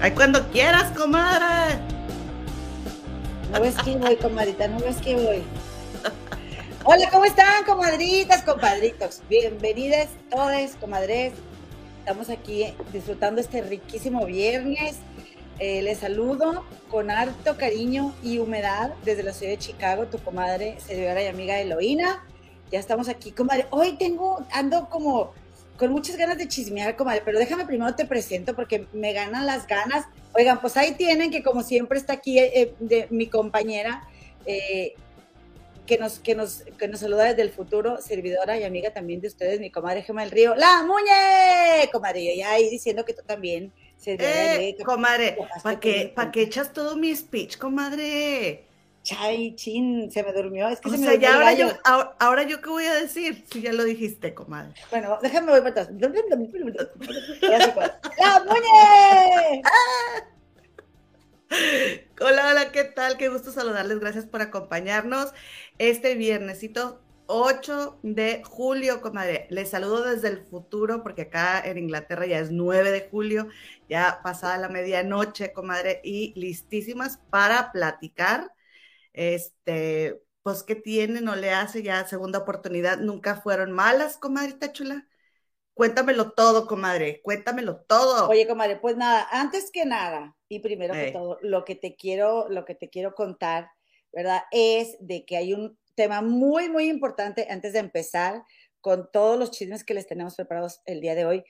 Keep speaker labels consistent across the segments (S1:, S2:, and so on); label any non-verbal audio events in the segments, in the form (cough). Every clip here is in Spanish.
S1: Ay, cuando quieras, comadre.
S2: No ves que voy, comadrita, no ves que voy. Hola, ¿cómo están, comadritas, compadritos? Bienvenidas todos, comadres. Estamos aquí disfrutando este riquísimo viernes. Eh, les saludo con harto cariño y humedad desde la ciudad de Chicago, tu comadre, servidora y amiga Eloína. Ya estamos aquí, comadre. Hoy tengo, ando como con muchas ganas de chismear, comadre, pero déjame primero te presento porque me ganan las ganas. Oigan, pues ahí tienen que como siempre está aquí eh, eh, de, mi compañera eh, que, nos, que, nos, que nos saluda desde el futuro, servidora y amiga también de ustedes, mi comadre Gemma del Río, la Muñe, comadre, y ahí diciendo que tú también.
S1: Eh, comadre, ¿para qué, pa que echas todo mi speech, comadre?
S2: Chay, chin, se me durmió. Es que
S1: o
S2: se
S1: sea,
S2: me
S1: ya ahora yo, ahora, yo qué voy a decir si ya lo dijiste, comadre.
S2: Bueno, déjame voy para atrás. ¡La muñe! (laughs)
S1: Hola, hola, ¿qué tal? Qué gusto saludarles. Gracias por acompañarnos este viernesito 8 de julio, comadre. Les saludo desde el futuro porque acá en Inglaterra ya es 9 de julio, ya pasada la medianoche, comadre, y listísimas para platicar este, pues, ¿qué tiene? No le hace ya segunda oportunidad. Nunca fueron malas, comadrita chula. Cuéntamelo todo, comadre. Cuéntamelo todo.
S2: Oye, comadre, pues nada, antes que nada, y primero que todo, lo que te quiero, lo que te quiero contar, ¿verdad? Es de que hay un tema muy, muy importante antes de empezar con todos los chismes que les tenemos preparados el día de hoy.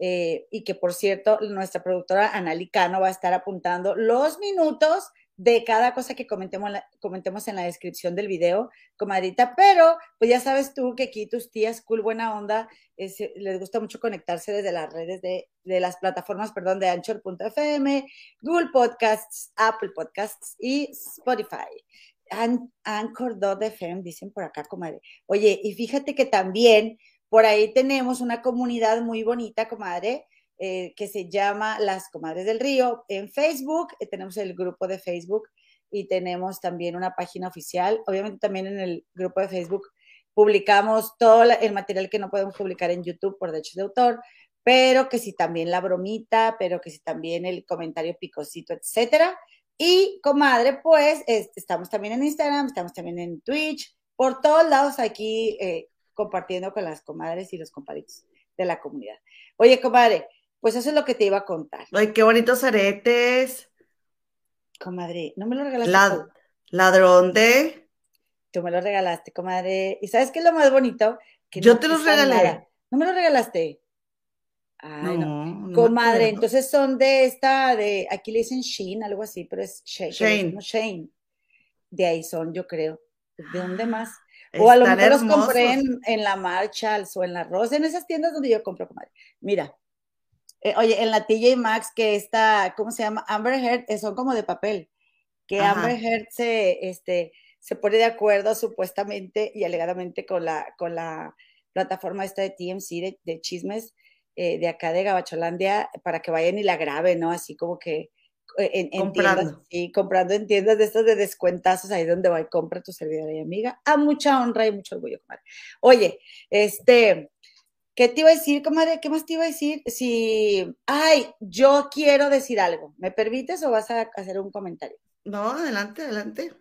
S2: Eh, y que por cierto, nuestra productora Analicano va a estar apuntando los minutos de cada cosa que comentemos, comentemos en la descripción del video, comadrita, pero pues ya sabes tú que aquí tus tías cool buena onda les gusta mucho conectarse desde las redes de, de las plataformas, perdón, de Anchor.fm, Google Podcasts, Apple Podcasts y Spotify. Anchor.fm, dicen por acá, comadre. Oye, y fíjate que también por ahí tenemos una comunidad muy bonita, comadre, eh, que se llama Las Comadres del Río en Facebook. Eh, tenemos el grupo de Facebook y tenemos también una página oficial. Obviamente también en el grupo de Facebook publicamos todo el material que no podemos publicar en YouTube por derechos de autor, pero que si también la bromita, pero que si también el comentario picosito, etcétera. Y comadre, pues estamos también en Instagram, estamos también en Twitch, por todos lados aquí eh, compartiendo con las comadres y los compadritos de la comunidad. Oye, comadre, pues eso es lo que te iba a contar.
S1: Ay, qué bonitos aretes.
S2: Comadre, no me lo regalaste.
S1: ladrón de.
S2: Tú me lo regalaste, comadre. ¿Y sabes qué es lo más bonito?
S1: Que Yo te los regalé.
S2: ¿No me lo regalaste? Ay, no. comadre, entonces son de esta, de, aquí le dicen Shane, algo así, pero es Shane. Shane. Shane. De ahí son, yo creo. ¿De dónde más? O a lo mejor los compré en, en, la Marshalls o en la Rosa, en esas tiendas donde yo compro, comadre. Mira, eh, oye, en la TJ Maxx, que está, ¿cómo se llama? Amber Heard, eh, son como de papel. Que Amber Heard se, este, se pone de acuerdo supuestamente y alegadamente con la, con la plataforma esta de TMC de, chismes eh, de acá de Gabacholandia para que vayan y la graben, ¿no? Así como que en, comprando. tiendas, comprando en tiendas de estas de descuentazos, ahí donde va y compra tu servidora y amiga, a mucha honra y mucho orgullo, comadre. Oye, este, ¿Qué te iba a decir, comadre? ¿Qué más te iba a decir? Si, ay, yo quiero decir algo. ¿Me permites o vas a hacer un comentario?
S1: No, adelante, adelante.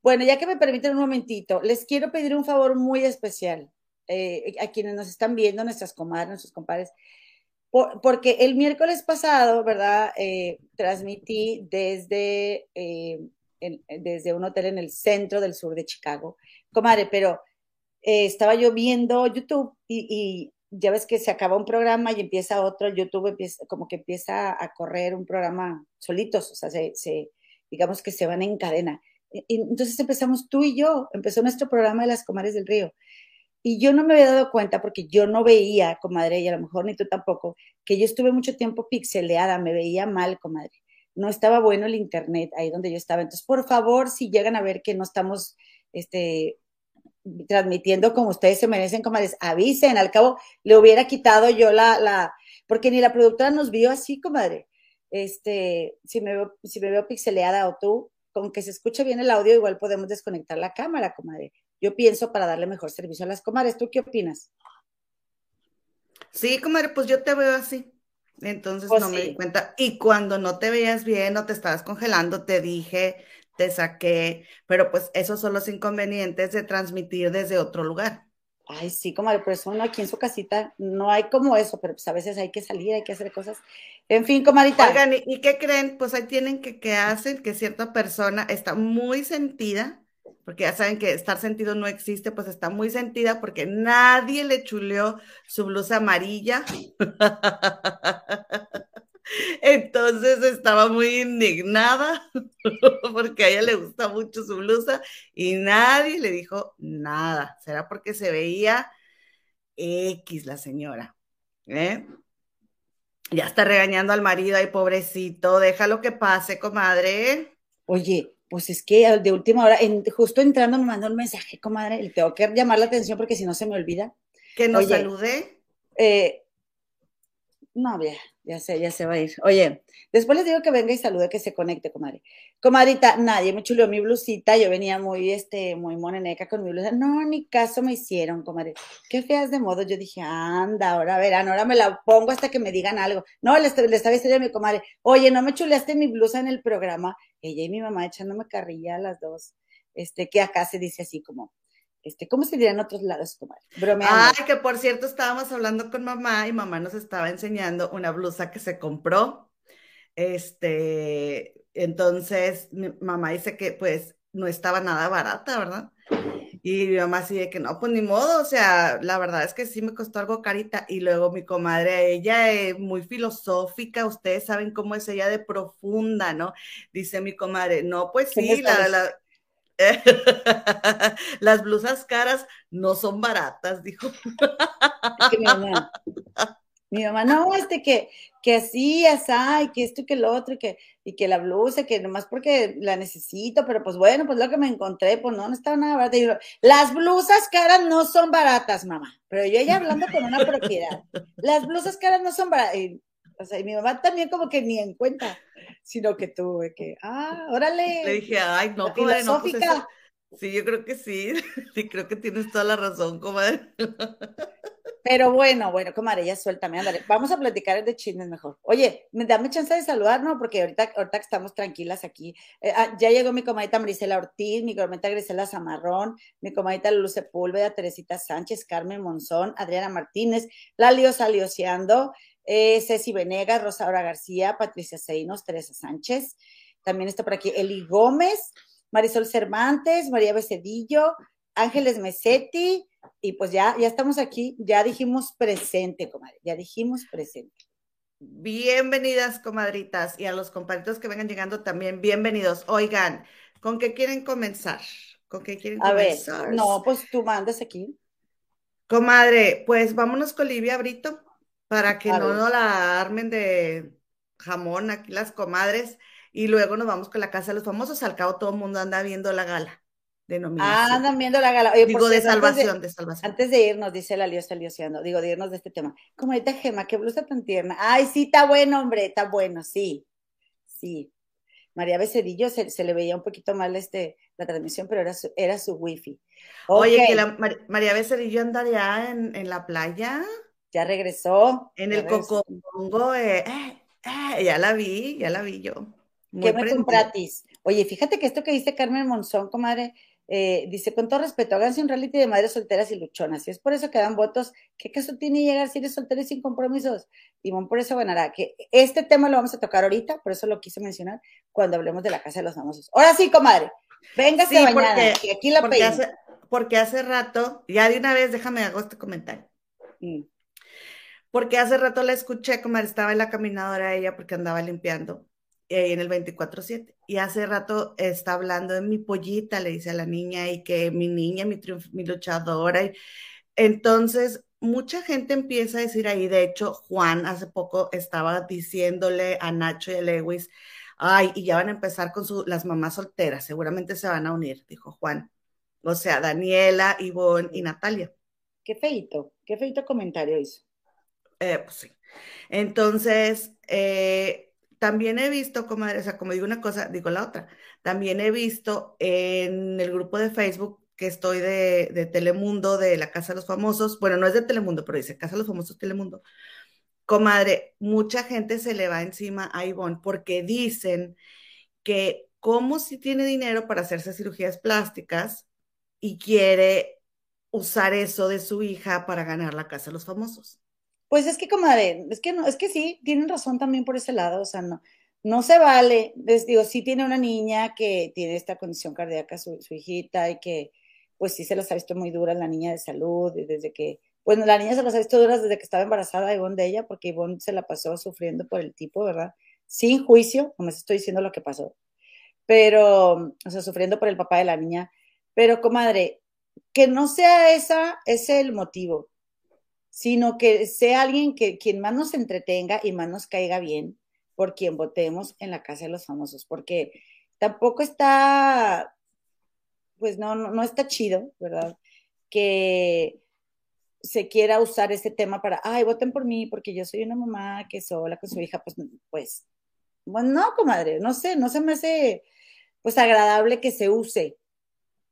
S2: Bueno, ya que me permiten un momentito, les quiero pedir un favor muy especial eh, a quienes nos están viendo, nuestras comadres, nuestros compadres, porque el miércoles pasado, ¿verdad? Eh, transmití desde, eh, desde un hotel en el centro del sur de Chicago. Comadre, pero estaba yo viendo YouTube y ya ves que se acaba un programa y empieza otro, YouTube empieza, como que empieza a correr un programa solitos, o sea, se, digamos que se van en cadena. Entonces empezamos tú y yo, empezó nuestro programa de las comadres del río. Y yo no me había dado cuenta porque yo no veía, comadre, y a lo mejor ni tú tampoco, que yo estuve mucho tiempo pixeleada, me veía mal, comadre. No estaba bueno el internet ahí donde yo estaba. Entonces, por favor, si llegan a ver que no estamos este, transmitiendo como ustedes se merecen, comadres, avisen, al cabo le hubiera quitado yo la, la, porque ni la productora nos vio así, comadre. Este, si me veo, si me veo pixeleada o tú, con que se escuche bien el audio, igual podemos desconectar la cámara, comadre. Yo pienso para darle mejor servicio a las comadres. ¿Tú qué opinas?
S1: Sí, comadre, pues yo te veo así. Entonces pues no me di cuenta. Y cuando no te veías bien o te estabas congelando, te dije, te saqué, pero pues esos son los inconvenientes de transmitir desde otro lugar.
S2: Ay, sí, comadre, por eso uno aquí en su casita no hay como eso, pero pues a veces hay que salir, hay que hacer cosas. En fin, comadita.
S1: Oigan, ¿y qué creen? Pues ahí tienen que, que hacen que cierta persona está muy sentida porque ya saben que estar sentido no existe, pues está muy sentida porque nadie le chuleó su blusa amarilla. (laughs) Entonces estaba muy indignada (laughs) porque a ella le gusta mucho su blusa y nadie le dijo nada. ¿Será porque se veía X la señora? ¿eh? Ya está regañando al marido, ay pobrecito, déjalo que pase, comadre.
S2: Oye, pues es que de última hora, justo entrando me mandó un mensaje, comadre, le tengo que llamar la atención porque si no se me olvida.
S1: Que nos salude.
S2: Eh, no, ya, ya sé, ya se va a ir. Oye, después les digo que venga y salude, que se conecte, comadre. Comadrita, nadie me chuleó mi blusita, yo venía muy, este, muy moneneca con mi blusa. No, ni caso me hicieron, comadre. Qué feas de modo. Yo dije, anda, ahora verán, ahora me la pongo hasta que me digan algo. No, le, le estaba diciendo a mi comadre, oye, no me chuleaste mi blusa en el programa. Ella y mi mamá echándome carrilla a las dos. Este, que acá se dice así como, este, ¿cómo se diría en otros lados, comadre?
S1: Bromeando. Ay, que por cierto, estábamos hablando con mamá y mamá nos estaba enseñando una blusa que se compró. Este, entonces, mi mamá dice que pues no estaba nada barata, ¿verdad? Y mi mamá así de que no, pues ni modo, o sea, la verdad es que sí me costó algo carita. Y luego mi comadre, ella es muy filosófica, ustedes saben cómo es ella de profunda, ¿no? Dice mi comadre, no, pues sí, la, la, (laughs) Las blusas caras no son baratas, dijo.
S2: mi, mamá, no, este que, que así, así, que esto y que lo otro, y que, y que la blusa, que nomás porque la necesito, pero pues bueno, pues lo que me encontré, pues no, no estaba nada barata. las blusas caras no son baratas, mamá. Pero yo ya hablando con una propiedad. Las blusas caras no son baratas. O sea, y mi mamá también como que ni en cuenta, sino que tuve que, ah, órale.
S1: Le dije, ay, no, comadre, no, pues Sí, yo creo que sí, (laughs) sí, creo que tienes toda la razón, comadre.
S2: Pero bueno, bueno, comadre, ya suéltame, ándale. Vamos a platicar de chismes mejor. Oye, me dame chance de saludar, ¿no? Porque ahorita, ahorita que estamos tranquilas aquí, eh, ah, ya llegó mi comadita Marisela Ortiz, mi comadita Grisela Zamarrón, mi comadita Luz Sepúlveda, Teresita Sánchez, Carmen Monzón, Adriana Martínez, Lalio Salioseando, eh, Ceci Venegas, Rosaura García, Patricia Seinos, Teresa Sánchez. También está por aquí Eli Gómez, Marisol Cervantes, María Becedillo, Ángeles Mesetti, y pues ya, ya estamos aquí, ya dijimos presente, comadre, ya dijimos presente.
S1: Bienvenidas, comadritas, y a los compadritos que vengan llegando también, bienvenidos. Oigan, ¿con qué quieren comenzar? ¿Con qué quieren comenzar?
S2: A ver, no, pues tú mandas aquí.
S1: Comadre, pues vámonos con Livia Brito para que no nos la armen de jamón aquí las comadres y luego nos vamos con la casa de los famosos. Al cabo todo el mundo anda viendo la gala de.
S2: Ah, andan viendo la gala.
S1: digo, de salvación, de, salvación.
S2: Antes de irnos, dice la Liosa Lioseando, digo, de irnos de este tema. Como ahorita Gema, qué blusa tan tierna. Ay, sí, está bueno, hombre, está bueno, sí. Sí. María Becerrillo se, le veía un poquito mal este, la transmisión, pero era su, era su wifi.
S1: Oye, que la, María Becerrillo andaría en, en la playa.
S2: Ya regresó.
S1: En el Cocongo, eh, eh, eh, ya la vi, ya la vi yo.
S2: ¿Qué me compratis? Oye, fíjate que esto que dice Carmen Monzón, comadre, dice, con todo respeto, háganse un reality de madres solteras y luchonas. Y es por eso que dan votos. ¿Qué caso tiene llegar si eres soltera y sin compromisos? Timón por eso ganará. Que este tema lo vamos a tocar ahorita, por eso lo quise mencionar cuando hablemos de la casa de los famosos. Ahora sí, comadre, véngase sí, porque, aquí la
S1: porque hace, porque hace rato, ya de una vez déjame hago este comentario. Mm. Porque hace rato la escuché, como estaba en la caminadora ella porque andaba limpiando eh, en el 24-7. Y hace rato está hablando de mi pollita, le dice a la niña, y que mi niña, mi, mi luchadora. Y, entonces, mucha gente empieza a decir ahí, de hecho, Juan hace poco estaba diciéndole a Nacho y a Lewis, ay, y ya van a empezar con las mamás solteras, seguramente se van a unir, dijo Juan. O sea, Daniela, Ivonne y Natalia.
S2: Qué feito, qué feito comentario hizo.
S1: Eh, pues sí. Entonces, eh, también he visto, como, o sea, como digo una cosa, digo la otra. También he visto en el grupo de Facebook que estoy de, de, Telemundo, de la Casa de los Famosos. Bueno, no es de Telemundo, pero dice Casa de los Famosos Telemundo. Comadre, mucha gente se le va encima a Ivonne porque dicen que como si tiene dinero para hacerse cirugías plásticas y quiere usar eso de su hija para ganar la Casa de los Famosos.
S2: Pues es que, comadre, es que no, es que sí, tienen razón también por ese lado, o sea, no, no se vale, digo, sí tiene una niña que tiene esta condición cardíaca, su, hijita, y que pues sí se las ha visto muy duras la niña de salud, y desde que, bueno, la niña se las ha visto duras desde que estaba embarazada Ivonne de ella, porque Ivonne se la pasó sufriendo por el tipo, ¿verdad? Sin juicio, no me estoy diciendo lo que pasó, pero, o sea, sufriendo por el papá de la niña, pero comadre, que no sea esa, ese el motivo, sino que sea alguien que quien más nos entretenga y más nos caiga bien por quien votemos en la Casa de los Famosos, porque tampoco está, pues no, no, está chido, ¿verdad? Que se quiera usar ese tema para, ay, voten por mí porque yo soy una mamá que sola con su hija, pues, pues, bueno, no, comadre, no sé, no se me hace, pues, agradable que se use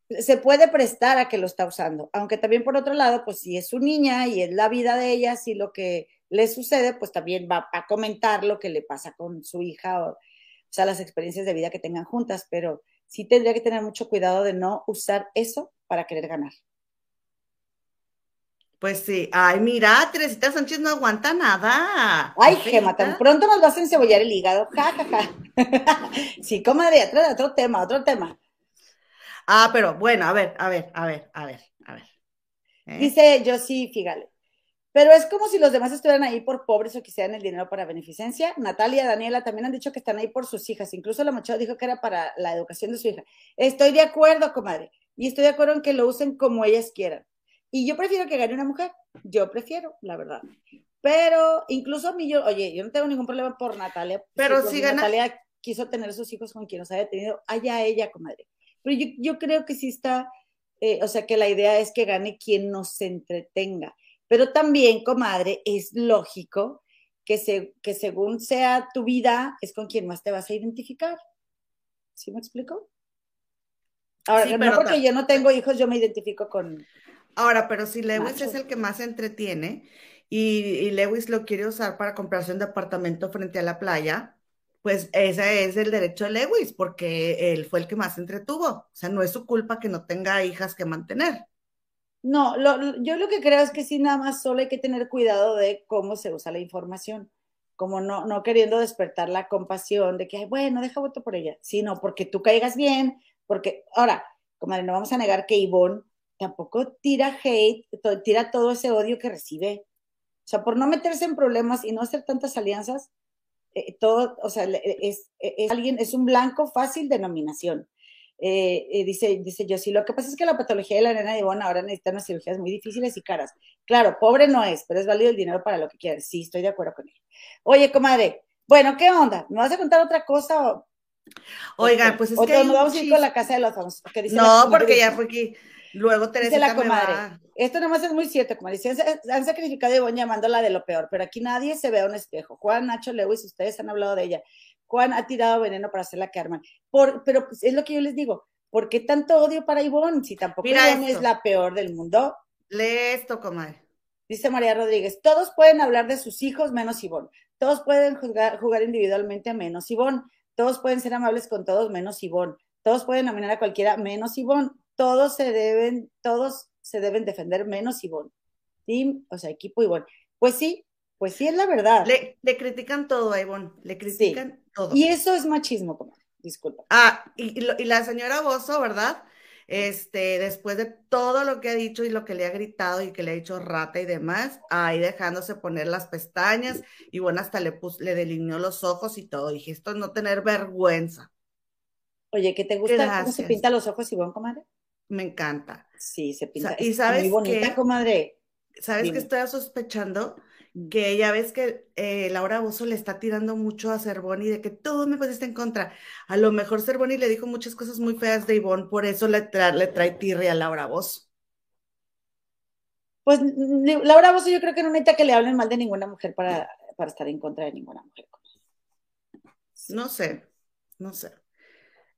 S2: se puede prestar a que lo está usando, aunque también por otro lado, pues si es su niña y es la vida de ella, si lo que le sucede, pues también va a comentar lo que le pasa con su hija o, o sea, las experiencias de vida que tengan juntas, pero sí tendría que tener mucho cuidado de no usar eso para querer ganar.
S1: Pues sí. Ay, mira, Teresita Sánchez no aguanta nada.
S2: Ay, Gema, tan pronto nos vas a encebollar el hígado. Ja, ja, ja. (laughs) sí, comadre, otro, otro tema, otro tema.
S1: Ah, pero bueno, a ver, a ver, a ver, a ver, a ver.
S2: ¿Eh? Dice yo sí, fíjale. Pero es como si los demás estuvieran ahí por pobres o quisieran el dinero para beneficencia. Natalia, Daniela también han dicho que están ahí por sus hijas. Incluso la Machado dijo que era para la educación de su hija. Estoy de acuerdo, comadre. Y estoy de acuerdo en que lo usen como ellas quieran. Y yo prefiero que gane una mujer. Yo prefiero, la verdad. Pero incluso a mí, yo, oye, yo no tengo ningún problema por Natalia.
S1: Pero si,
S2: Natalia quiso tener sus hijos con quien los haya tenido, allá ella, comadre. Pero yo, creo que sí está, eh, o sea, que la idea es que gane quien nos entretenga. Pero también, comadre, es lógico que, se, que según sea tu vida, es con quien más te vas a identificar. ¿Sí me explico? Ahora, no porque yo no tengo hijos, yo me identifico con.
S1: Ahora, pero si Lewis es el que más entretiene y, y, Lewis lo quiere usar para comprarse un departamento frente a la playa, pues ese es el derecho de Lewis, porque él fue el que más entretuvo. O sea, no es su culpa que no tenga hijas que mantener.
S2: No, yo lo que creo es que sí, nada más solo hay que tener cuidado de cómo se usa la información, como no, no queriendo despertar la compasión de que, bueno, deja voto por ella, sino porque tú caigas bien, porque, ahora, comadre, no vamos a negar que Ivonne tampoco tira hate, tira todo ese odio que recibe. O sea, por no meterse en problemas y no hacer tantas alianzas, eh, todo, o sea, es, es, alguien, es un blanco fácil de nominación. Eh, eh, dice, dice yo, sí, lo que pasa es que la patología de la nena de Ivonne ahora necesita unas cirugías muy difíciles y caras. Claro, pobre no es, pero es válido el dinero para lo que quieras. Sí, estoy de acuerdo con él. Oye, comadre, bueno, ¿qué onda? ¿Me vas a contar otra cosa?
S1: Oiga, pues es que.
S2: nos vamos a ir con la casa de los famosos.
S1: No, porque ya fue aquí. Luego Teresa.
S2: la comadre. Esto nomás es muy cierto, como Se han, sacrificado a Ivonne llamándola de lo peor, pero aquí nadie se ve a un espejo. Juan, Nacho, Lewis, ustedes han hablado de ella. Juan ha tirado veneno para hacerla que arman. Por, pero pues, es lo que yo les digo. ¿Por qué tanto odio para Ivonne? Si tampoco Ivonne es la peor del mundo.
S1: Lee esto, comadre.
S2: Dice María Rodríguez, todos pueden hablar de sus hijos menos Ivonne. Todos pueden jugar, jugar individualmente menos Ivonne. Todos pueden ser amables con todos menos Ivonne. Todos pueden nominar a cualquiera menos Ivonne todos se deben, todos se deben defender menos Ivonne. Team, o sea, equipo Ivonne. Pues sí, pues sí es la verdad.
S1: Le, critican todo a Ivonne, le critican todo.
S2: Y eso es machismo, como disculpa.
S1: Ah, y, la señora Bozo, ¿verdad? Este, después de todo lo que ha dicho y lo que le ha gritado y que le ha dicho rata y demás, ahí dejándose poner las pestañas y bueno, hasta le, le delineó los ojos y todo. Dije, esto es no tener vergüenza.
S2: Oye, ¿qué te gusta cómo se pinta los ojos, Ivonne, comadre?
S1: Me encanta.
S2: Sí, se pinta. y sabes muy bonita, comadre.
S1: ¿Sabes que estoy sospechando? que ya ves que eh, Laura Bozo le está tirando mucho a Cervoni de que todo me pusiste en contra. A lo mejor Cervoni le dijo muchas cosas muy feas de Ivonne, por eso le, le trae tirre a Laura Bozo.
S2: Pues Laura Bozo yo creo que no necesita que le hablen mal de ninguna mujer para, para estar en contra de ninguna mujer.
S1: No sé, no sé.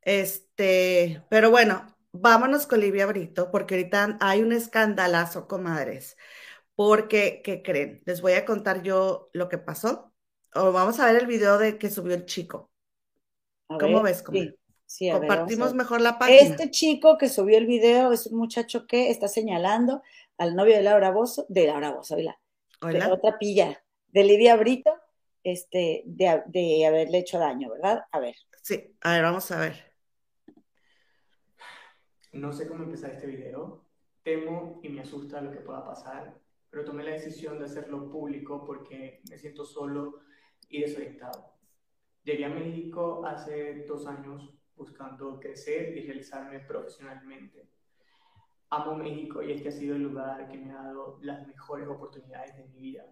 S1: Este, pero bueno, vámonos con Livia Brito, porque ahorita hay un escandalazo, comadres. Porque, ¿qué creen? Les voy a contar yo lo que pasó. O vamos a ver el video de que subió el chico. ¿Cómo ves? Sí, Compartimos mejor la página.
S2: Este chico que subió el video es un muchacho que está señalando al novio de Laura Bozo, de Laura Bozo, ¿Hola? de otra pilla, de Lidia Brito, este, de, de haberle hecho daño, ¿verdad? A ver.
S1: Sí, a ver, vamos a ver.
S3: No sé cómo empezar este video. Temo y me asusta lo que pueda pasar, pero tomé la decisión de hacerlo público porque me siento solo y desorientado. Llegué a México hace dos años buscando crecer y realizarme profesionalmente. Amo México y este ha sido el lugar que me ha dado las mejores oportunidades de mi vida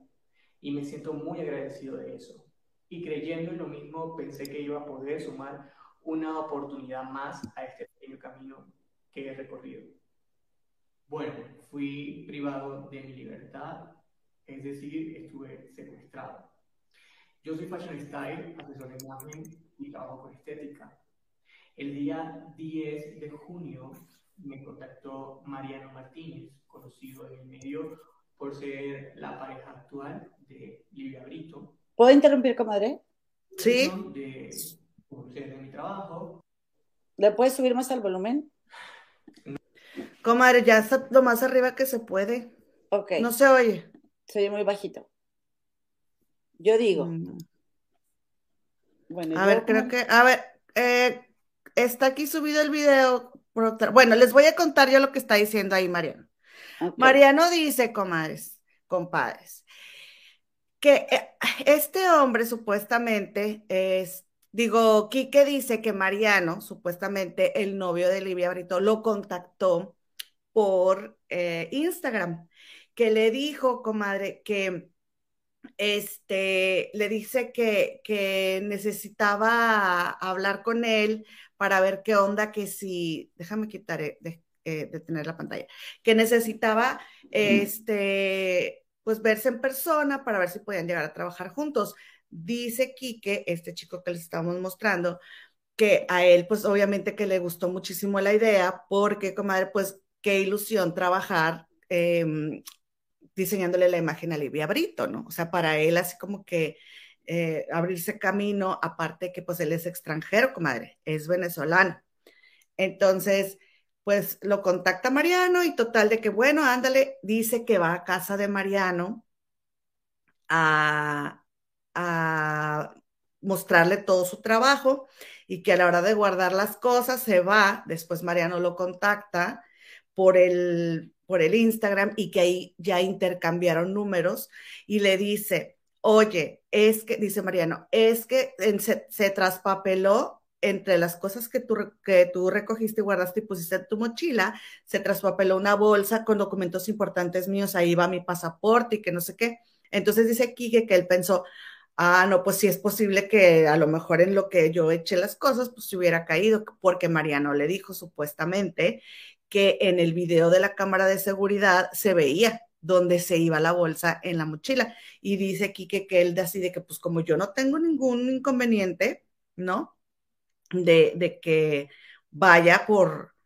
S3: y me siento muy agradecido de eso. Y creyendo en lo mismo, pensé que iba a poder sumar una oportunidad más a este pequeño camino que he recorrido. Bueno, fui privado de mi libertad, es decir, estuve secuestrado. Yo soy fashion style, asesor de imagen y trabajo con estética. El día 10 de junio me contactó Mariano Martínez, conocido en el medio por ser la pareja actual de Livia Brito.
S2: ¿Puedo interrumpir, comadre?
S1: Sí.
S3: De, de mi trabajo.
S2: ¿Le puedes subir más al volumen?
S1: Comadre, ya está lo más arriba que se puede.
S2: Ok.
S1: No se oye.
S2: Se oye muy bajito. Yo digo. Mm.
S1: Bueno, a ver, creo que, a ver, eh, está aquí subido el video. bueno, les voy a contar yo lo que está diciendo ahí Mariano. Mariano dice, comadres, compadres, que eh, este hombre supuestamente es, digo, Quique dice que Mariano, supuestamente el novio de Livia Brito, lo contactó por eh, Instagram, que le dijo, comadre, que este, le dice que, que, necesitaba hablar con él para ver qué onda, que si, déjame quitar, eh, de, tener la pantalla, que necesitaba, este, pues verse en persona para ver si podían llegar a trabajar juntos. Dice Quique, este chico que les estamos mostrando, que a él, pues obviamente que le gustó muchísimo la idea, porque, comadre, pues qué ilusión trabajar em, diseñándole la imagen a Livia Brito, ¿no? O sea, para él así como que eh, abrirse camino, aparte que pues él es extranjero, comadre, es venezolano. Entonces, pues lo contacta Mariano y total de que, bueno, ándale, dice que va a casa de Mariano a, a mostrarle todo su trabajo y que a la hora de guardar las cosas se va, después Mariano lo contacta por el, por el Instagram y que ahí ya intercambiaron números y le dice, oye, es que, dice Mariano, es que se, traspapeló entre las cosas que tú, que tú recogiste y guardaste y pusiste en tu mochila, se traspapeló una bolsa con documentos importantes míos, ahí va mi pasaporte y que no sé qué. Entonces dice Kike que él pensó, ah, no, pues sí es posible que a lo mejor en lo que yo eché las cosas, pues se hubiera caído, porque Mariano le dijo supuestamente que en el video de la cámara de seguridad se veía donde se iba la bolsa en la mochila. Y dice Quique que él decide que pues como yo no tengo ningún inconveniente, ¿no? De, de que vaya por,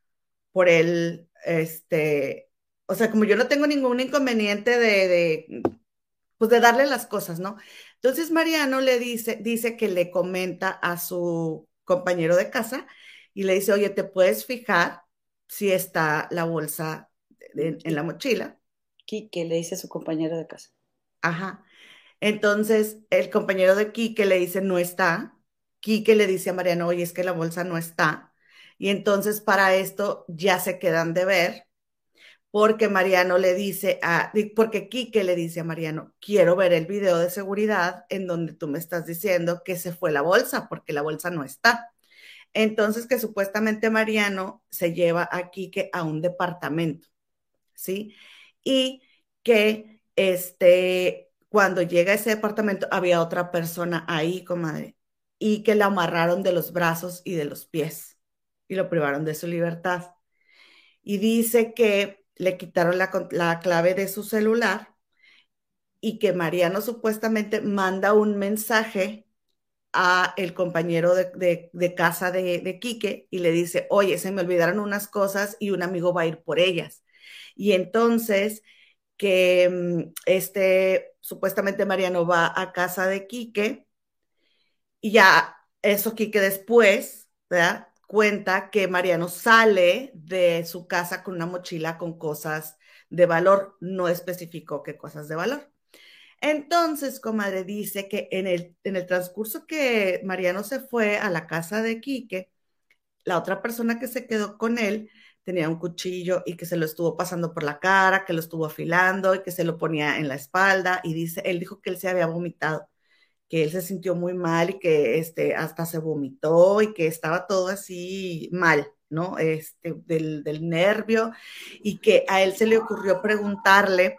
S1: por él, este, o sea, como yo no tengo ningún inconveniente de, de, pues de darle las cosas, ¿no? Entonces Mariano le dice, dice que le comenta a su compañero de casa y le dice, oye, ¿te puedes fijar si está la bolsa en, la mochila.
S2: Quique le dice a su compañero de casa.
S1: Ajá. Entonces, el compañero de Quique le dice, no está. Quique le dice a Mariano, oye, es que la bolsa no está. Y entonces para esto ya se quedan de ver, porque Mariano le dice a, porque Quique le dice a Mariano, quiero ver el video de seguridad en donde tú me estás diciendo que se fue la bolsa, porque la bolsa no está. Entonces, que supuestamente Mariano se lleva a Quique a un departamento, ¿sí? Y que este, cuando llega a ese departamento había otra persona ahí, comadre, y que la amarraron de los brazos y de los pies y lo privaron de su libertad. Y dice que le quitaron la, la clave de su celular y que Mariano supuestamente manda un mensaje a el compañero de, casa de, de, Quique y le dice, oye, se me olvidaron unas cosas y un amigo va a ir por ellas. Y entonces que mm, este, supuestamente Mariano va a casa de Quique y ya eso Quique después, ¿verdad? Cuenta que Mariano sale de su casa con una mochila con cosas de valor, no especificó qué cosas de valor. Entonces, comadre, dice que en el, en el transcurso que Mariano se fue a la casa de Quique, la otra persona que se quedó con él tenía un cuchillo y que se lo estuvo pasando por la cara, que lo estuvo afilando y que se lo ponía en la espalda y dice, él dijo que él se había vomitado, que él se sintió muy mal y que este, hasta se vomitó y que estaba todo así mal, ¿no? Este, del, del nervio y que a él se le ocurrió preguntarle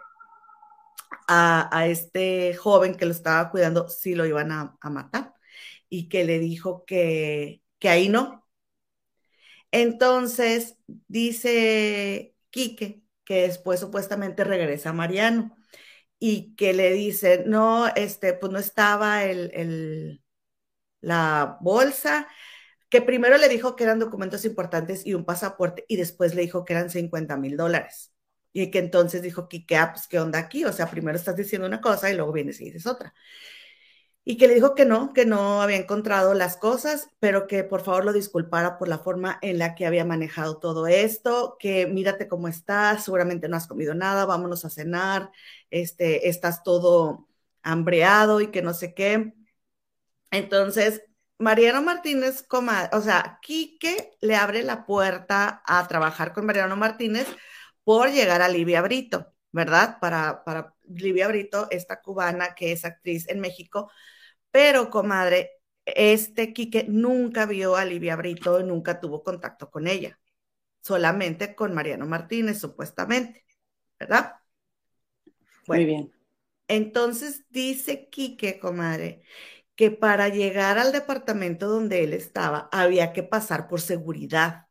S1: a, este joven que lo estaba cuidando si lo iban a, matar y que le dijo que, que ahí no. Entonces dice Quique que después supuestamente regresa Mariano y que le dice, no, este, pues no estaba el, el, la bolsa, que primero le dijo que eran documentos importantes y un pasaporte y después le dijo que eran 50 mil dólares. Y que entonces dijo, ¿qué, ah, pues, ¿qué onda aquí? O sea, primero estás diciendo una cosa y luego vienes y dices otra. Y que le dijo que no, que no había encontrado las cosas, pero que por favor lo disculpara por la forma en la que había manejado todo esto, que mírate cómo estás, seguramente no has comido nada, vámonos a cenar, este, estás todo hambreado y que no sé qué. Entonces, Mariano Martínez, o sea, Quique le abre la puerta a trabajar con Mariano Martínez por llegar a Livia Brito, ¿verdad? Para, para Livia Brito, esta cubana que es actriz en México, pero comadre, este Quique nunca vio a Livia Brito, nunca tuvo contacto con ella, solamente con Mariano Martínez, supuestamente, ¿verdad?
S2: Muy bien.
S1: Entonces dice Quique, comadre, que para llegar al departamento donde él estaba había que pasar por seguridad.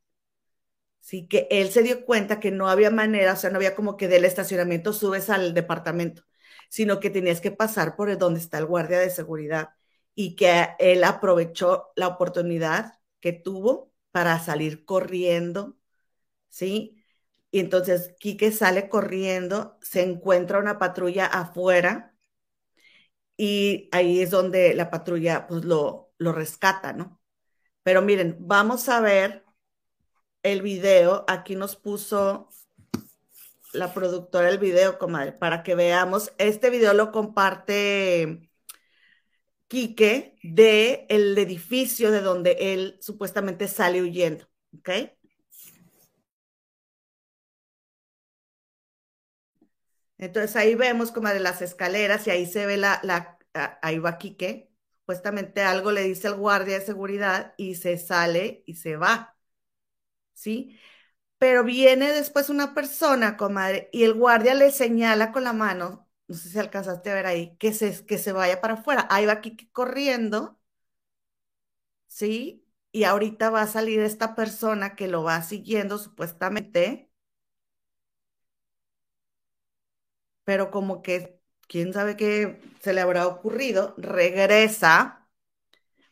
S1: Sí, que él se dio cuenta que no había manera, o sea, no había como que del estacionamiento subes al departamento, sino que tenías que pasar por donde está el guardia de seguridad y que él aprovechó la oportunidad que tuvo para salir corriendo, ¿sí? Y entonces Quique sale corriendo, se encuentra una patrulla afuera y ahí es donde la patrulla pues lo, lo rescata, ¿no? Pero miren, vamos a ver el video, aquí nos puso la productora del video, para que veamos. Este video lo comparte Quique de el edificio de donde él supuestamente sale huyendo, ¿ok? Entonces ahí vemos como de las escaleras y ahí se ve la, la, ahí va Quique, supuestamente algo le dice el guardia de seguridad y se sale y se va. ¿Sí? Pero viene después una persona, comadre, y el guardia le señala con la mano, no sé si alcanzaste a ver ahí, que se, que se vaya para afuera. Ahí va aquí corriendo, ¿sí? Y ahorita va a salir esta persona que lo va siguiendo supuestamente, pero como que quién sabe qué se le habrá ocurrido, regresa,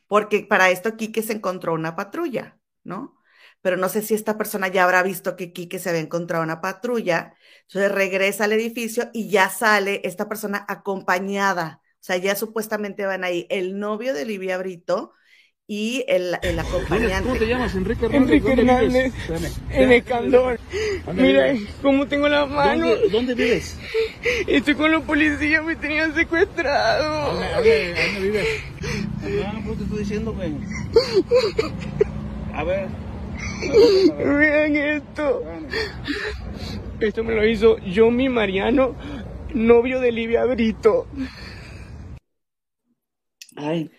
S1: porque para esto que se encontró una patrulla, ¿no? Pero no sé si esta persona ya habrá visto que Quique se había encontrado una patrulla, entonces regresa al edificio y ya sale esta persona acompañada, o sea, ya supuestamente van ahí el novio de Livia Brito y el, el acompañante.
S4: ¿Cómo te llamas? Enrique
S5: Hernández. Enrique Hernández. En Escandón. Mira cómo tengo las manos.
S4: ¿Dónde, ¿Dónde, vives?
S5: Estoy con los policías, me tenían secuestrado.
S4: ¿Dónde, dónde, dónde vives? No, pues te estoy diciendo, güey. A ver.
S5: Vean esto. Esto me lo hizo yo, mi Mariano, novio de Livia Brito.
S1: Ay.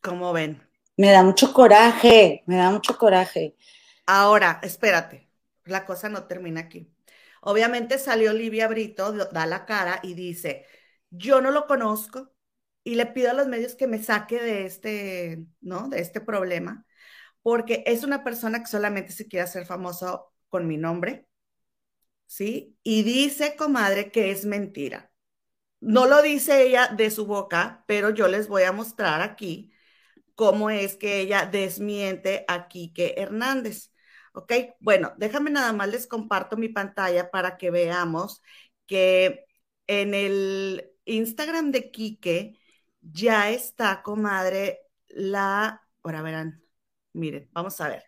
S1: ¿Cómo ven?
S2: Me da mucho coraje, me da mucho coraje.
S1: Ahora, espérate, la cosa no termina aquí. Obviamente salió Livia Brito, da la cara y dice, yo no lo conozco y le pido a los medios que me saque de este, ¿no? De este problema, porque es una persona que solamente se quiere hacer famoso con mi nombre, ¿sí? Y dice, comadre, que es mentira. No lo dice ella de su boca, pero yo les voy a mostrar aquí cómo es que ella desmiente a Quique Hernández. ¿Ok? Bueno, déjame nada más les comparto mi pantalla para que veamos que en el Instagram de Quique ya está, comadre, la, ahora verán, miren, vamos a ver,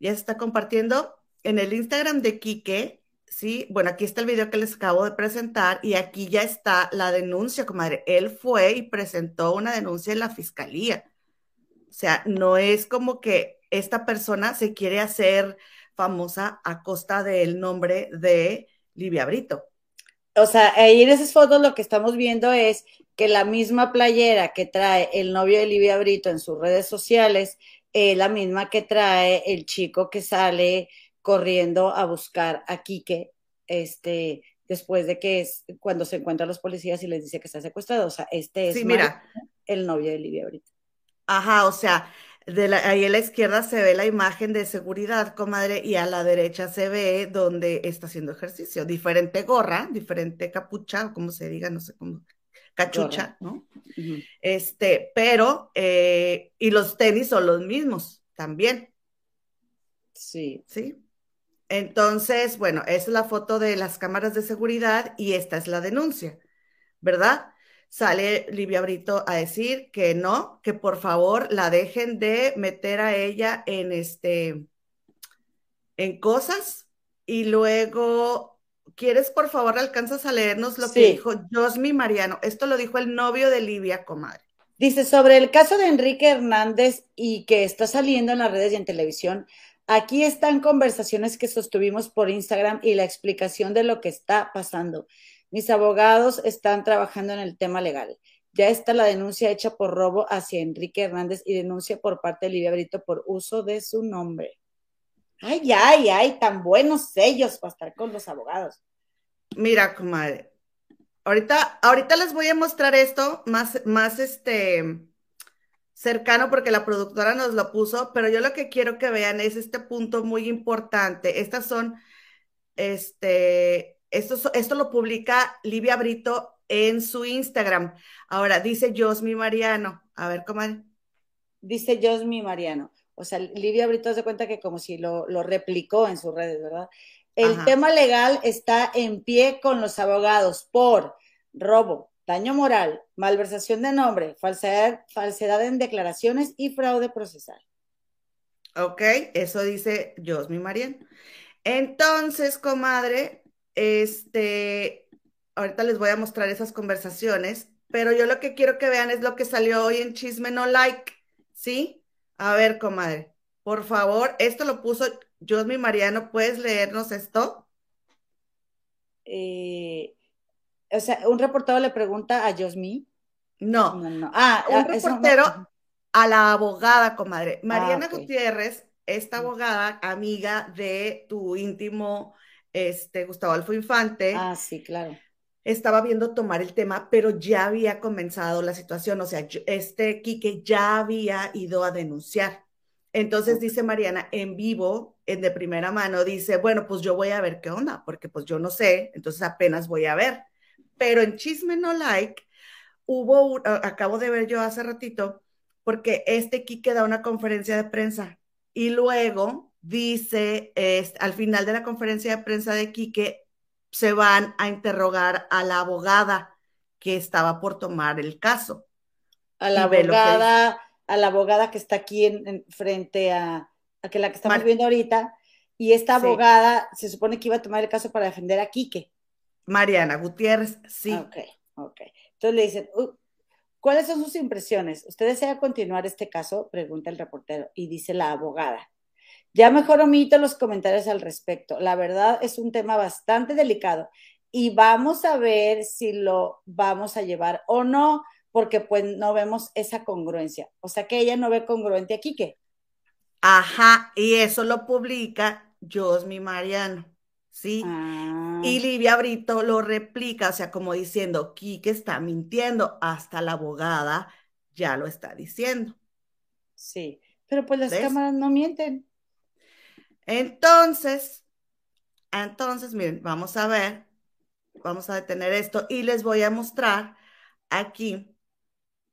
S1: ya se está compartiendo en el Instagram de Quique, sí, bueno, aquí está el video que les acabo de presentar y aquí ya está la denuncia, comadre, él fue y presentó una denuncia en la fiscalía. O sea, no es como que esta persona se quiere hacer famosa a costa del nombre de Livia Brito.
S2: O sea, ahí en esas fotos lo que estamos viendo es que la misma playera que trae el novio de Livia Brito en sus redes sociales es la misma que trae el chico que sale corriendo a buscar a Quique, este, después de que es cuando se encuentran los policías y les dice que está secuestrado. O sea, este es
S1: mira.
S2: el novio de Livia Brito.
S1: Ajá, o sea, de la, ahí a la izquierda se ve la imagen de seguridad, comadre, y a la derecha se ve donde está haciendo ejercicio. Diferente gorra, diferente capucha, o como se diga, no sé cómo, cachucha, ¿no? Este, pero, eh, y los tenis son los mismos también.
S2: Sí.
S1: Sí. Entonces, bueno, esa es la foto de las cámaras de seguridad y esta es la denuncia, ¿verdad? sale Livia Brito a decir que no, que por favor la dejen de meter a ella en este en cosas y luego ¿quieres por favor alcanzas a leernos lo que dijo Josmi Mariano? Esto lo dijo el novio de Livia, comadre.
S2: Dice sobre el caso de Enrique Hernández y que está saliendo en las redes y en televisión. Aquí están conversaciones que sostuvimos por Instagram y la explicación de lo que está pasando. Mis abogados están trabajando en el tema legal. Ya está la denuncia hecha por robo hacia Enrique Hernández y denuncia por parte de Livia Brito por uso de su nombre. Ay, ay, ay, tan buenos sellos para estar con los abogados.
S1: Mira, comadre, ahorita, ahorita les voy a mostrar esto más, más este cercano porque la productora nos lo puso, pero yo lo que quiero que vean es este punto muy importante. Estas son, este, esto, lo publica Livia Brito en su Instagram. Ahora, dice Josmi Mariano. A ver, ¿cómo?
S2: Dice Josmi Mariano. O sea, Livia Brito se cuenta que como si lo, replicó en sus redes, ¿verdad? El tema legal está en pie con los abogados por robo, daño moral, malversación de nombre, falsedad, falsedad en declaraciones y fraude procesal.
S1: Ok, eso dice Josmi Mariano. Entonces, comadre, este, ahorita les voy a mostrar esas conversaciones, pero yo lo que quiero que vean es lo que salió hoy en Chisme No Like, ¿sí? A ver, comadre, por favor, esto lo puso Josmi Mariano, ¿puedes leernos esto?
S2: Eh, o sea, un reportero le pregunta a Josmi.
S1: No, no, no. Ah, un reportero a la abogada, comadre. Ah, Mariana Gutiérrez, esta abogada, amiga de tu íntimo este, Gustavo Alfo Infante.
S2: Ah, sí, claro.
S1: Estaba viendo tomar el tema, pero ya había comenzado la situación, o sea, este Quique ya había ido a denunciar. Entonces dice Mariana en vivo, en de primera mano, dice, bueno, pues yo voy a ver qué onda, porque pues yo no sé, entonces apenas voy a ver. Pero en Chisme No Like hubo, acabo de ver yo hace ratito, porque este Quique da una conferencia de prensa y luego dice, al final de la conferencia de prensa de Quique, se van a interrogar a la abogada que estaba por tomar el caso.
S2: A la abogada, a la abogada que está aquí en, frente a, a, que la que estamos viendo ahorita, y esta abogada se supone que iba a tomar el caso para defender a Quique.
S1: Mariana Gutiérrez, sí.
S2: Ok, ok. Entonces le dicen, uh, ¿cuáles son sus impresiones? ¿Usted desea continuar este caso? Pregunta el reportero. Y dice la abogada, ya mejor omito los comentarios al respecto. La verdad es un tema bastante delicado y vamos a ver si lo vamos a llevar o no, porque pues no vemos esa congruencia. O sea que ella no ve congruente aquí, ¿qué?
S1: Ajá, y eso lo publica Josmi Mariano. ¿sí? Ah. Y Livia Brito lo replica, o sea, como diciendo, Quique está mintiendo, hasta la abogada ya lo está diciendo.
S2: Sí, pero pues las cámaras no mienten.
S1: Entonces, entonces, miren, vamos a ver, vamos a detener esto y les voy a mostrar aquí,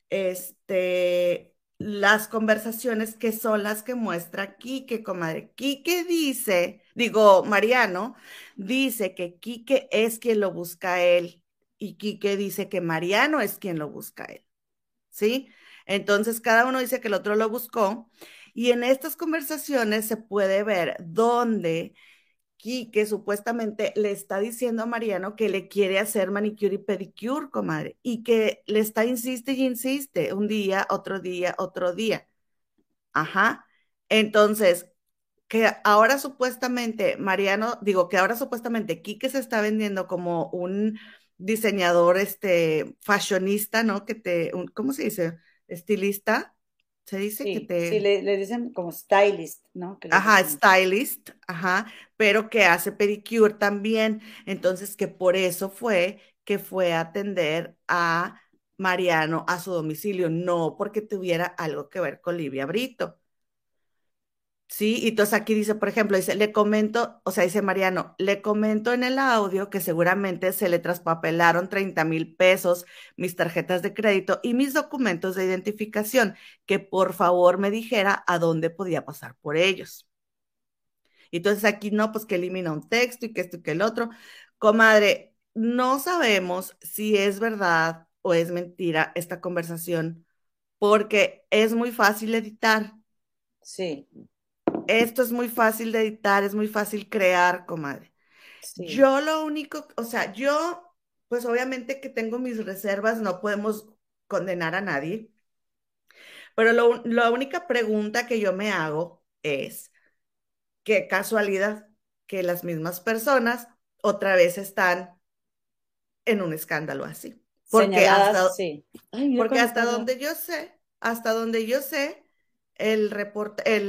S1: este, las conversaciones que son las que muestra Quique, comadre. Quique dice, digo, Mariano, dice que Quique es quien lo busca a él y Quique dice que Mariano es quien lo busca él. ¿Sí? Entonces, cada uno dice que el otro lo buscó y en estas conversaciones se puede ver dónde que supuestamente le está diciendo a Mariano que le quiere hacer manicure y pedicure, comadre, y que le está insiste y insiste un día, otro día, otro día. Ajá. Entonces, que ahora supuestamente Mariano, digo que ahora supuestamente Quique se está vendiendo como un diseñador, este, fashionista, ¿no? Que te, ¿cómo se dice? Estilista. Se dice que te...
S2: Sí, le, dicen como stylist, ¿no?
S1: ajá, stylist, ajá, pero que hace pedicure también. Entonces, que por eso fue que fue a atender a Mariano a su domicilio, no porque tuviera algo que ver con Livia Brito. Sí, y entonces aquí dice, por ejemplo, dice, le comento, o sea, dice Mariano, le comento en el audio que seguramente se le traspapelaron 30 mil pesos mis tarjetas de crédito y mis documentos de identificación, que por favor me dijera a dónde podía pasar por ellos. Y entonces aquí no, pues que elimina un texto y que esto y que el otro. Comadre, no sabemos si es verdad o es mentira esta conversación, porque es muy fácil editar.
S2: Sí (laughs)
S1: esto es muy fácil de editar, es muy fácil crear, comadre. Yo lo único, o sea, yo, pues obviamente que tengo mis reservas, no podemos condenar a nadie, pero la única pregunta que yo me hago es, qué casualidad que las mismas personas otra vez están en un escándalo así. Porque hasta, sí. porque hasta donde yo sé, hasta donde yo sé, el,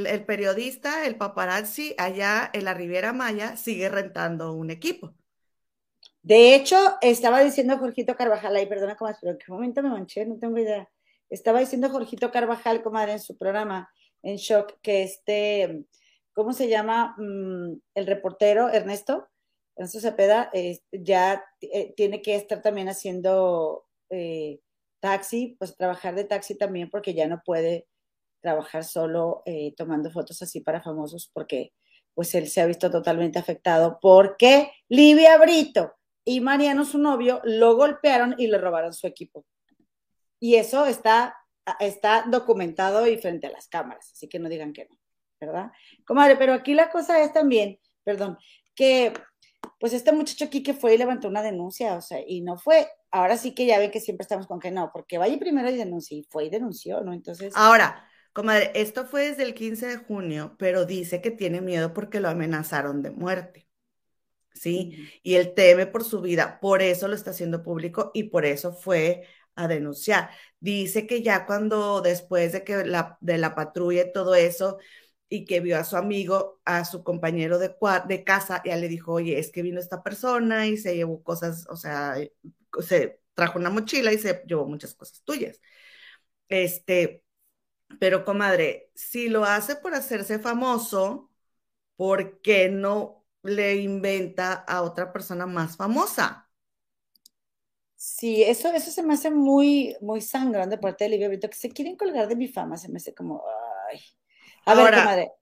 S1: el, periodista, el paparazzi, allá en la Riviera Maya, sigue rentando un equipo.
S2: De hecho, estaba diciendo Jorgito Carvajal, ahí perdona, comadre, pero qué momento me manché, no tengo idea. Estaba diciendo Jorgito Carvajal, comadre, en su programa, en Shock, que este, ¿cómo se llama? Mm, el reportero Ernesto, Ernesto Cepeda, ya eh, tiene que estar también haciendo eh, taxi, pues trabajar de taxi también, porque ya no puede trabajar solo eh, tomando fotos así para famosos porque pues él se ha visto totalmente afectado porque Livia Brito y Mariano, su novio, lo golpearon y le robaron su equipo. Y eso está, está documentado y frente a las cámaras, así que no digan que no, ¿verdad? Comadre, pero aquí la cosa es también, perdón, que pues este muchacho aquí que fue y levantó una denuncia, o sea, y no fue, ahora sí que ya ven que siempre estamos con que no, porque vaya primero y denuncie, y fue y denunció, ¿no? Entonces...
S1: Ahora, Comadre, esto fue desde el 15 de junio, pero dice que tiene miedo porque lo amenazaron de muerte. ¿Sí? Y él teme por su vida, por eso lo está haciendo público y por eso fue a denunciar. Dice que ya cuando después de que la, de la patrulla y todo eso, y que vio a su amigo, a su compañero de, de casa, ya le dijo, oye, es que vino esta persona y se llevó cosas, o sea, se trajo una mochila y se llevó muchas cosas tuyas. Este, pero, comadre, si lo hace por hacerse famoso, ¿por qué no le inventa a otra persona más famosa?
S2: Sí, eso, eso se me hace muy, muy sangrón de parte de Livia Brito, que se quieren colgar de mi fama, se me hace como, ay.
S1: A ver, comadre.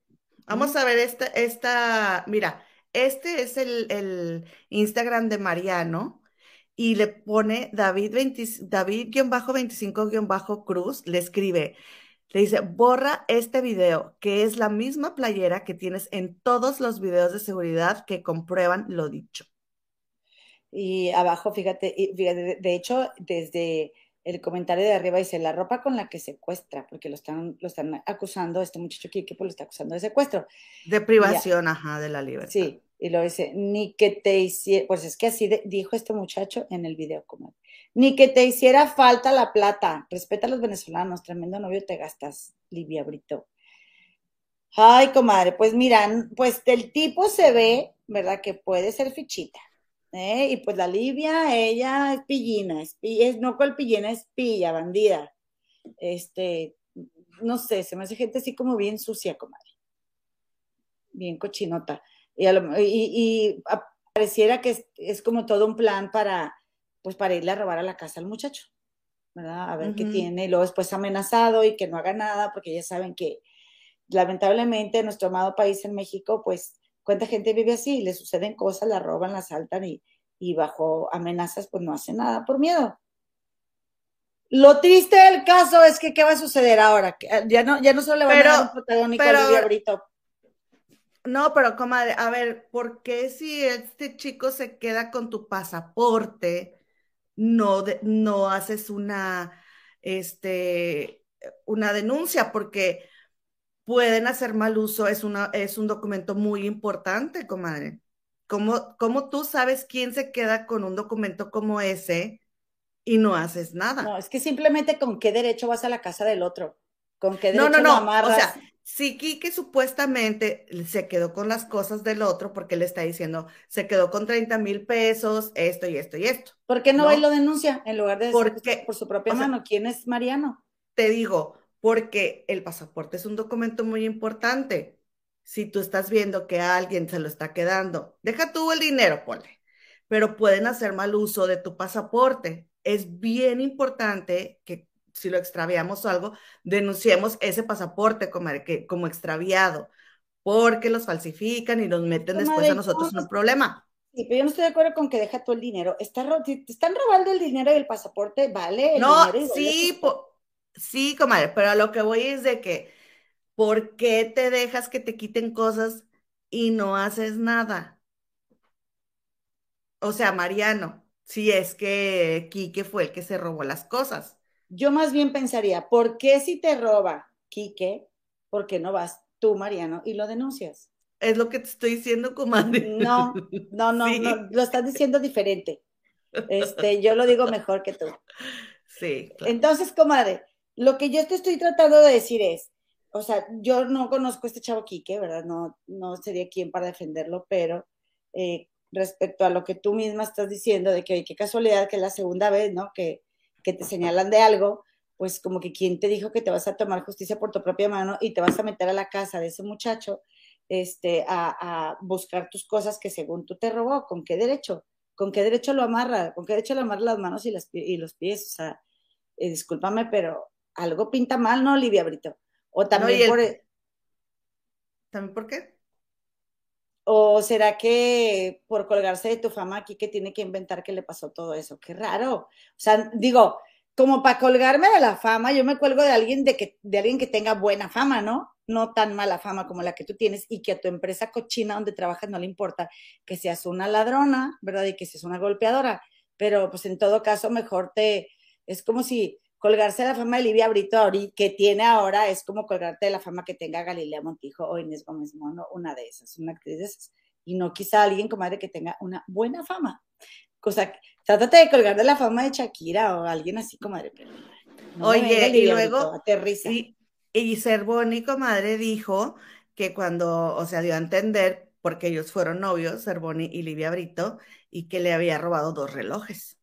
S1: Vamos a ver esta, esta, mira, este es el, Instagram de Mariano y le pone David, David-25-cruz, le escribe, le dice, borra este video, que es la misma playera que tienes en todos los videos de seguridad que comprueban lo dicho.
S2: Y abajo, fíjate, de hecho, desde el comentario de arriba dice, la ropa con la que secuestra, porque lo están, lo están acusando, este muchacho aquí que pues, lo está acusando de secuestro.
S1: De privación, ajá, de la libertad.
S2: Sí, y lo dice, ni que te hiciera, pues es que así dijo este muchacho en el video, como ni que te hiciera falta la plata. Respeta a los venezolanos, tremendo novio te gastas, Livia Brito. Ay, comadre, pues miran, pues el tipo se ve ¿verdad? Que puede ser fichita. ¿eh? Y pues la Livia, ella es pillina, es, no pillina, es pilla, bandida. Este, no sé, se me hace gente así como bien sucia, comadre. Bien cochinota. Y, y, pareciera que es, como todo un plan para, pues para irle a robar a la casa al muchacho, ¿verdad? A ver qué tiene, y luego después amenazado y que no haga nada, porque ya saben que lamentablemente en nuestro amado país en México, pues cuánta gente vive así, le suceden cosas, la roban, la asaltan y, y bajo amenazas pues no hace nada por miedo. Lo triste del caso es que, ¿qué va a suceder ahora? Eh, ya no, ya no solo le van a dar un protagónico a Lidia Brito.
S1: No, pero comadre, a ver, ¿por qué si este chico se queda con tu pasaporte, no, no haces una, este, una denuncia? Porque pueden hacer mal uso, es, una, es un documento muy importante, comadre. ¿Cómo, ¿Cómo tú sabes quién se queda con un documento como ese? y no haces nada.
S2: No, es que simplemente con qué derecho vas a la casa del otro. Con qué derecho
S1: no, no, no. O sea, si Kike supuestamente se quedó con las cosas del otro porque le está diciendo, se quedó con 30 mil pesos, esto y esto y esto.
S2: ¿Por qué no, va y lo denuncia en lugar de porque, por su propia mano? ¿Quién es Mariano?
S1: Te digo, porque el pasaporte es un documento muy importante. Si tú estás viendo que a alguien se lo está quedando, deja tú el dinero, ponle, pero pueden hacer mal uso de tu pasaporte es bien importante que si lo extraviamos o algo, denunciemos ese pasaporte como, que, como extraviado, porque los falsifican y nos meten después a nosotros en un problema.
S2: Sí, pero yo no estoy de acuerdo con que deja todo el dinero. Está, te están robando el dinero y el pasaporte, ¿vale?
S1: no, sí, sí, comadre, pero a lo que voy es de que, ¿por qué te dejas que te quiten cosas y no haces nada? O sea, Mariano, si es que Quique fue el que se robó las cosas.
S2: Yo más bien pensaría, ¿por qué si te roba Quique, por qué no vas tú, Mariano, y lo denuncias?
S1: Es lo que te estoy diciendo, comadre.
S2: No, no, no, (laughs) no, lo estás diciendo diferente. Este, yo lo digo mejor que tú.
S1: Sí.
S2: Entonces, comadre, lo que yo te estoy tratando de decir es, o sea, yo no conozco a este chavo Quique, ¿verdad? No, no sería quien para defenderlo, pero eh, respecto a lo que tú misma estás diciendo, de que qué casualidad que es la segunda vez, ¿no? Que, que te señalan de algo, pues como que quién te dijo que te vas a tomar justicia por tu propia mano y te vas a meter a la casa de ese muchacho este, a, a buscar tus cosas que según tú te robó, ¿con qué derecho? ¿Con qué derecho lo amarra? ¿Con qué derecho lo amarra las manos y, las, y los pies? O sea, eh, discúlpame, pero algo pinta mal, ¿no, Olivia Brito? O también por...
S1: ¿También por qué?
S2: ¿O será que por colgarse de tu fama aquí que tiene que inventar que le pasó todo eso? Qué raro. O sea, digo, como para colgarme de la fama, yo me cuelgo de alguien de, que, de alguien que tenga buena fama, ¿no? No tan mala fama como la que tú tienes y que a tu empresa cochina donde trabajas no le importa que seas una ladrona, ¿verdad? Y que seas una golpeadora. Pero pues en todo caso, mejor te... Es como si colgarse de la fama de Livia Brito que tiene ahora es como colgarte de la fama que tenga Galilea Montijo o Inés Gómez Mono, una de esas, una actriz de esas. Y no quizá alguien, comadre, que tenga una buena fama. Cosa, trátate de colgar de la fama de Shakira o alguien así, comadre. Pero
S1: Oye, y luego, aterriza. Y, y Cervoni, comadre, dijo que cuando, o sea, dio a entender, porque ellos fueron novios, Cervoni y Livia Brito, y que le había robado dos relojes.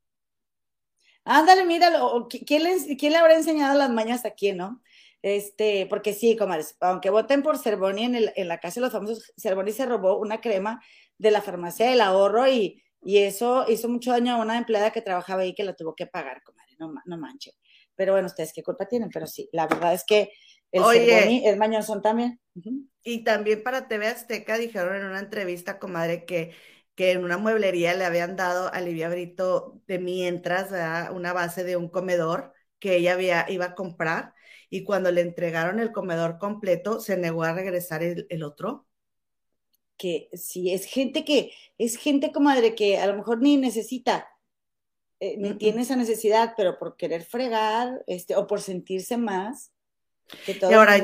S2: Ándale, míralo. ¿Quién le, ¿Quién le habrá enseñado las mañas a quién, no? Este, porque sí, comadres, aunque voten por Cervoni en, el, en la casa de los famosos, Cervoni se robó una crema de la farmacia del ahorro y, y eso hizo mucho daño a una empleada que trabajaba ahí que la tuvo que pagar, comadre, no, no manche. Pero bueno, ustedes qué culpa tienen, pero sí, la verdad es que el Cervoni es también.
S1: Y también para TV Azteca dijeron en una entrevista, comadre, que que en una mueblería le habían dado a Livia Brito de mientras una base de un comedor que ella había, iba a comprar y cuando le entregaron el comedor completo se negó a regresar el, otro.
S2: Que sí, es gente que, es gente, comadre, que a lo mejor ni necesita, eh, ni tiene esa necesidad, pero por querer fregar, este, o por sentirse más, que todo
S1: ahora,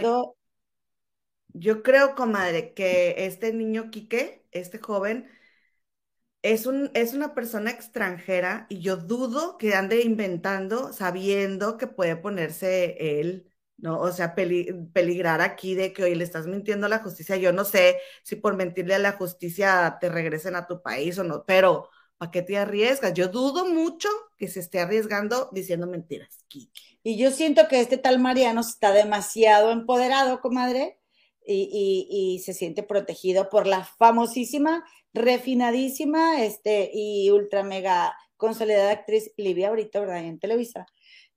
S1: Yo creo, comadre, que este niño Quique, este joven, es, un, es una persona extranjera y yo dudo que ande inventando sabiendo que puede ponerse él ¿no? O sea, peligrar aquí de que, hoy le estás mintiendo a la justicia. Yo no sé si por mentirle a la justicia te regresen a tu país o no, pero ¿para qué te arriesgas? Yo dudo mucho que se esté arriesgando diciendo mentiras.
S2: Y yo siento que este tal Mariano está demasiado empoderado, comadre, y, y, se siente protegido por la famosísima, refinadísima este, y ultra mega consolidada actriz Livia Brito, ¿verdad? En Televisa.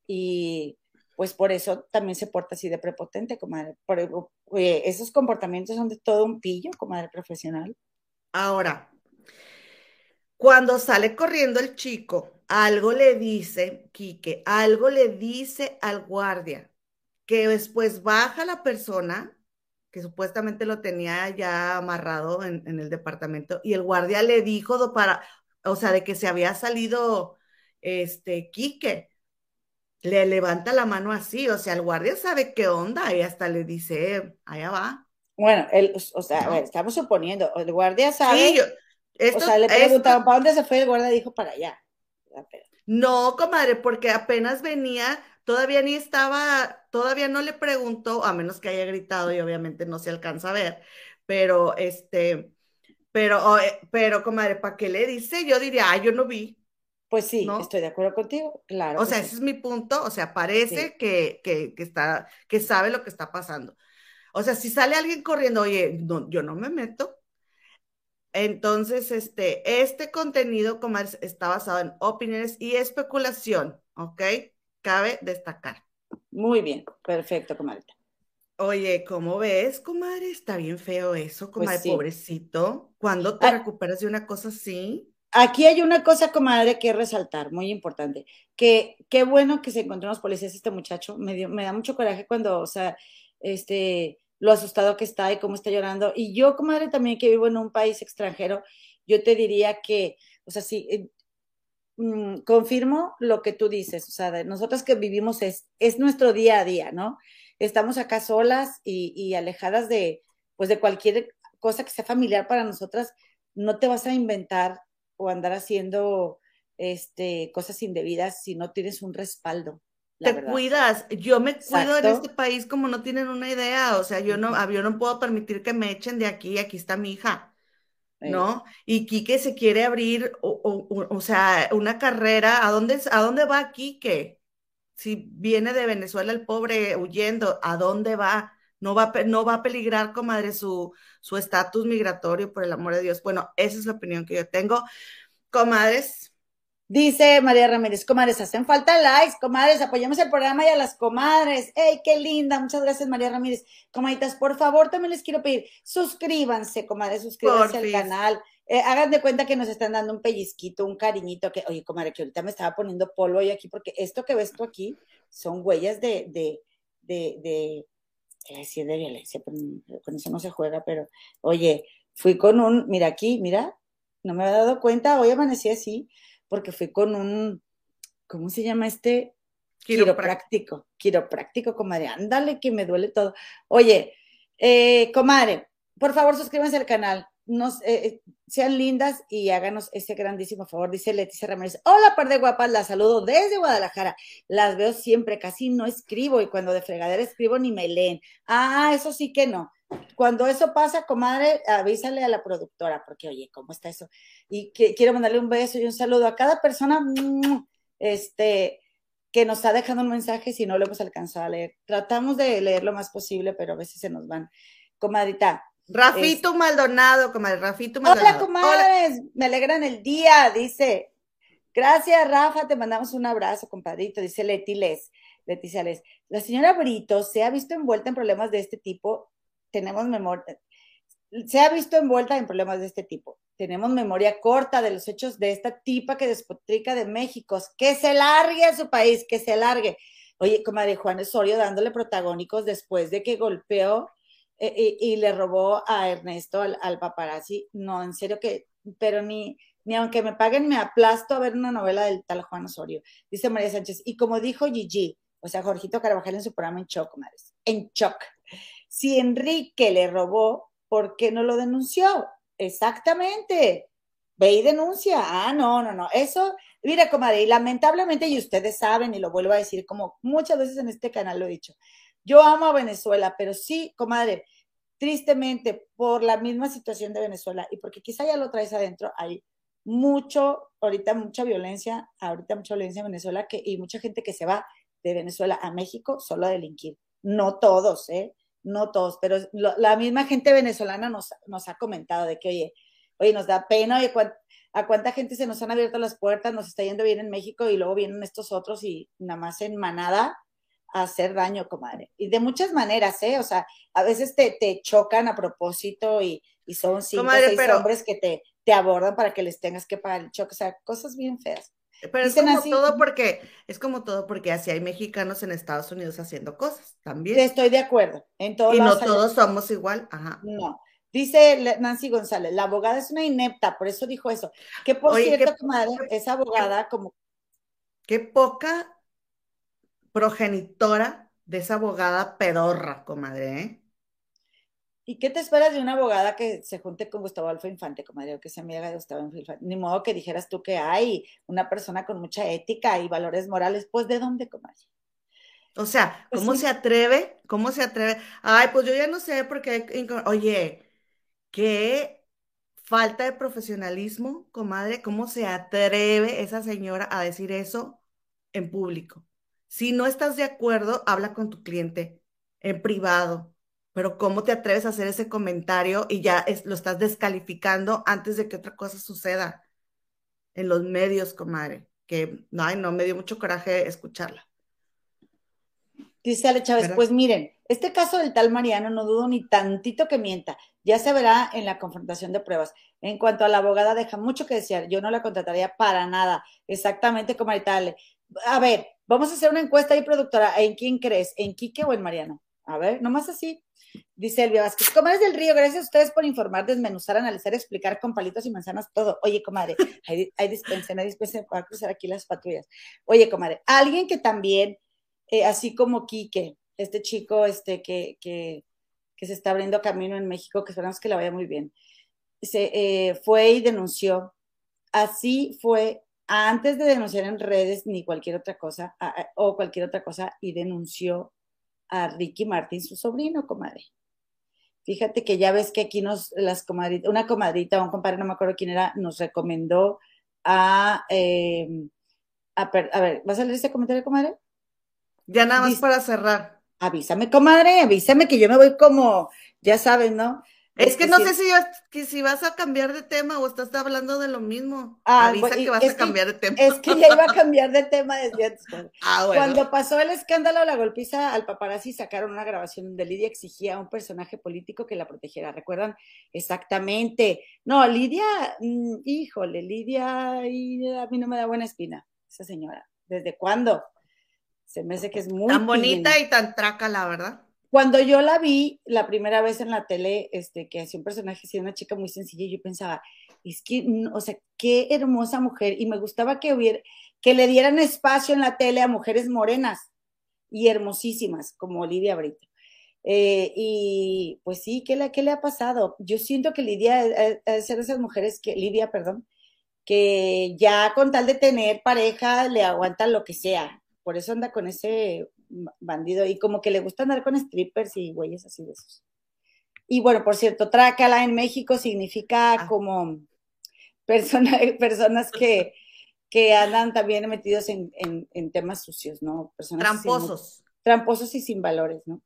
S2: Y pues por eso también se porta así de prepotente, comadre. Por, esos comportamientos son de todo un pillo, comadre profesional.
S1: Ahora, cuando sale corriendo el chico, algo le dice, Quique, algo le dice al guardia, que después baja la persona, que supuestamente lo tenía ya amarrado en, en el departamento, y el guardia le dijo para, o sea, de que se había salido este Quique le levanta la mano así, o sea, el guardia sabe qué onda y hasta le dice, allá va.
S2: Bueno, él, o sea, estamos suponiendo, el guardia sabe, sí, o sea, le preguntaron, ¿para dónde se fue? El guardia dijo, para allá.
S1: No, comadre, porque apenas venía, todavía ni estaba, todavía no le preguntó, a menos que haya gritado y obviamente no se alcanza a ver, pero este, pero, eh, pero comadre, ¿para qué le dice? Yo diría, ah, yo no vi.
S2: Pues sí, estoy de acuerdo contigo, claro.
S1: O sea, ese es mi punto, o sea, parece que, está, que sabe lo que está pasando. O sea, si sale alguien corriendo, oye, no, yo no me meto. Entonces, este, este contenido como está basado en opiniones y especulación, ¿ok? Cabe destacar.
S2: Muy bien, perfecto, comadre.
S1: Oye, ¿cómo ves, comadre? Está bien feo eso, pues comadre, pobrecito. ¿Cuándo te ah recuperas de una cosa así?
S2: Aquí hay una cosa, comadre, que resaltar, muy importante, que qué bueno que se encontró los policías este muchacho, me, me da mucho coraje cuando, o sea, este, lo asustado que está y cómo está llorando. Y yo, comadre, también que vivo en un país extranjero, yo te diría que, o sea, sí, eh, mm, confirmo lo que tú dices, o sea, de nosotros que vivimos es, es nuestro día a día, ¿no? Estamos acá solas y, y alejadas de, pues, de cualquier cosa que sea familiar para nosotras, no te vas a inventar o andar haciendo este, cosas indebidas si no tienes un respaldo.
S1: Te cuidas, yo me cuido en este país como no tienen una idea, o sea, yo no, yo no puedo permitir que me echen de aquí, aquí está mi hija, ¿no? Y Quique se quiere abrir, o, o, sea, una carrera, ¿a dónde, ¿a dónde va Quique? Si viene de Venezuela el pobre huyendo, ¿a dónde va? No va, no va a peligrar, comadre, su estatus migratorio, por el amor de Dios. Bueno, esa es la opinión que yo tengo. Comadres.
S2: Dice María Ramírez, comadres, hacen falta likes, comadres, apoyemos el programa y a las comadres. ¡Ey, qué linda! Muchas gracias, María Ramírez. Comaditas, por favor, también les quiero pedir, suscríbanse, comadres, suscríbanse al canal. Eh, hagan de cuenta que nos están dando un pellizquito, un cariñito, que, oye, comadre, que ahorita me estaba poniendo polvo ahí aquí, porque esto que ves tú aquí son huellas de, de, de decir de violencia, con eso no se juega, pero oye, fui con un, mira aquí, mira, no me había dado cuenta, hoy amanecí así, porque fui con un, ¿cómo se llama este? Quiropráctico, quiropráctico, comadre, ándale que me duele todo. Oye, eh, comadre, por favor suscríbanse al canal, nos, eh, eh, sean lindas y háganos ese grandísimo favor, dice Leticia Ramírez. Hola, par de guapas, las saludo desde Guadalajara. Las veo siempre, casi no escribo y cuando de fregadera escribo ni me leen. Ah, eso sí que no. Cuando eso pasa, comadre, avísale a la productora, porque oye, ¿cómo está eso? Y que, quiero mandarle un beso y un saludo a cada persona mm, este, que nos está dejando un mensaje si no lo hemos alcanzado a leer. Tratamos de leer lo más posible, pero a veces se nos van. Comadrita,
S1: Rafito Maldonado, comadre, Rafito Maldonado.
S2: Hola, comadres, me alegran el día, dice. Gracias, Rafa, te mandamos un abrazo, compadrito, dice Leti Les. Leticia Les. La señora Brito se ha visto envuelta en problemas de este tipo. Tenemos memoria. Se ha visto envuelta en problemas de este tipo. Tenemos memoria corta de los hechos de esta tipa que despotrica de México. Que se largue a su país, que se largue. Oye, comadre Juan Osorio dándole protagónicos después de que golpeó eh, y, le robó a Ernesto, al, paparazzi. No, en serio que, pero ni, ni aunque me paguen, me aplasto a ver una novela del tal Juan Osorio. Dice María Sánchez. Y como dijo Gigi, o sea, Jorgito Carvajal en su programa en Choc, madres, en Choc. Si Enrique le robó, ¿por qué no lo denunció? Exactamente. Ve y denuncia. Ah, no, no, no. Eso, mira, comadre, y lamentablemente, y ustedes saben, y lo vuelvo a decir, como muchas veces en este canal lo he dicho, Yo amo a Venezuela, pero sí, comadre, tristemente, por la misma situación de Venezuela y porque quizá ya lo traes adentro, hay mucho, ahorita mucha violencia, ahorita mucha violencia en Venezuela que, y mucha gente que se va de Venezuela a México solo a delinquir. No todos, ¿eh? No todos, pero la misma gente venezolana nos, nos ha comentado de que, oye, oye, nos da pena, oye, a cuánta gente se nos han abierto las puertas, nos está yendo bien en México y luego vienen estos otros y nada más en manada hacer daño, comadre. Y de muchas maneras, ¿eh? O sea, a veces te, te chocan a propósito y, y son cinco o seis hombres que te, te abordan para que les tengas que pagar el choque. O sea, cosas bien feas.
S1: Pero es como todo porque, es como todo porque así hay mexicanos en Estados Unidos haciendo cosas también.
S2: Estoy de acuerdo. En todo
S1: y no todos somos igual. Ajá.
S2: No. Dice Nancy González, la abogada es una inepta, por eso dijo eso. Que por cierto, comadre, esa abogada como...
S1: Qué poca progenitora de esa abogada pedorra, comadre. ¿eh?
S2: ¿Y qué te esperas de una abogada que se junte con Gustavo Alfa Infante, comadre, o que se amiga de Gustavo Infante? Ni modo que dijeras tú que hay una persona con mucha ética y valores morales. Pues, ¿de dónde, comadre?
S1: O sea, pues ¿cómo se atreve? ¿Cómo se atreve? Ay, pues yo ya no sé porque, oye, qué falta de profesionalismo, comadre, ¿cómo se atreve esa señora a decir eso en público? Si no estás de acuerdo, habla con tu cliente en privado. Pero ¿cómo te atreves a hacer ese comentario y ya lo estás descalificando antes de que otra cosa suceda en los medios, comadre? Que, ay, no, me dio mucho coraje escucharla.
S2: Dice Ale Chávez, pues miren, este caso del tal Mariano no dudo ni tantito que mienta. Ya se verá en la confrontación de pruebas. En cuanto a la abogada, deja mucho que desear. Yo no la contrataría para nada. Exactamente como tal. A ver, Vamos a hacer una encuesta ahí, productora. ¿En quién crees? ¿En Quique o en Mariano? A ver, nomás así. Dice Elvia Vázquez, comadres del río, gracias a ustedes por informar, desmenuzar, analizar, explicar con palitos y manzanas todo. Oye, comadre, hay, hay dispensen, hay dispensen para cruzar aquí las patrullas. Oye, comadre, alguien que también, eh, así como Quique, este chico este, que, que, que, se está abriendo camino en México, que esperamos que le vaya muy bien, se, eh, fue y denunció. Así fue antes de denunciar en redes ni cualquier otra cosa, o cualquier otra cosa, y denunció a Ricky Martín, su sobrino, comadre. Fíjate que ya ves que aquí nos, las comadritas, una comadrita o un compadre, no me acuerdo quién era, nos recomendó a, em, a, ver, ¿vas a leer ese comentario, comadre?
S1: Ya nada más para cerrar.
S2: Avísame, comadre, avísame que yo me voy como, ya sabes, ¿no?
S1: Es que no sé si, si vas a cambiar de tema o estás hablando de lo mismo. Ah, Avisa que vas a cambiar de tema.
S2: Es que ya iba a cambiar de tema desde (laughs) antes. Ah, Cuando pasó el escándalo, la golpiza al paparazzi, sacaron una grabación donde Lidia exigía a un personaje político que la protegiera. ¿Recuerdan? Exactamente. No, Lidia, mm, híjole, Lidia, a mí no me da buena espina, esa señora. ¿Desde cuándo? Se me hace que es muy...
S1: Tan bonita y tan traca, la verdad.
S2: Cuando yo la vi la primera vez en la tele, este, que hacía un personaje así, una chica muy sencilla, yo pensaba, es que, o sea, qué hermosa mujer, y me gustaba que hubiera, que le dieran espacio en la tele a mujeres morenas y hermosísimas, como Lidia Brito. Eh, y pues sí, ¿qué le, ¿qué le ha pasado? Yo siento que Lidia es ser esas mujeres que, Lidia, perdón, que ya con tal de tener pareja le aguantan lo que sea. Por eso anda con ese bandido y como que le gusta andar con strippers y güeyes así de esos. Y bueno, por cierto, trácala en México significa ah. como persona, (laughs) personas que, que andan también metidos en, en, temas sucios, ¿no? Personas
S1: tramposos.
S2: tramposos y sin valores, ¿no?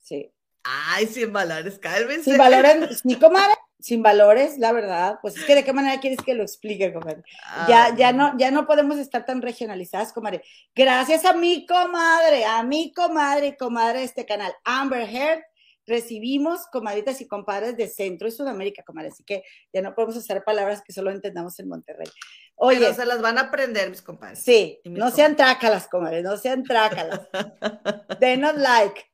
S2: Sí.
S1: Ay, sin valores, cálmense.
S2: Sin valores, sí, comadre, sin valores, la verdad. Pues es que de qué manera quieres que lo explique, comadre. ya, ah, ya no, ya no podemos estar tan regionalizadas, comadre. Gracias a mi comadre, a mi comadre y comadre de este canal, Amber Heard, recibimos comadritas y compadres de Centro y Sudamérica, comadre. Así que ya no podemos hacer palabras que solo entendamos en Monterrey.
S1: Oye. se las van a aprender, mis compadres.
S2: Sí, no sean trácalas, comadre, no sean trácalas. (laughs) Denos like.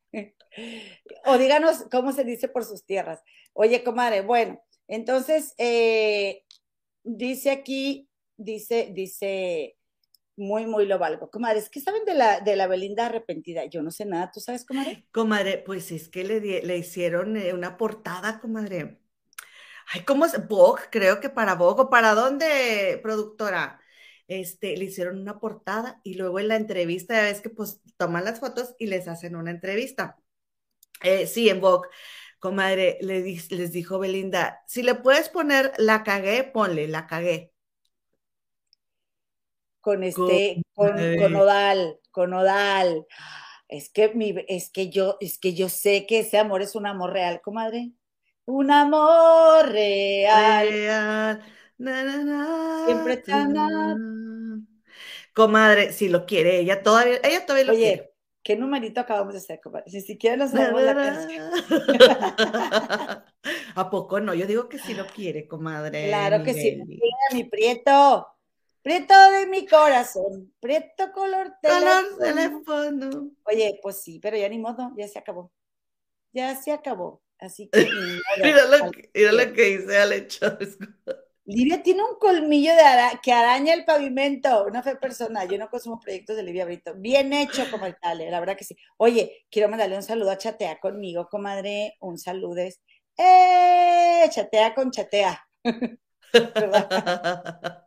S2: O díganos cómo se dice por sus tierras. Oye, comadre, bueno, entonces, eh, dice aquí, dice, dice, muy, muy lo valgo. Comadre, ¿qué saben de la, de la Belinda arrepentida? Yo no sé nada, ¿tú sabes, comadre?
S1: Comadre, pues es que le, le hicieron eh, una portada, comadre. Ay, ¿cómo es? Vogue, creo que para Vogue, ¿o para dónde, productora? este, le hicieron una portada y luego en la entrevista, ya ves que pues toman las fotos y les hacen una entrevista. Eh, sí, en Vogue. Comadre, le les dijo Belinda, si le puedes poner la cagué, ponle la cagué.
S2: Con este, con, con, Odal, con Odal. Es que mi, es que yo, es que yo sé que ese amor es un amor real, comadre. Un amor real. Siempre tan.
S1: Comadre, si lo quiere, ella todavía, ella todavía lo quiere.
S2: ¿Qué numerito acabamos de hacer, comadre? Si siquiera nos sabemos la canción. (laughs)
S1: ¿A poco no? Yo digo que sí lo quiere, comadre.
S2: Claro que sí. mi prieto. Prieto de mi corazón. Prieto color
S1: teléfono. teléfono.
S2: Oye, pues sí, pero ya ni modo, ya se acabó. Ya se acabó. Así que. (laughs)
S1: mira, lo que, mira lo que hice al hecho.
S2: Livia tiene un colmillo de que araña el pavimento, una fe personal. Yo no consumo proyectos de Livia Brito. Bien hecho, como el tal, la verdad que sí. Oye, quiero mandarle un saludo a Chatea conmigo, comadre. Un saludo. ¡Eh! Chatea con Chatea. (laughs)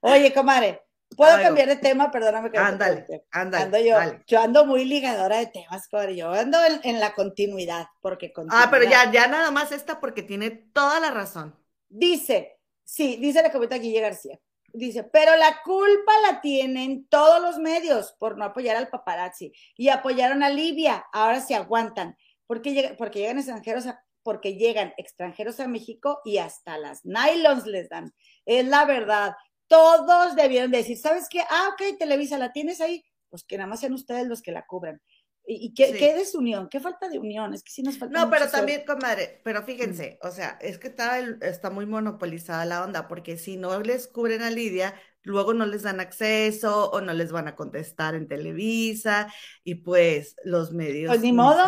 S2: Oye, comadre, ¿puedo cambiar de tema? Perdóname que
S1: Ándale, ándale. Ando
S2: yo, yo ando muy ligadora de temas, comadre. Yo ando en, la continuidad, porque
S1: Ah, pero ya, ya nada más esta porque tiene toda la razón.
S2: Dice, sí, dice la cometa Guille García. Dice, pero la culpa la tienen todos los medios por no apoyar al paparazzi. Y apoyaron a Libia, ahora se aguantan. Porque, porque llegan extranjeros porque llegan extranjeros a México y hasta las nylons les dan. Es la verdad. Todos debieron decir, ¿sabes qué? Ah, ok, Televisa, ¿la tienes ahí? Pues que nada más sean ustedes los que la cubran. ¿Y qué, qué, desunión? ¿Qué falta de unión? Es que sí nos falta.
S1: No, pero también, comadre, pero fíjense, o sea, es que está, está muy monopolizada la onda, porque si no les cubren a Lidia, luego no les dan acceso o no les van a contestar en Televisa y pues los medios.
S2: Pues ni modo,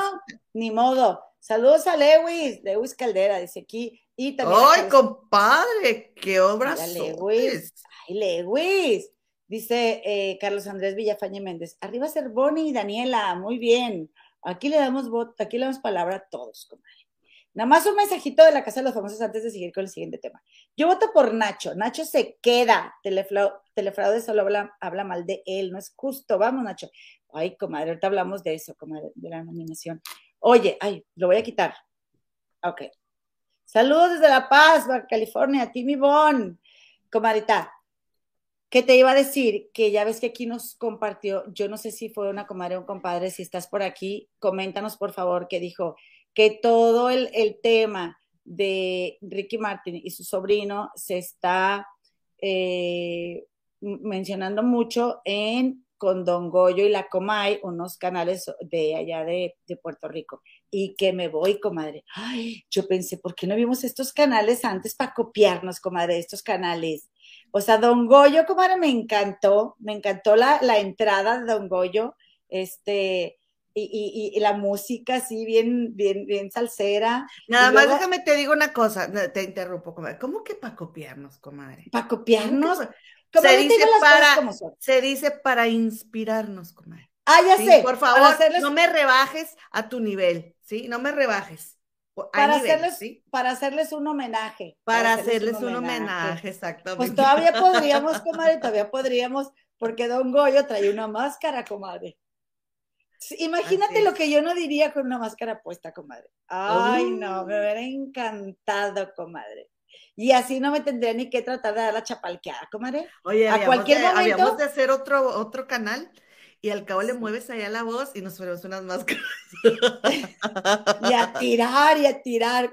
S2: ni modo. Saludos a Lewis, Lewis Caldera, dice aquí. Y también
S1: ¡Ay, compadre! ¡Qué obras!
S2: Lewis. ¡Ay, Lewis! Dice eh, Carlos Andrés Villafañe Méndez, arriba Cervoni y Daniela, muy bien. Aquí le damos voto, aquí le damos palabra a todos, comadre. Nada más un mensajito de la Casa de los Famosos antes de seguir con el siguiente tema. Yo voto por Nacho. Nacho se queda. Telefraude solo habla, habla mal de él. No es justo. Vamos, Nacho. Ay, comadre, ahorita hablamos de eso, comadre, de la nominación. Oye, ay, lo voy a quitar. Ok. Saludos desde La Paz, California, Timmy Bon. Comadita, ¿Qué te iba a decir? Que ya ves que aquí nos compartió, yo no sé si fue una comadre o un compadre, si estás por aquí, coméntanos por favor, que dijo que todo el, tema de Ricky Martin y su sobrino se está eh, mencionando mucho en con Don Goyo y la Comay, unos canales de allá de, de, Puerto Rico. Y que me voy, comadre. Ay, yo pensé, ¿por qué no vimos estos canales antes para copiarnos, comadre, estos canales? O sea, Don Goyo, comadre, me encantó, me encantó la, la entrada de Don Goyo, este, y, y, la música así bien, bien, bien salsera.
S1: Nada más déjame te digo una cosa, te interrumpo, comadre. ¿Cómo que para copiarnos, comadre?
S2: ¿Para copiarnos?
S1: Se dice, para, se dice para inspirarnos, comadre.
S2: Ah, ya sé.
S1: Por favor, no me rebajes a tu nivel, ¿sí? No me rebajes
S2: para, hacerles, para hacerles un homenaje.
S1: Para, hacerles, un, homenaje. exactamente.
S2: Pues todavía podríamos, comadre, todavía podríamos, porque Don Goyo trae una máscara, comadre. Imagínate lo que yo no diría con una máscara puesta, comadre. Ay, no, me hubiera encantado, comadre. Y así no me tendría ni que tratar de dar la chapalqueada, comadre.
S1: Oye, a cualquier momento. Habíamos de hacer otro, otro canal y al cabo le mueves allá la voz y nos ponemos unas máscaras.
S2: y a tirar y a tirar.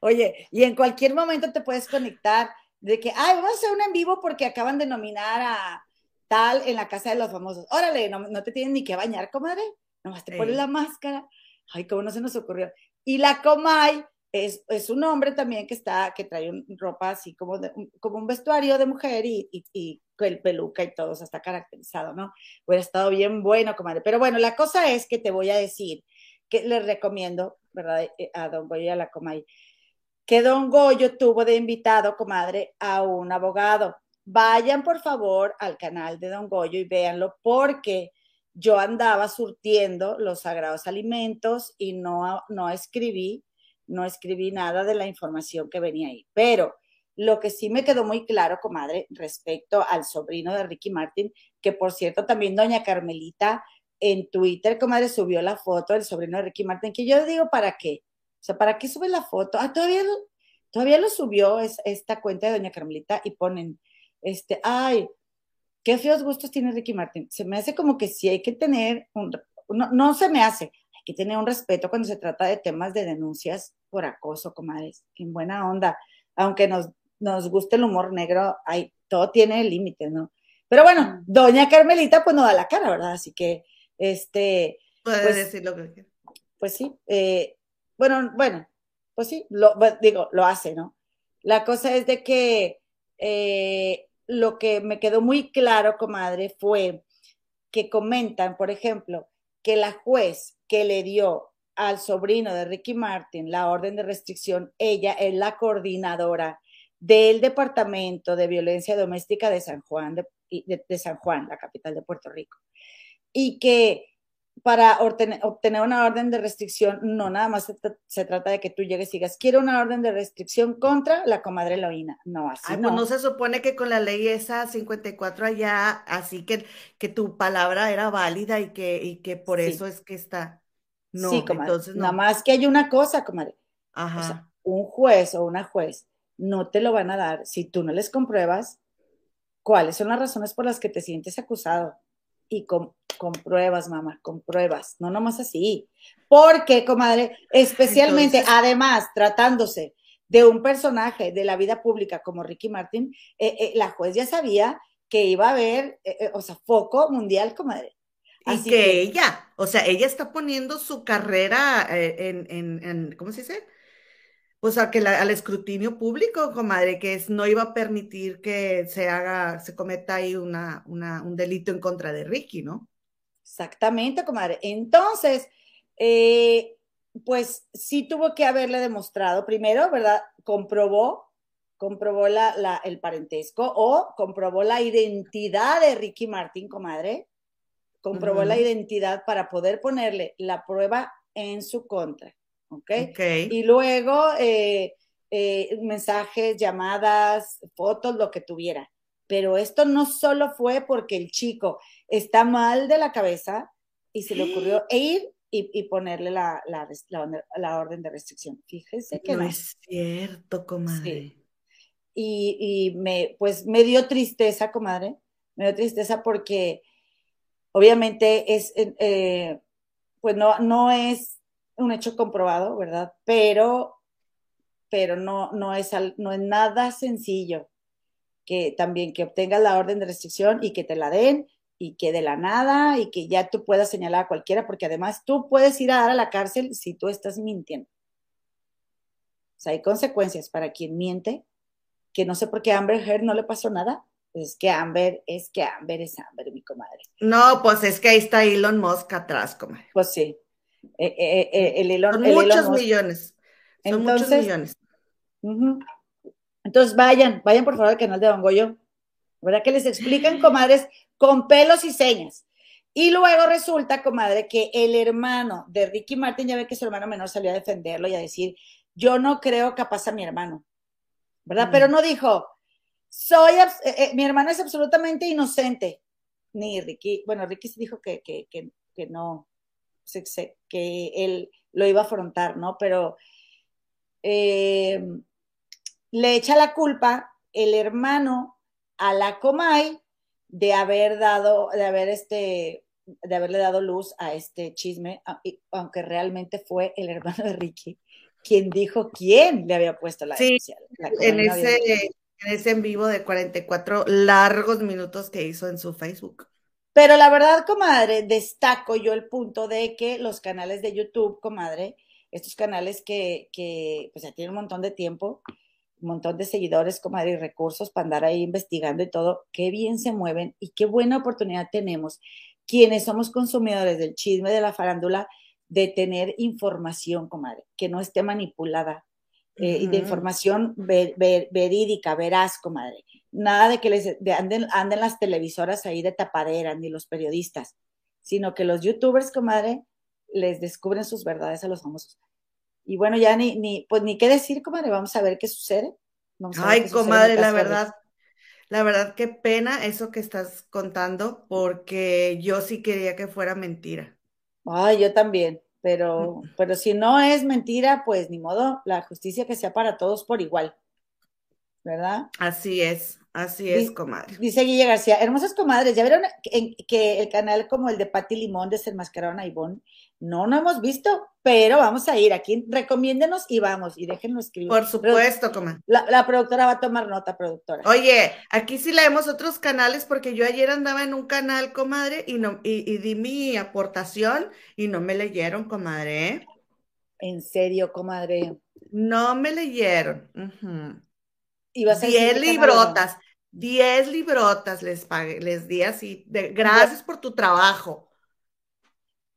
S2: Oye, y en cualquier momento te puedes conectar de que, ay, vamos a hacer un en vivo porque acaban de nominar a tal en la casa de los famosos. Órale, no, te tienen ni que bañar, comadre. Nomás te pones la máscara. Ay, cómo no se nos ocurrió. Y la Comay es, es, un hombre también que está, que trae ropa así como, como un vestuario de mujer y, y, el peluca y todo, o está caracterizado, ¿no? Hubiera estado bien bueno, comadre. Pero bueno, la cosa es que te voy a decir que les recomiendo, ¿verdad? Eh, a don Goyo y a la Comay, que don Goyo tuvo de invitado, comadre, a un abogado. Vayan, por favor, al canal de don Goyo y véanlo, porque yo andaba surtiendo los sagrados alimentos y no, no escribí no escribí nada de la información que venía ahí. Pero Lo que sí me quedó muy claro, comadre, respecto al sobrino de Ricky Martin, que por cierto también doña Carmelita en Twitter, comadre, subió la foto del sobrino de Ricky Martin, que yo digo, ¿para qué? O sea, ¿para qué sube la foto? Ah, todavía todavía lo subió es, esta cuenta de doña Carmelita y ponen, este, ay, qué feos gustos tiene Ricky Martin. Se me hace como que sí hay que tener un, no, no se me hace, que tener un respeto cuando se trata de temas de denuncias por acoso, comadres, en buena onda. Aunque nos, nos guste el humor negro, hay, todo tiene límites, ¿no? Pero bueno, doña Carmelita pues no da la cara, ¿verdad? Así que, este...
S1: Puede
S2: pues,
S1: decir lo que quiera.
S2: Pues sí, eh, bueno, bueno, pues sí, lo, digo, lo hace, ¿no? La cosa es de que eh, lo que me quedó muy claro, comadre, fue que comentan, por ejemplo, que la juez que le dio al sobrino de Ricky Martin la orden de restricción, ella es la coordinadora del Departamento de Violencia Doméstica de San Juan, de, de San Juan, la capital de Puerto Rico. Y que para obtener, una orden de restricción, no nada más se, trata de que tú llegues y digas, quiero una orden de restricción contra la comadre Eloína. No, así
S1: Ay,
S2: no.
S1: Pues no se supone que con la ley esa 54 allá, así que, que tu palabra era válida y que, y que por eso es que está. No,
S2: sí, comadre.
S1: entonces no.
S2: Nada más que hay una cosa, comadre.
S1: Ajá.
S2: O sea, un juez o una juez no te lo van a dar si tú no les compruebas cuáles son las razones por las que te sientes acusado y con, con pruebas, mamá, con pruebas, no nomás así. Porque, comadre, especialmente, además, tratándose de un personaje de la vida pública como Ricky Martin, eh, eh, la juez ya sabía que iba a haber, eh, o sea, foco mundial, comadre.
S1: Así y que, ella, o sea, ella está poniendo su carrera en, en, en ¿cómo se dice? O sea, que al escrutinio público, comadre, que es, no iba a permitir que se haga, se cometa ahí una, una, un delito en contra de Ricky, ¿no?
S2: Exactamente, comadre. Entonces, eh, pues sí tuvo que haberle demostrado, primero, ¿verdad? Comprobó, comprobó la, la, el parentesco o comprobó la identidad de Ricky Martín, comadre. Comprobó uh -huh. la identidad para poder ponerle la prueba en su contra. ¿Okay?
S1: ok.
S2: Y luego eh, eh, mensajes, llamadas, fotos, lo que tuviera. Pero esto no solo fue porque el chico está mal de la cabeza y se le ocurrió ir y, y ponerle la, la, la, la, orden de restricción. Fíjese que
S1: no,
S2: no.
S1: es cierto, comadre.
S2: Sí. Y, y, me, pues me dio tristeza, comadre, me dio tristeza porque obviamente es, eh, pues no, no es un hecho comprobado, ¿verdad? Pero, pero no, no, es, no es nada sencillo que también que obtengas la orden de restricción y que te la den y que de la nada y que ya tú puedas señalar a cualquiera, porque además tú puedes ir a dar a la cárcel si tú estás mintiendo. O sea, hay consecuencias para quien miente, que no sé por qué a Amber Heard no le pasó nada. Es que Amber, es que Amber es Amber, mi comadre.
S1: No, pues es que ahí está Elon Musk atrás, comadre.
S2: Pues sí. Eh, eh, eh, el Elon,
S1: Son
S2: el
S1: muchos
S2: Elon
S1: millones. Son
S2: Entonces,
S1: muchos millones.
S2: Uh -huh. Entonces vayan, vayan por favor al canal de Don Goyo, ¿verdad? Que les explican, (laughs) comadres, con pelos y señas. Y luego resulta, comadre, que el hermano de Ricky Martin, ya ve que su hermano menor salió a defenderlo y a decir, yo no creo capaz a mi hermano, ¿verdad? Mm. Pero no dijo, soy, eh, eh, mi hermano es absolutamente inocente. Ni Ricky, bueno, Ricky sí dijo que, que, que, que no, que él lo iba a afrontar, ¿no? Pero eh, le echa la culpa el hermano a la Comay de haber dado, de haber este, de haberle dado luz a este chisme, aunque realmente fue el hermano de Ricky quien dijo quién le había puesto la
S1: sí,
S2: La
S1: en ese, en ese en vivo de 44 largos minutos que hizo en su Facebook.
S2: Pero la verdad, comadre, destaco yo el punto de que los canales de YouTube, comadre, estos canales que, que pues ya tienen un montón de tiempo, un montón de seguidores, comadre, y recursos para andar ahí investigando y todo, qué bien se mueven y qué buena oportunidad tenemos quienes somos consumidores del chisme de la farándula de tener información, comadre, que no esté manipulada eh, uh -huh. y de información ver, ver, verídica, veraz, comadre. Nada de que les de anden, anden las televisoras ahí de tapadera, ni los periodistas, sino que los youtubers, comadre, les descubren sus verdades a los famosos. Y bueno, ya ni, ni, pues ni qué decir, comadre, vamos a ver qué sucede.
S1: Ay, comadre, la verdad, la verdad, qué pena eso que estás contando, porque yo sí quería que fuera mentira.
S2: Ay, yo también, pero, (laughs) pero si no es mentira, pues ni modo, la justicia que sea para todos por igual, ¿verdad?
S1: Así es. Así es, comadre.
S2: Dice Guille García, hermosas comadres, ¿ya vieron que el canal como el de Patti Limón Desenmascararon a Ivonne? No, no hemos visto, pero vamos a ir. Aquí recomiéndenos y vamos, y déjenos escribir.
S1: Por supuesto, comadre.
S2: La, productora va a tomar nota, productora.
S1: Oye, aquí sí leemos otros canales, porque yo ayer andaba en un canal, comadre, y, no, y, di mi aportación y no me leyeron, comadre. ¿eh?
S2: En serio, comadre.
S1: No me leyeron. Y vas a Diez librotas. 10 librotas les pagué, les di así, de, gracias por tu trabajo.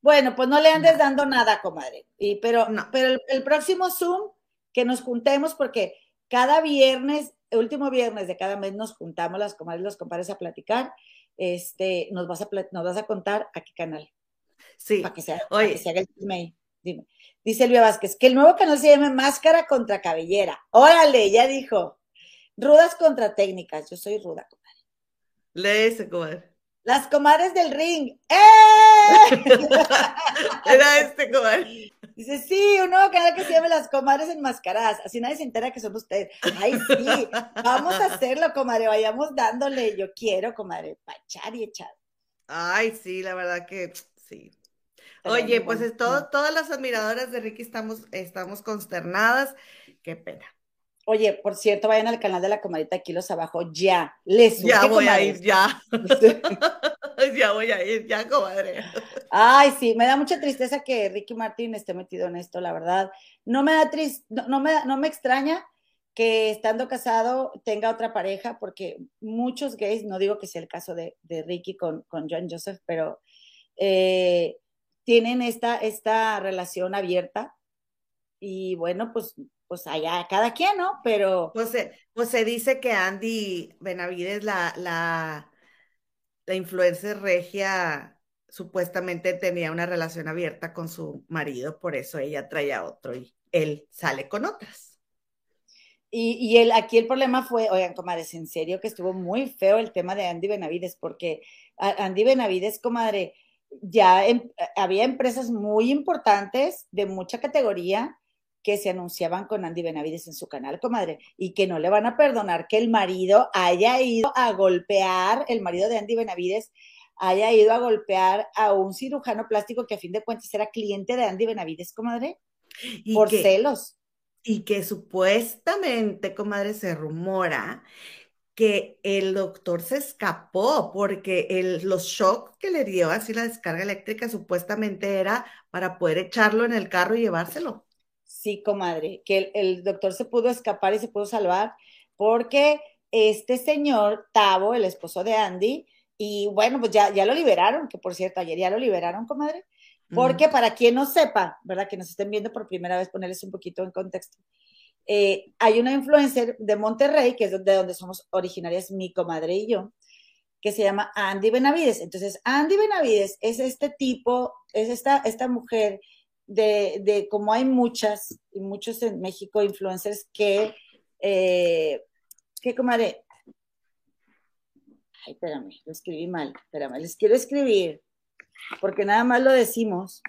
S2: Bueno, pues no le andes dando nada, comadre. Y, pero pero el, próximo Zoom, que nos juntemos, porque cada viernes, el último viernes de cada mes nos juntamos las comadres y los compadres a platicar. Este, nos vas a, nos vas a contar a qué canal.
S1: Sí.
S2: Para que, sea, Oye. se haga el Dime. Dice Elvia Vázquez, que el nuevo canal se llame Máscara contra Cabellera. Órale, ya dijo. Rudas contra técnicas. Yo soy ruda, comadre.
S1: Lee ese, comadre.
S2: Las comadres del ring. ¡Eh!
S1: Era este, comadre.
S2: Dice, sí, un nuevo canal que se llama Las Comadres Enmascaradas. Así nadie se entera que son ustedes. Ay, sí, vamos a hacerlo, comadre. Vayamos dándole. Yo quiero, comadre, pachar y echar.
S1: Ay, sí, la verdad que sí. Oye, pues es todo, todas las admiradoras de Ricky estamos, estamos consternadas. Qué pena.
S2: Oye, por cierto, vayan al canal de la comadita Kilos Abajo ya. Les
S1: Ya voy a ir, ya. (laughs) ya voy a ir, ya, comadre.
S2: Ay, sí, me da mucha tristeza que Ricky Martin esté metido en esto, la verdad. No me da triste, no, me, no me extraña que estando casado tenga otra pareja, porque muchos gays, no digo que sea el caso de, Ricky con, con, John Joseph, pero eh, tienen esta, esta relación abierta. Y bueno, pues pues allá cada quien, ¿no? Pero...
S1: Pues se, pues se dice que Andy Benavides, la, la, la influencer regia, supuestamente tenía una relación abierta con su marido, por eso ella traía otro y él sale con otras.
S2: Y, y el, aquí el problema fue, oigan, comadres, en serio que estuvo muy feo el tema de Andy Benavides, porque Andy Benavides, comadre, ya em, había empresas muy importantes de mucha categoría que se anunciaban con Andy Benavides en su canal, comadre, y que no le van a perdonar que el marido haya ido a golpear, el marido de Andy Benavides haya ido a golpear a un cirujano plástico que a fin de cuentas era cliente de Andy Benavides, comadre, y por celos.
S1: Y que supuestamente, comadre, se rumora que el doctor se escapó porque el, los shocks que le dio así la descarga eléctrica supuestamente era para poder echarlo en el carro y llevárselo.
S2: Sí, comadre, que el, doctor se pudo escapar y se pudo salvar porque este señor, Tavo, el esposo de Andy, y bueno, pues ya, ya lo liberaron, que por cierto, ayer ya lo liberaron, comadre, porque para quien no sepa, ¿verdad? Que nos estén viendo por primera vez, ponerles un poquito en contexto. Eh, hay una influencer de Monterrey, que es de donde somos originarias mi comadre y yo, que se llama Andy Benavides. Entonces, Andy Benavides es este tipo, es esta, esta mujer de, de como hay muchas y muchos en México influencers que, eh, que comadre, ay, espérame, lo escribí mal, espérame, les quiero escribir, porque nada más lo decimos.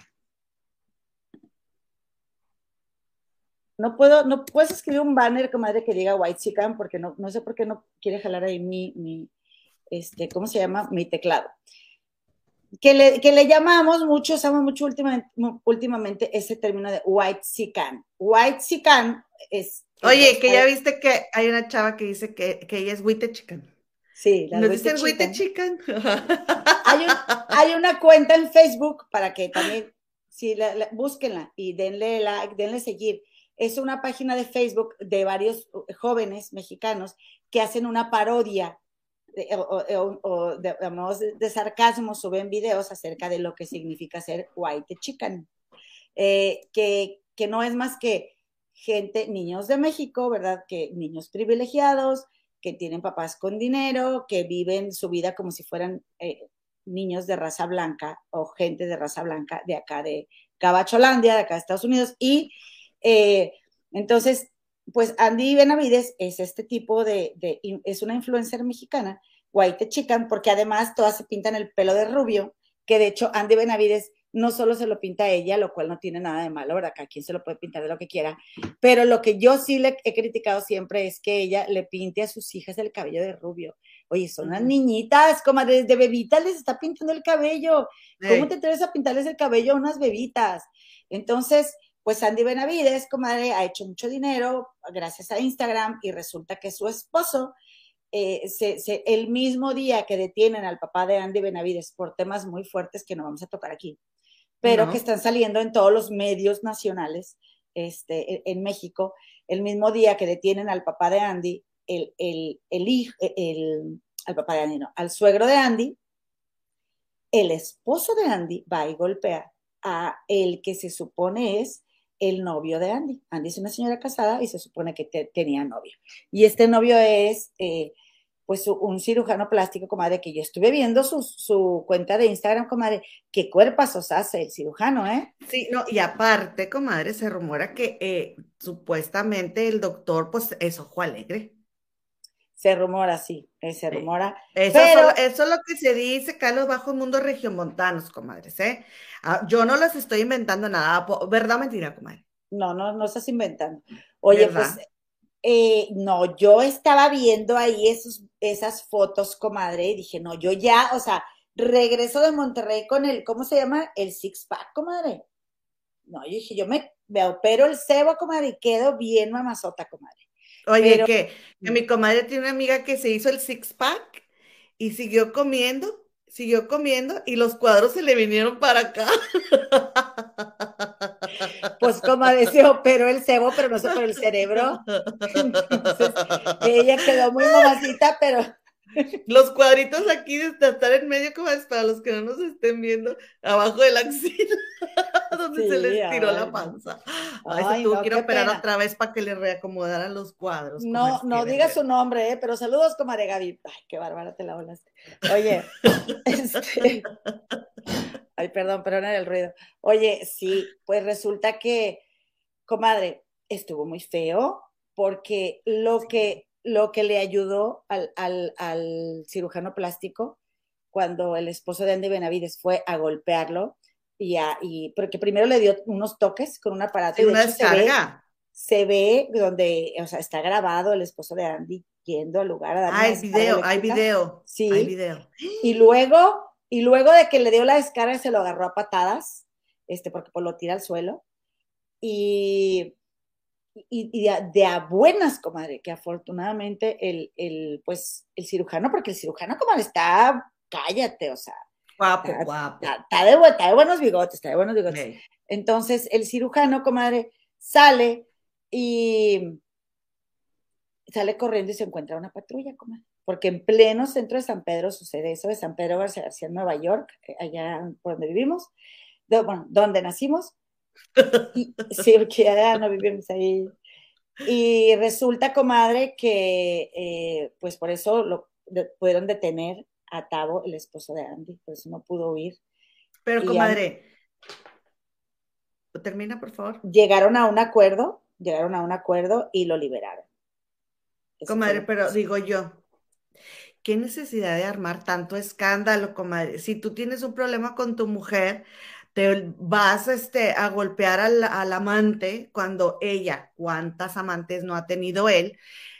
S2: No puedo, no puedes escribir un banner, comadre, que diga White Chicken, porque no, no sé por qué no quiere jalar ahí mi, mi, este, ¿cómo se llama? Mi teclado que le, que le llamamos mucho, usamos mucho últimamente, últimamente ese término de white sican. White sican es...
S1: Oye, que ya viste que hay una chava que dice que, que ella es Wite Chican.
S2: Sí,
S1: la ¿Nos dicen Wite Chican?
S2: hay, hay, una cuenta en Facebook para que también, sí, la, búsquenla y denle like, denle seguir. Es una página de Facebook de varios jóvenes mexicanos que hacen una parodia o, de, de, sarcasmo suben videos acerca de lo que significa ser white chicken, eh, que, que no es más que gente, niños de México, ¿verdad? Que niños privilegiados, que tienen papás con dinero, que viven su vida como si fueran eh, niños de raza blanca o gente de raza blanca de acá de Cabacholandia, de acá de Estados Unidos. Y eh, entonces pues Andy Benavides es este tipo de, de, es una influencer mexicana, white chican, porque además todas se pintan el pelo de rubio, que de hecho Andy Benavides no solo se lo pinta a ella, lo cual no tiene nada de malo, ¿verdad? Cada quien se lo puede pintar de lo que quiera, pero lo que yo sí le he criticado siempre es que ella le pinte a sus hijas el cabello de rubio. Oye, son unas niñitas, como desde bebitas les está pintando el cabello. ¿Cómo te atreves a pintarles el cabello a unas bebitas? Entonces, pues Andy Benavides, comadre, ha hecho mucho dinero gracias a Instagram y resulta que su esposo, eh, el mismo día que detienen al papá de Andy Benavides por temas muy fuertes que no vamos a tocar aquí, pero que están saliendo en todos los medios nacionales este, e, en México, el mismo día que detienen al papá de Andy, el, el, el hijo, el, al papá de Andy, no, al suegro de Andy, el esposo de Andy va y golpea a el que se supone es el novio de Andy. Andy es una señora casada y se supone que tenía novio. Y este novio es, eh, pues, un cirujano plástico, comadre, que yo estuve viendo su, su cuenta de Instagram, comadre. Qué cuerpazos hace el cirujano, ¿eh?
S1: Sí, no, y aparte, comadre, se rumora que eh, supuestamente el doctor, pues, es ojo alegre.
S2: Se rumora, sí, eh, se rumora.
S1: Eso, pero... eso es lo que se dice acá en los bajos mundos regiomontanos, comadres, ¿eh? Ah, yo no les estoy inventando nada, ¿verdad mentira, comadre?
S2: No, no, no estás inventando. Oye, pues, eh, no, yo estaba viendo ahí esos, esas fotos, comadre, y dije, no, yo ya, o sea, regreso de Monterrey con el, ¿cómo se llama? El six pack, comadre. No, yo dije, yo me, me opero el cebo, comadre, y quedo bien mamazota, comadre.
S1: Oye, que, mi comadre tiene una amiga que se hizo el six pack y siguió comiendo, siguió comiendo y los cuadros se le vinieron para acá. (laughs)
S2: Pues como decía, pero el cebo, pero no se por el cerebro. (laughs) (laughs) Entonces, ella quedó muy mamacita, pero
S1: los cuadritos aquí de estar en medio, como es para los que no nos estén viendo, abajo de la axila, (laughs) donde se les tiró la panza. Ay, se tuvo que operar otra vez para que le reacomodaran los cuadros.
S2: No, no diga su nombre, ¿eh? pero saludos, comadre Gaby. Ay, qué bárbara te la volaste. Oye, (laughs) este... Ay, perdón, perdona el ruido. Oye, sí, pues resulta que, comadre, estuvo muy feo porque lo que lo que le ayudó al, al, cirujano plástico cuando el esposo de Andy Benavides fue a golpearlo y, a, y porque primero le dio unos toques con un aparato.
S1: y una descarga.
S2: Se ve, donde, o sea, está grabado el esposo de Andy yendo al lugar a
S1: dar Ah, hay video, hay video.
S2: Sí.
S1: Hay video.
S2: Y luego, y luego de que le dio la descarga, se lo agarró a patadas, este, porque pues, lo tira al suelo. Y y, de, a, buenas, comadre, que afortunadamente el, el, pues, el cirujano, porque el cirujano, comadre, está, cállate, o sea.
S1: Guapo, está, guapo.
S2: Está, de, buenos bigotes, está de buenos bigotes. Entonces, el cirujano, comadre, sale y sale corriendo y se encuentra una patrulla, comadre. Porque en pleno centro de San Pedro sucede eso, de San Pedro García, en Nueva York, eh, allá por donde vivimos, bueno, donde nacimos, sí, porque ya no vivimos ahí. Y resulta, comadre, que eh, pues por eso lo pudieron detener a Tavo, el esposo de Andy, por eso no pudo huir.
S1: Pero, comadre, termina, por favor.
S2: Llegaron a un acuerdo, llegaron a un acuerdo y lo liberaron.
S1: comadre, pero digo yo, ¿qué necesidad de armar tanto escándalo, comadre? Si tú tienes un problema con tu mujer, te vas este, a golpear al, amante cuando ella, ¿cuántas amantes no ha tenido él?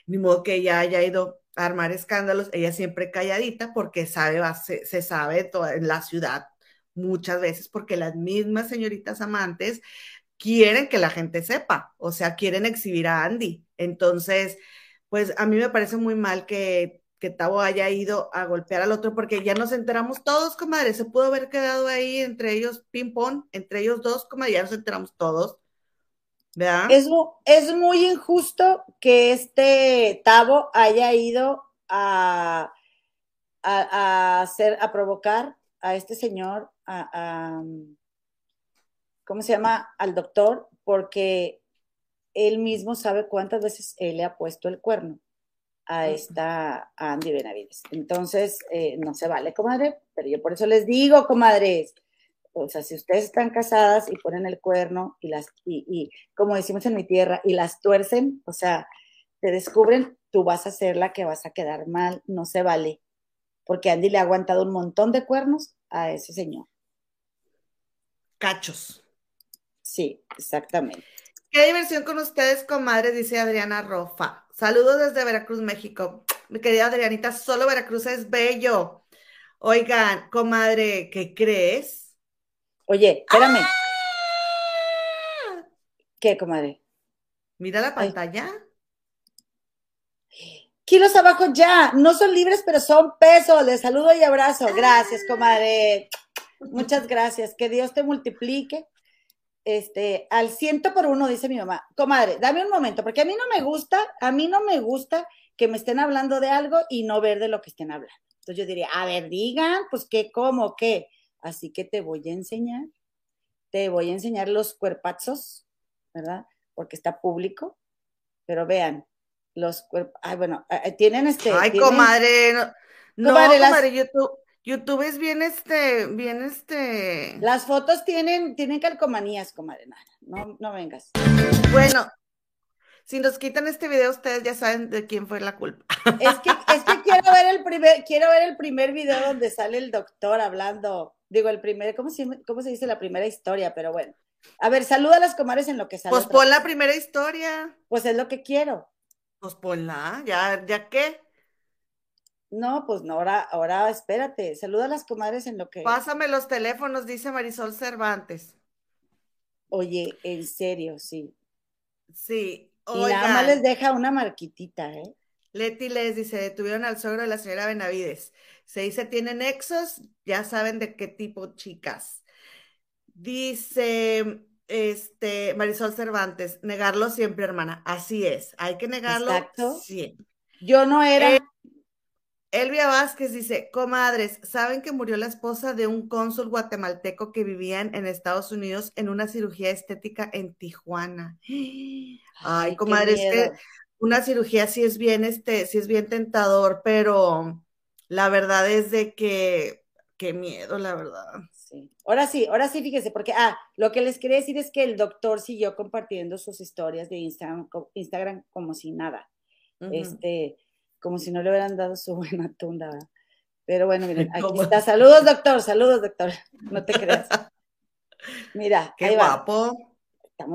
S1: Ni modo que ella haya ido a armar escándalos, ella siempre calladita porque sabe, se, se sabe toda, en la ciudad muchas veces porque las mismas señoritas amantes quieren que la gente sepa, o sea, quieren exhibir a Andy. Entonces, pues a mí me parece muy mal que que Tavo haya ido a golpear al otro, porque ya nos enteramos todos, comadre, se pudo haber quedado ahí entre ellos ping-pong, entre ellos dos, comadre, ya nos enteramos todos.
S2: Es, es muy injusto que este Tavo haya ido a, a, hacer, a provocar a este señor, a, ¿cómo se llama? Al doctor, porque él mismo sabe cuántas veces él le ha puesto el cuerno a esta Andy Benavides. Entonces, eh, no se vale, comadre, pero yo por eso les digo, comadres, o sea, si ustedes están casadas y ponen el cuerno y las, y, y como decimos en mi tierra, y las tuercen, o sea, te descubren, tú vas a ser la que vas a quedar mal, no se vale. Porque Andy le ha aguantado un montón de cuernos a ese señor.
S1: Cachos.
S2: Sí, exactamente.
S1: Qué diversión con ustedes, comadre, dice Adriana Rofa. Saludos desde Veracruz, México. Mi querida Adrianita, solo Veracruz es bello. Oigan, comadre, ¿qué crees?
S2: Oye, espérame. ¡Ah! ¿Qué, comadre?
S1: Mira la pantalla.
S2: Kilos abajo ya. No son libres, pero son pesos. Les saludo y abrazo. Gracias, comadre. Muchas gracias. Que Dios te multiplique. Este, al ciento por uno, dice mi mamá. Comadre, dame un momento, porque a mí no me gusta, a mí no me gusta que me estén hablando de algo y no ver de lo que estén hablando. Entonces yo diría, a ver, digan, pues qué, cómo, qué. Así que te voy a enseñar, te voy a enseñar los cuerpazos, ¿verdad? Porque está público, pero vean, los cuerpos, ay, bueno, eh, eh, tienen este.
S1: Ay, comadre, no, comadre, YouTube, YouTube es bien este, bien este.
S2: Las fotos tienen, tienen calcomanías, comadre, no, no vengas.
S1: Bueno, si nos quitan este video, ustedes ya saben de quién fue la culpa.
S2: Es que, es que quiero ver el primer, quiero ver el primer video donde sale el doctor hablando. Digo, el primer, ¿cómo se, cómo se dice la primera historia? Pero bueno. A ver, saluda a las comadres en lo que sale.
S1: Pues pon la primera historia.
S2: Pues es lo que quiero.
S1: Pues ponla, ya, ya qué.
S2: No, pues no, ahora, ahora espérate. Saluda a las comadres en lo que.
S1: Pásame los teléfonos, dice Marisol Cervantes.
S2: Oye, en serio, sí.
S1: Sí,
S2: y nada más les deja una marquitita, ¿eh?
S1: Leti les dice, detuvieron al suegro de la señora Benavides. Se dice, tienen nexos, ya saben de qué tipo chicas. Dice, este, Marisol Cervantes, negarlo siempre, hermana. Así es, hay que negarlo Exacto. siempre.
S2: Yo no era.
S1: Eh, Elvia Vázquez dice, comadres, ¿saben que murió la esposa de un cónsul guatemalteco que vivía en Estados Unidos en una cirugía estética en Tijuana? Ay, comadres, que una cirugía sí es bien, este, sí es bien tentador, pero la verdad es de que, qué miedo, la verdad.
S2: Sí. Ahora sí, ahora sí, fíjese, porque, ah, lo que les quería decir es que el doctor siguió compartiendo sus historias de Instagram, Instagram como si nada. Este, como si no le hubieran dado su buena tunda. Pero bueno, miren, (laughs) aquí está. Saludos, doctor, saludos, doctor. No te creas. (laughs) Mira,
S1: qué guapo.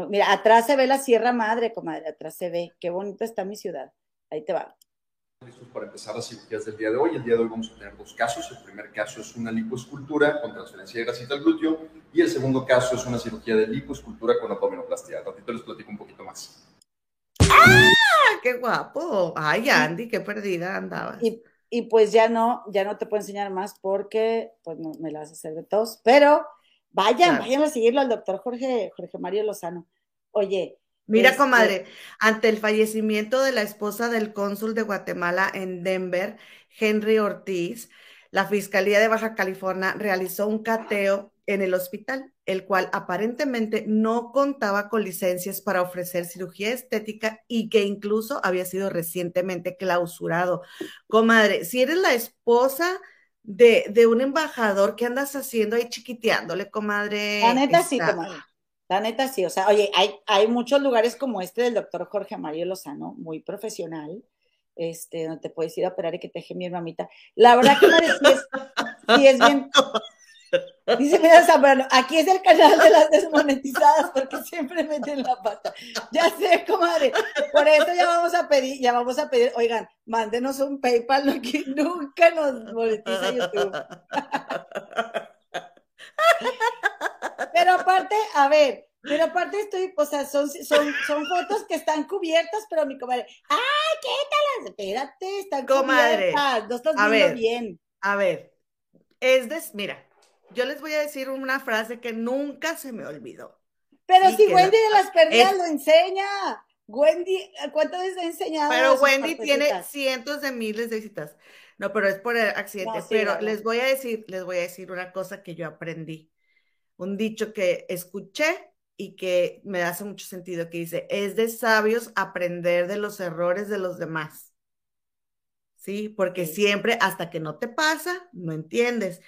S2: mira, atrás se ve la Sierra Madre, comadre, atrás se ve. Qué bonita está mi ciudad. Ahí te va.
S6: Listos para empezar las cirugías del día de hoy. El día de hoy vamos a tener dos casos. El primer caso es una lipoescultura con transferencia de grasita al glúteo y el segundo caso es una cirugía de lipoescultura con abdominoplastia. Al ratito les platico un poquito más.
S1: ¡Ah! (laughs) ¡Qué guapo! Ay, Andy, qué perdida andabas.
S2: Y, y, pues ya no, ya no te puedo enseñar más porque pues no, me la vas a hacer de todos. Pero vayan, vayan a seguirlo al doctor Jorge, Jorge Mario Lozano. Oye.
S1: Mira, este comadre, ante el fallecimiento de la esposa del cónsul de Guatemala en Denver, Henry Ortiz, la Fiscalía de Baja California realizó un cateo en el hospital, el cual aparentemente no contaba con licencias para ofrecer cirugía estética y que incluso había sido recientemente clausurado. Comadre, si eres la esposa de, de un embajador, ¿qué andas haciendo ahí chiquiteándole, comadre?
S2: La neta sí, comadre. La neta sí, o sea, oye, hay, hay muchos lugares como este del doctor Jorge Mario Lozano, muy profesional, este, donde te puedes ir a operar y que te deje mi mamita. La verdad que sí es bien, (laughs) Dice, mira, Zambrano, aquí es el canal de las desmonetizadas porque siempre meten la pata. Ya sé, comadre. Por eso ya vamos a pedir, ya vamos a pedir, oigan, mándenos un PayPal, que nunca nos monetiza YouTube. Pero aparte, a ver, pero aparte estoy, o sea, son, son, son fotos que están cubiertas, pero mi comadre, ¡ay, qué tal! Espérate, están comadre, cubiertas, no estás viendo bien.
S1: A ver, es de, mira, yo les voy a decir una frase que nunca se me olvidó.
S2: Pero si Wendy de las perdidas lo enseña. Wendy, ¿cuántas veces ha enseñado?
S1: Pero Wendy tiene cientos de miles de visitas. No, pero es por el accidente. pero les voy a decir, les voy a decir una cosa que yo aprendí. Un dicho que escuché y que me hace mucho sentido, que dice, es de sabios aprender de los errores de los demás. ¿Sí? Porque siempre, hasta que no te pasa, no entiendes.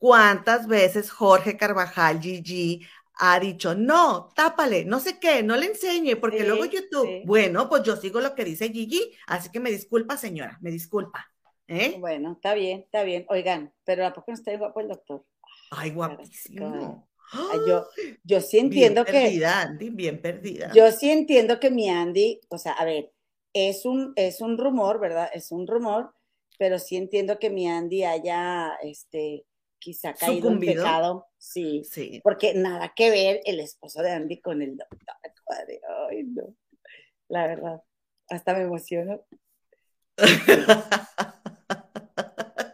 S1: Cuántas veces Jorge Carvajal, Gigi, ha dicho, no, tápale, no sé qué, no le enseñe, porque luego YouTube, bueno, pues yo sigo lo que dice Gigi, así que me disculpa, señora, me disculpa. ¿eh?
S2: Bueno, está bien, está bien. Oigan, pero ¿a poco no está guapo el doctor?
S1: Ay, guapísimo.
S2: yo, yo sí entiendo
S1: bien
S2: que.
S1: Perdida, Andy, bien perdida.
S2: Yo sí entiendo que mi Andy, o sea, a ver, es un, es un rumor, ¿verdad? Es un rumor, pero sí entiendo que mi Andy haya, este, quizá caído en pecado. Sí, sí. Porque nada que ver el esposo de Andy con el doctor. Ay, no. La verdad, hasta me emociono. (laughs)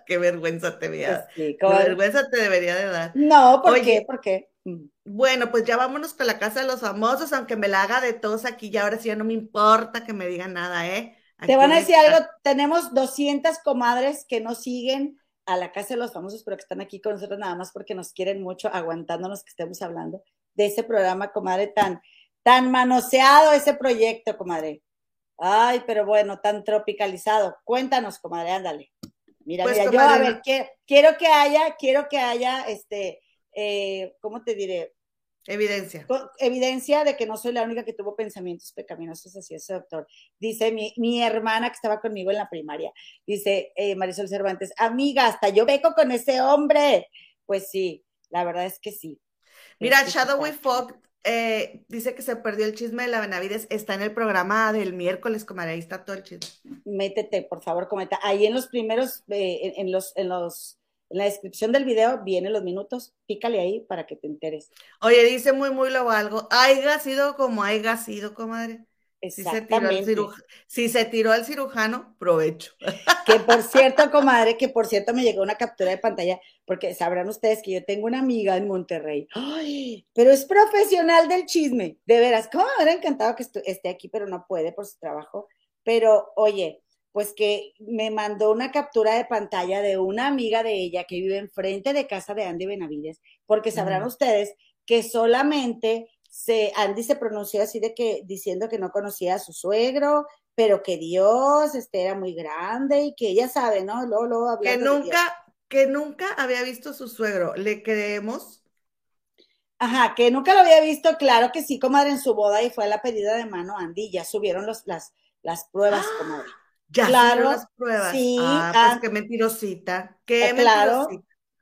S1: qué vergüenza te veía. Pues qué vergüenza te debería de dar.
S2: No, ¿por qué? ¿Por qué?
S1: Mm. Bueno, pues ya vámonos con la casa de los famosos, aunque me la haga de todos aquí, ya ahora sí ya no me importa que me digan nada, ¿eh?
S2: te van a decir algo, tenemos 200 comadres que nos siguen a la Casa de los Famosos, pero que están aquí con nosotros nada más porque nos quieren mucho, aguantándonos que estemos hablando de ese programa, comadre, tan, tan manoseado ese proyecto, comadre. Ay, pero bueno, tan tropicalizado. Cuéntanos, comadre, ándale. Mira, pues, mira, yo a ver, quiero que haya, quiero que haya, este, eh, ¿cómo te diré?
S1: Evidencia.
S2: Evidencia de que no soy la única que tuvo pensamientos pecaminosos así ese doctor. Dice mi, mi, hermana que estaba conmigo en la primaria, dice eh, Marisol Cervantes, amiga, hasta yo beco con ese hombre. Pues sí, la verdad es que sí.
S1: Mira, Shadowy Fog eh, dice que se perdió el chisme de la Benavides, está en el programa del miércoles, como ahí está todo el chisme.
S2: Métete, por favor, comenta. Ahí en los primeros, eh, en, los, en los en la descripción del video vienen los minutos, pícale ahí para que te enteres.
S1: Oye, dice muy, muy lo algo. Haiga sido como haya sido, comadre. Si se, tiró al si se tiró al cirujano, provecho.
S2: Que por cierto, comadre, que por cierto me llegó una captura de pantalla, porque sabrán ustedes que yo tengo una amiga en Monterrey, Ay, pero es profesional del chisme, de veras, ¿cómo me hubiera encantado que esté aquí, pero no puede por su trabajo? Pero, oye, pues que me mandó una captura de pantalla de una amiga de ella que vive enfrente de casa de Andy Benavides, porque sabrán ustedes que solamente se, Andy se pronunció así de que diciendo que no conocía a su suegro, pero que Dios este, era muy grande y que ella sabe, ¿no? Luego, luego
S1: que nunca, que nunca había visto a su suegro. ¿Le creemos?
S2: Ajá, que nunca lo había visto, claro que sí, comadre, en su boda y fue a la pedida de mano Andy, ya subieron los, las, las pruebas, ¡Ah! comadre.
S1: Ya claro, las pruebas. Sí, ah, pues qué mentirosita. Qué
S2: eh, claro,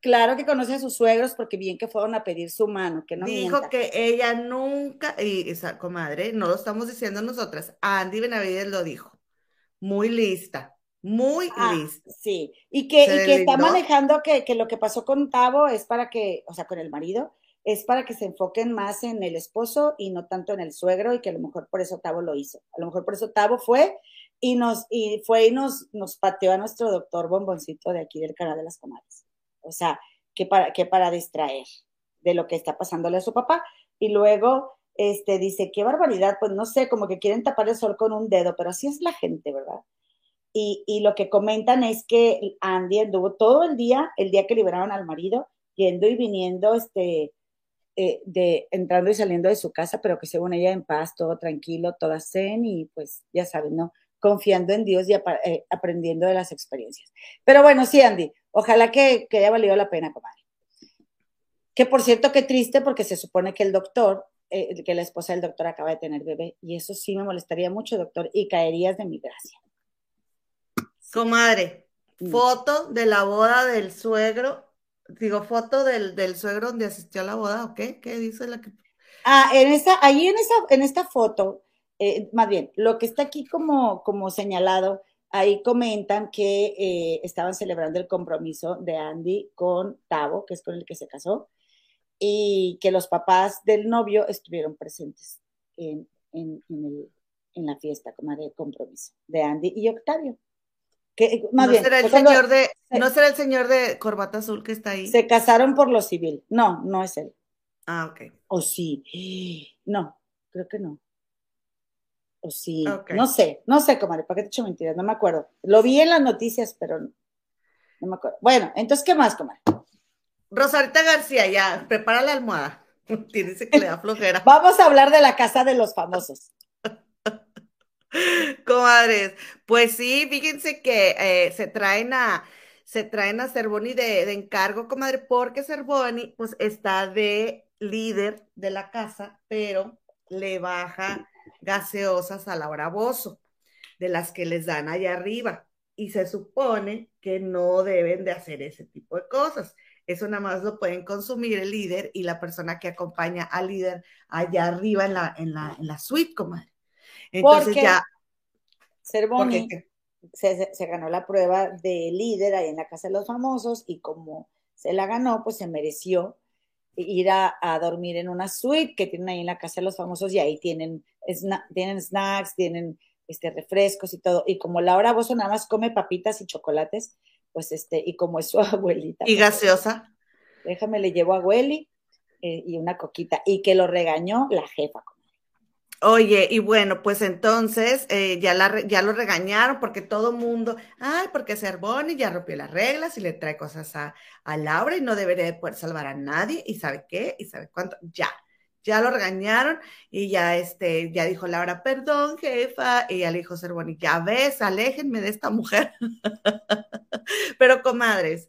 S2: Claro que conoce a sus suegros porque bien que fueron a pedir su mano, que no
S1: Dijo que ella nunca, y esa comadre, no lo estamos diciendo nosotras, Andy Benavides lo dijo. Muy lista, muy ah, lista.
S2: Sí, y que, y que está manejando que, que lo que pasó con Tavo es para que, o sea, con el marido, es para que se enfoquen más en el esposo y no tanto en el suegro y que a lo mejor por eso Tavo lo hizo. A lo mejor por eso Tavo fue y nos y fue y nos, nos pateó a nuestro doctor bomboncito de aquí del canal de las comadres. O sea, que para, que para distraer de lo que está pasándole a su papá. Y luego este, dice, qué barbaridad, pues no sé, como que quieren tapar el sol con un dedo, pero así es la gente, ¿verdad? Y, y lo que comentan es que Andy anduvo todo el día, el día que liberaron al marido, yendo y viniendo, este, eh, de entrando y saliendo de su casa, pero que según ella en paz, todo tranquilo, toda zen y pues ya saben, ¿no? Confiando en Dios y eh, aprendiendo de las experiencias. Pero bueno, sí, Andy, ojalá que, haya valido la pena, comadre. Que por cierto, qué triste, porque se supone que el doctor, eh, que la esposa del doctor acaba de tener bebé, y eso sí me molestaría mucho, doctor, y caerías de mi gracia.
S1: Comadre, mm. foto de la boda del suegro, digo, foto del, del suegro donde asistió a la boda, ¿o qué? ¿Qué dice la que...
S2: Ah, en esa, ahí en esa, en esta foto eh, más bien, lo que está aquí como, como señalado, ahí comentan que eh, estaban celebrando el compromiso de Andy con Tavo, que es con el que se casó, y que los papás del novio estuvieron presentes en, la fiesta como de compromiso de Andy y Octavio.
S1: Que, más ¿No, será el señor de, ¿No será el señor de corbata azul que está ahí?
S2: Se casaron por lo civil. No, no es él.
S1: Ah, ok.
S2: O sí. (gasps) No, creo que no. O sí, no sé, no sé, comadre, ¿para qué te he hecho mentiras? No me acuerdo. Lo vi en las noticias, pero no, me acuerdo. Bueno, entonces, ¿qué más, comadre?
S1: Rosarita García, ya, prepara la almohada. (laughs) Tienes que le da flojera. (laughs)
S2: Vamos a hablar de la casa de los famosos. (laughs)
S1: Comadres, pues sí, fíjense que eh, se traen a se traen a Cervoni de, de encargo, comadre, porque Cervoni, pues, está de líder de la casa, pero le baja gaseosas a Laura Bozo, de las que les dan allá arriba. Y se supone que no deben de hacer ese tipo de cosas. Eso nada más lo pueden consumir el líder y la persona que acompaña al líder allá arriba en la, en la, en la suite, comadre. Entonces ya.
S2: Cervoni se, se, ganó la prueba de líder ahí en la Casa de los Famosos y como se la ganó, pues se mereció ir a, a, dormir en una suite que tienen ahí en la Casa de los Famosos y ahí tienen, tienen snacks, tienen este, refrescos y todo. Y como Laura Bozo nada más come papitas y chocolates, pues este, y como es su (laughs) abuelita.
S1: Y gaseosa.
S2: Déjame, le llevo a Abueli eh, y una coquita. Y que lo regañó la jefa.
S1: Oye, y bueno, pues entonces eh, ya, la, ya lo regañaron porque todo mundo, ay, porque Cervoni ya rompió las reglas y le trae cosas a, a Laura y no debería poder salvar a nadie y sabe qué y sabe cuánto, ya, ya lo regañaron y ya este, ya dijo Laura, perdón, jefa, y ya le dijo Cervoni, ya ves, aléjenme de esta mujer. (laughs) pero comadres,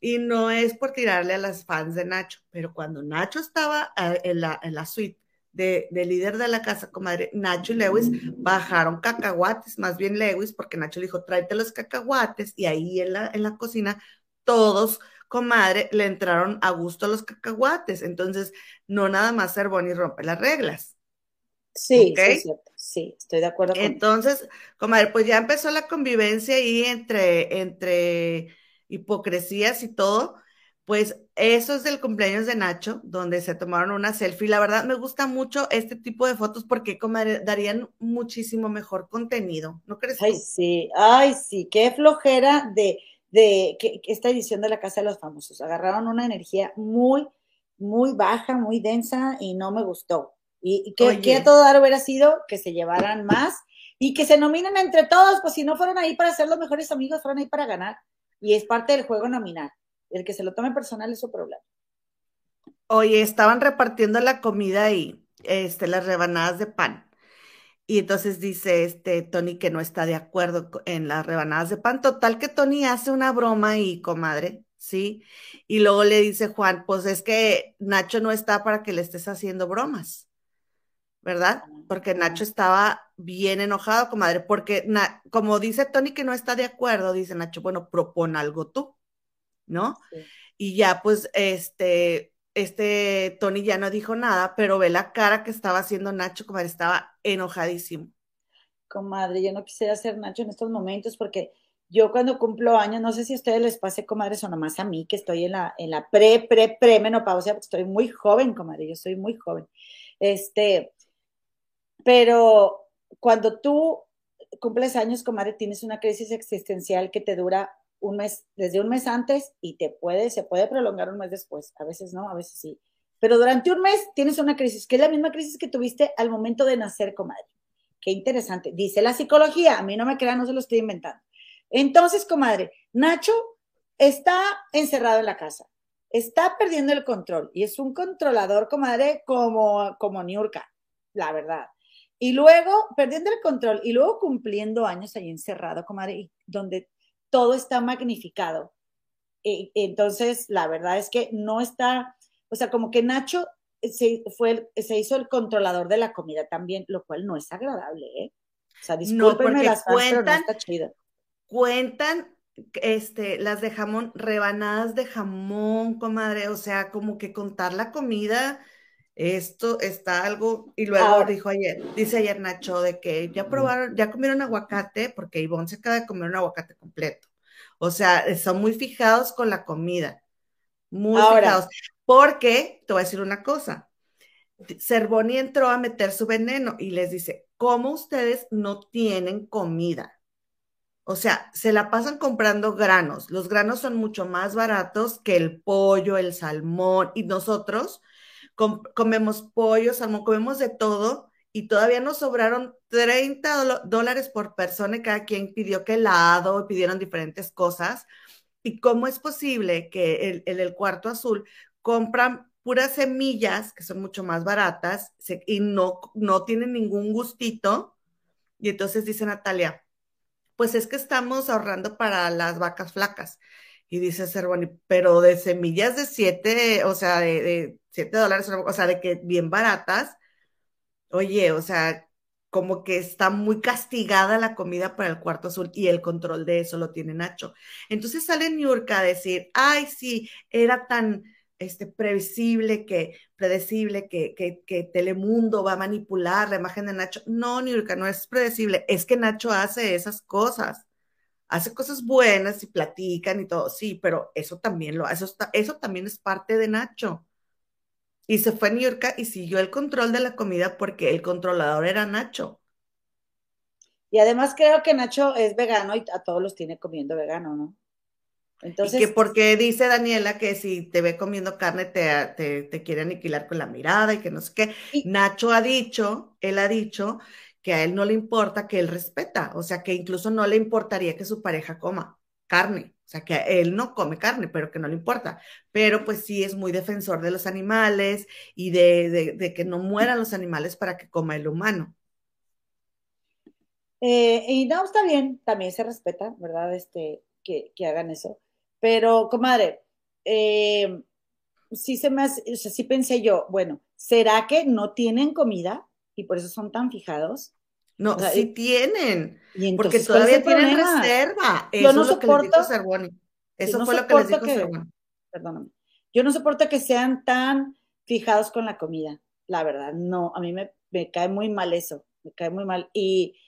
S1: y no es por tirarle a las fans de Nacho, pero cuando Nacho estaba eh, en la, en la suite de, líder de la casa, comadre, Nacho y Lewis bajaron cacahuates, más bien Lewis, porque Nacho le dijo, tráete los cacahuates, y ahí en la, en la cocina todos comadre, le entraron a gusto los cacahuates. Entonces, no nada más ser y rompe las reglas.
S2: Sí, sí, sí, estoy de acuerdo.
S1: Con Entonces, comadre, pues ya empezó la convivencia ahí entre, entre hipocresías y todo. Pues eso es del cumpleaños de Nacho, donde se tomaron una selfie. La verdad me gusta mucho este tipo de fotos porque comadre, darían muchísimo mejor contenido, ¿no crees?
S2: Ay, sí, ay, sí, qué flojera de de que, esta edición de la Casa de los Famosos. Agarraron una energía muy, muy baja, muy densa y no me gustó. Y, que, a todo dar hubiera sido que se llevaran más y que se nominen entre todos, pues si no fueron ahí para ser los mejores amigos, fueron ahí para ganar. Y es parte del juego nominar. El que se lo tome personal es su problema.
S1: Oye, estaban repartiendo la comida y este, las rebanadas de pan. Y entonces dice este Tony que no está de acuerdo en las rebanadas de pan. Total que Tony hace una broma ahí, comadre, ¿sí? Y luego le dice Juan, pues es que Nacho no está para que le estés haciendo bromas, ¿verdad? Porque Nacho estaba bien enojado, comadre, porque como dice Tony que no está de acuerdo, dice Nacho, bueno, propon algo tú, ¿no? Y ya pues este este Tony ya no dijo nada, pero ve la cara que estaba haciendo Nacho, como estaba enojadísimo.
S2: Comadre, yo no quisiera ser Nacho en estos momentos porque yo cuando cumplo años, no sé si a ustedes les pase, comadres, o nomás a mí, que estoy en la, en la pre, pre, pre menopausia, porque estoy muy joven, comadre, yo soy muy joven. Este, pero cuando tú cumples años, comadre, tienes una crisis existencial que te dura un mes, desde un mes antes y te puede, se puede prolongar un mes después. A veces no, a veces sí. Pero durante un mes tienes una crisis, que es la misma crisis que tuviste al momento de nacer, comadre. Qué interesante. Dice la psicología, a mí no me crean, no se lo estoy inventando. Entonces, comadre, Nacho está encerrado en la casa, está perdiendo el control y es un controlador, comadre, como, como Niurka, la verdad. Y luego, perdiendo el control y luego cumpliendo años ahí encerrado, comadre, donde todo está magnificado. E, entonces, la verdad es que no está, o sea, como que Nacho se, fue, se hizo el controlador de la comida también, lo cual no es agradable, ¿eh? O sea, discúlpenme las fans, cuentan, pero no está chido.
S1: Cuentan este, las de jamón, rebanadas de jamón, comadre, o sea, como que contar la comida, esto está algo, y luego dijo ayer, dice ayer Nacho, de que ya probaron, ya comieron aguacate, porque Ivonne se acaba de comer un aguacate completo. O sea, son muy fijados con la comida, muy fijados. Porque, te voy a decir una cosa, Cervoni entró a meter su veneno y les dice, ¿cómo ustedes no tienen comida? O sea, se la pasan comprando granos. Los granos son mucho más baratos que el pollo, el salmón, y nosotros comemos pollo, salmón, comemos de todo y todavía nos sobraron 30 dólares por persona y cada quien pidió que helado, pidieron diferentes cosas. ¿Y cómo es posible que en el, cuarto azul compran puras semillas que son mucho más baratas y no, no tienen ningún gustito? Y entonces dice Natalia, pues es que estamos ahorrando para las vacas flacas. Y dice Cervoni, pero de semillas de 7, o sea, de 7 dólares, o sea, de que bien baratas. Oye, o sea, como que está muy castigada la comida para el cuarto azul y el control de eso lo tiene Nacho. Entonces sale Niurka a decir, ay, sí, era tan este, previsible, que, predecible, que, que, Telemundo va a manipular la imagen de Nacho. No, Niurka, no es predecible, es que Nacho hace esas cosas hace cosas buenas y platican y todo, sí, pero eso también lo hace, eso, eso también es parte de Nacho. Y se fue a New York y siguió el control de la comida porque el controlador era Nacho.
S2: Y además creo que Nacho es vegano y a todos los tiene comiendo vegano, ¿no?
S1: Entonces, y que porque dice Daniela que si te ve comiendo carne te, te, quiere aniquilar con la mirada y que no sé qué. Nacho ha dicho, él ha dicho que a él no le importa, que él respeta, o sea, que incluso no le importaría que su pareja coma carne, o sea, que él no come carne, pero que no le importa, pero pues sí es muy defensor de los animales y de, que no mueran los animales para que coma el humano.
S2: Eh, y no, está bien, también se respeta, ¿verdad? Este, que, hagan eso. Pero, comadre, eh, sí se me hace, o sea, sí pensé yo, bueno, ¿será que no tienen comida? Y por eso son tan fijados.
S1: No, sí tienen, porque todavía tienen reserva. Eso yo no es lo soporto, que les dijo Eso fue lo que les dijo que,
S2: Perdóname. Yo no soporto que sean tan fijados con la comida, la verdad. No, a mí me, cae muy mal eso, me cae muy mal. Y,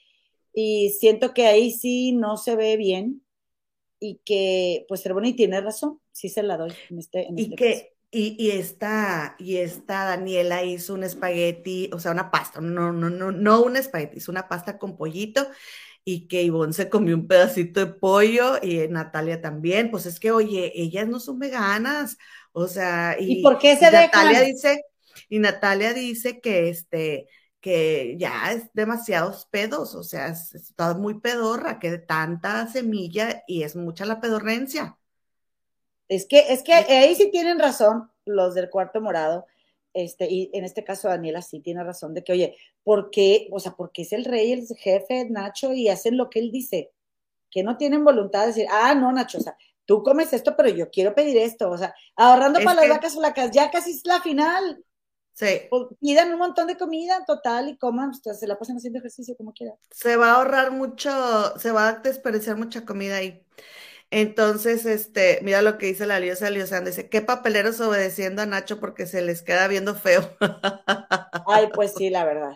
S2: y siento que ahí sí no se ve bien y que, pues, Cervoni tiene razón, sí se la doy en este, en
S1: y
S2: este
S1: que, y, y, esta, y esta Daniela hizo un espagueti, o sea, una pasta, no, no, no, no un espagueti, hizo una pasta con pollito y que Ivonne se comió un pedacito de pollo y Natalia también. Pues es que, oye, ellas no son veganas, o sea,
S2: y, por qué se
S1: Natalia dice, y Natalia dice que este, que ya es demasiados pedos, o sea, está muy pedorra, que de tanta semilla y es mucha la pedorrencia.
S2: Es que, es que ahí sí tienen razón los del cuarto morado, este, y en este caso Daniela sí tiene razón de que, oye, ¿por qué? O sea, porque es el rey, el jefe, Nacho, y hacen lo que él dice, que no tienen voluntad de decir, ah, no, Nacho, o sea, tú comes esto, pero yo quiero pedir esto, o sea, ahorrando para las vacas flacas, ya casi es la final.
S1: Sí.
S2: Pues, pidan un montón de comida total y coman, ustedes se la pasan haciendo ejercicio como quieran.
S1: Se va a ahorrar mucho, se va a desperdiciar mucha comida ahí. Entonces, este, mira lo que dice la Liosa Liosán, dice, ¿qué papeleros obedeciendo a Nacho porque se les queda viendo feo?
S2: Ay, pues sí, la verdad.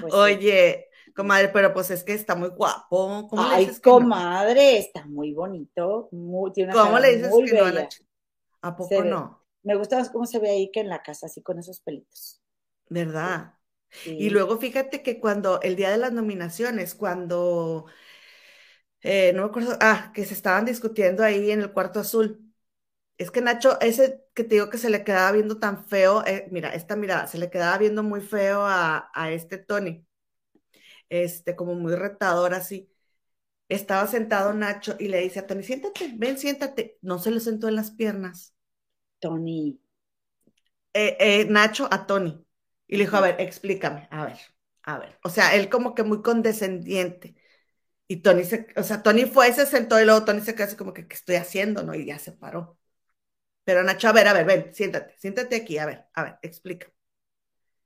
S1: Pues Oye, comadre, pero pues es que está muy guapo.
S2: ¿Cómo Ay, comadre, está muy bonito. Muy, tiene una
S1: ¿Cómo le dices que no a Nacho? ¿A poco no?
S2: Me gusta más cómo se ve ahí que en la casa, así con esos pelitos.
S1: ¿Verdad? Y luego fíjate que cuando, el día de las nominaciones, cuando eh, no me acuerdo, ah, que se estaban discutiendo ahí en el cuarto azul. Es que Nacho, ese que te digo que se le quedaba viendo tan feo, eh, mira, esta mirada, se le quedaba viendo muy feo a, este Tony, este, como muy retador así. Estaba sentado Nacho y le dice a Tony, siéntate, ven, siéntate. No se lo sentó en las piernas.
S2: Tony.
S1: Eh, Nacho a Tony. Y le dijo, a ver, explícame, a ver, a ver. O sea, él como que muy condescendiente. Y Tony se, o sea, Tony fue, se sentó y luego Tony se quedó así como que, ¿qué estoy haciendo? ¿No? Y ya se paró. Pero Nacho, a ver, a ver, ven, siéntate, siéntate aquí, a ver, a ver, explica.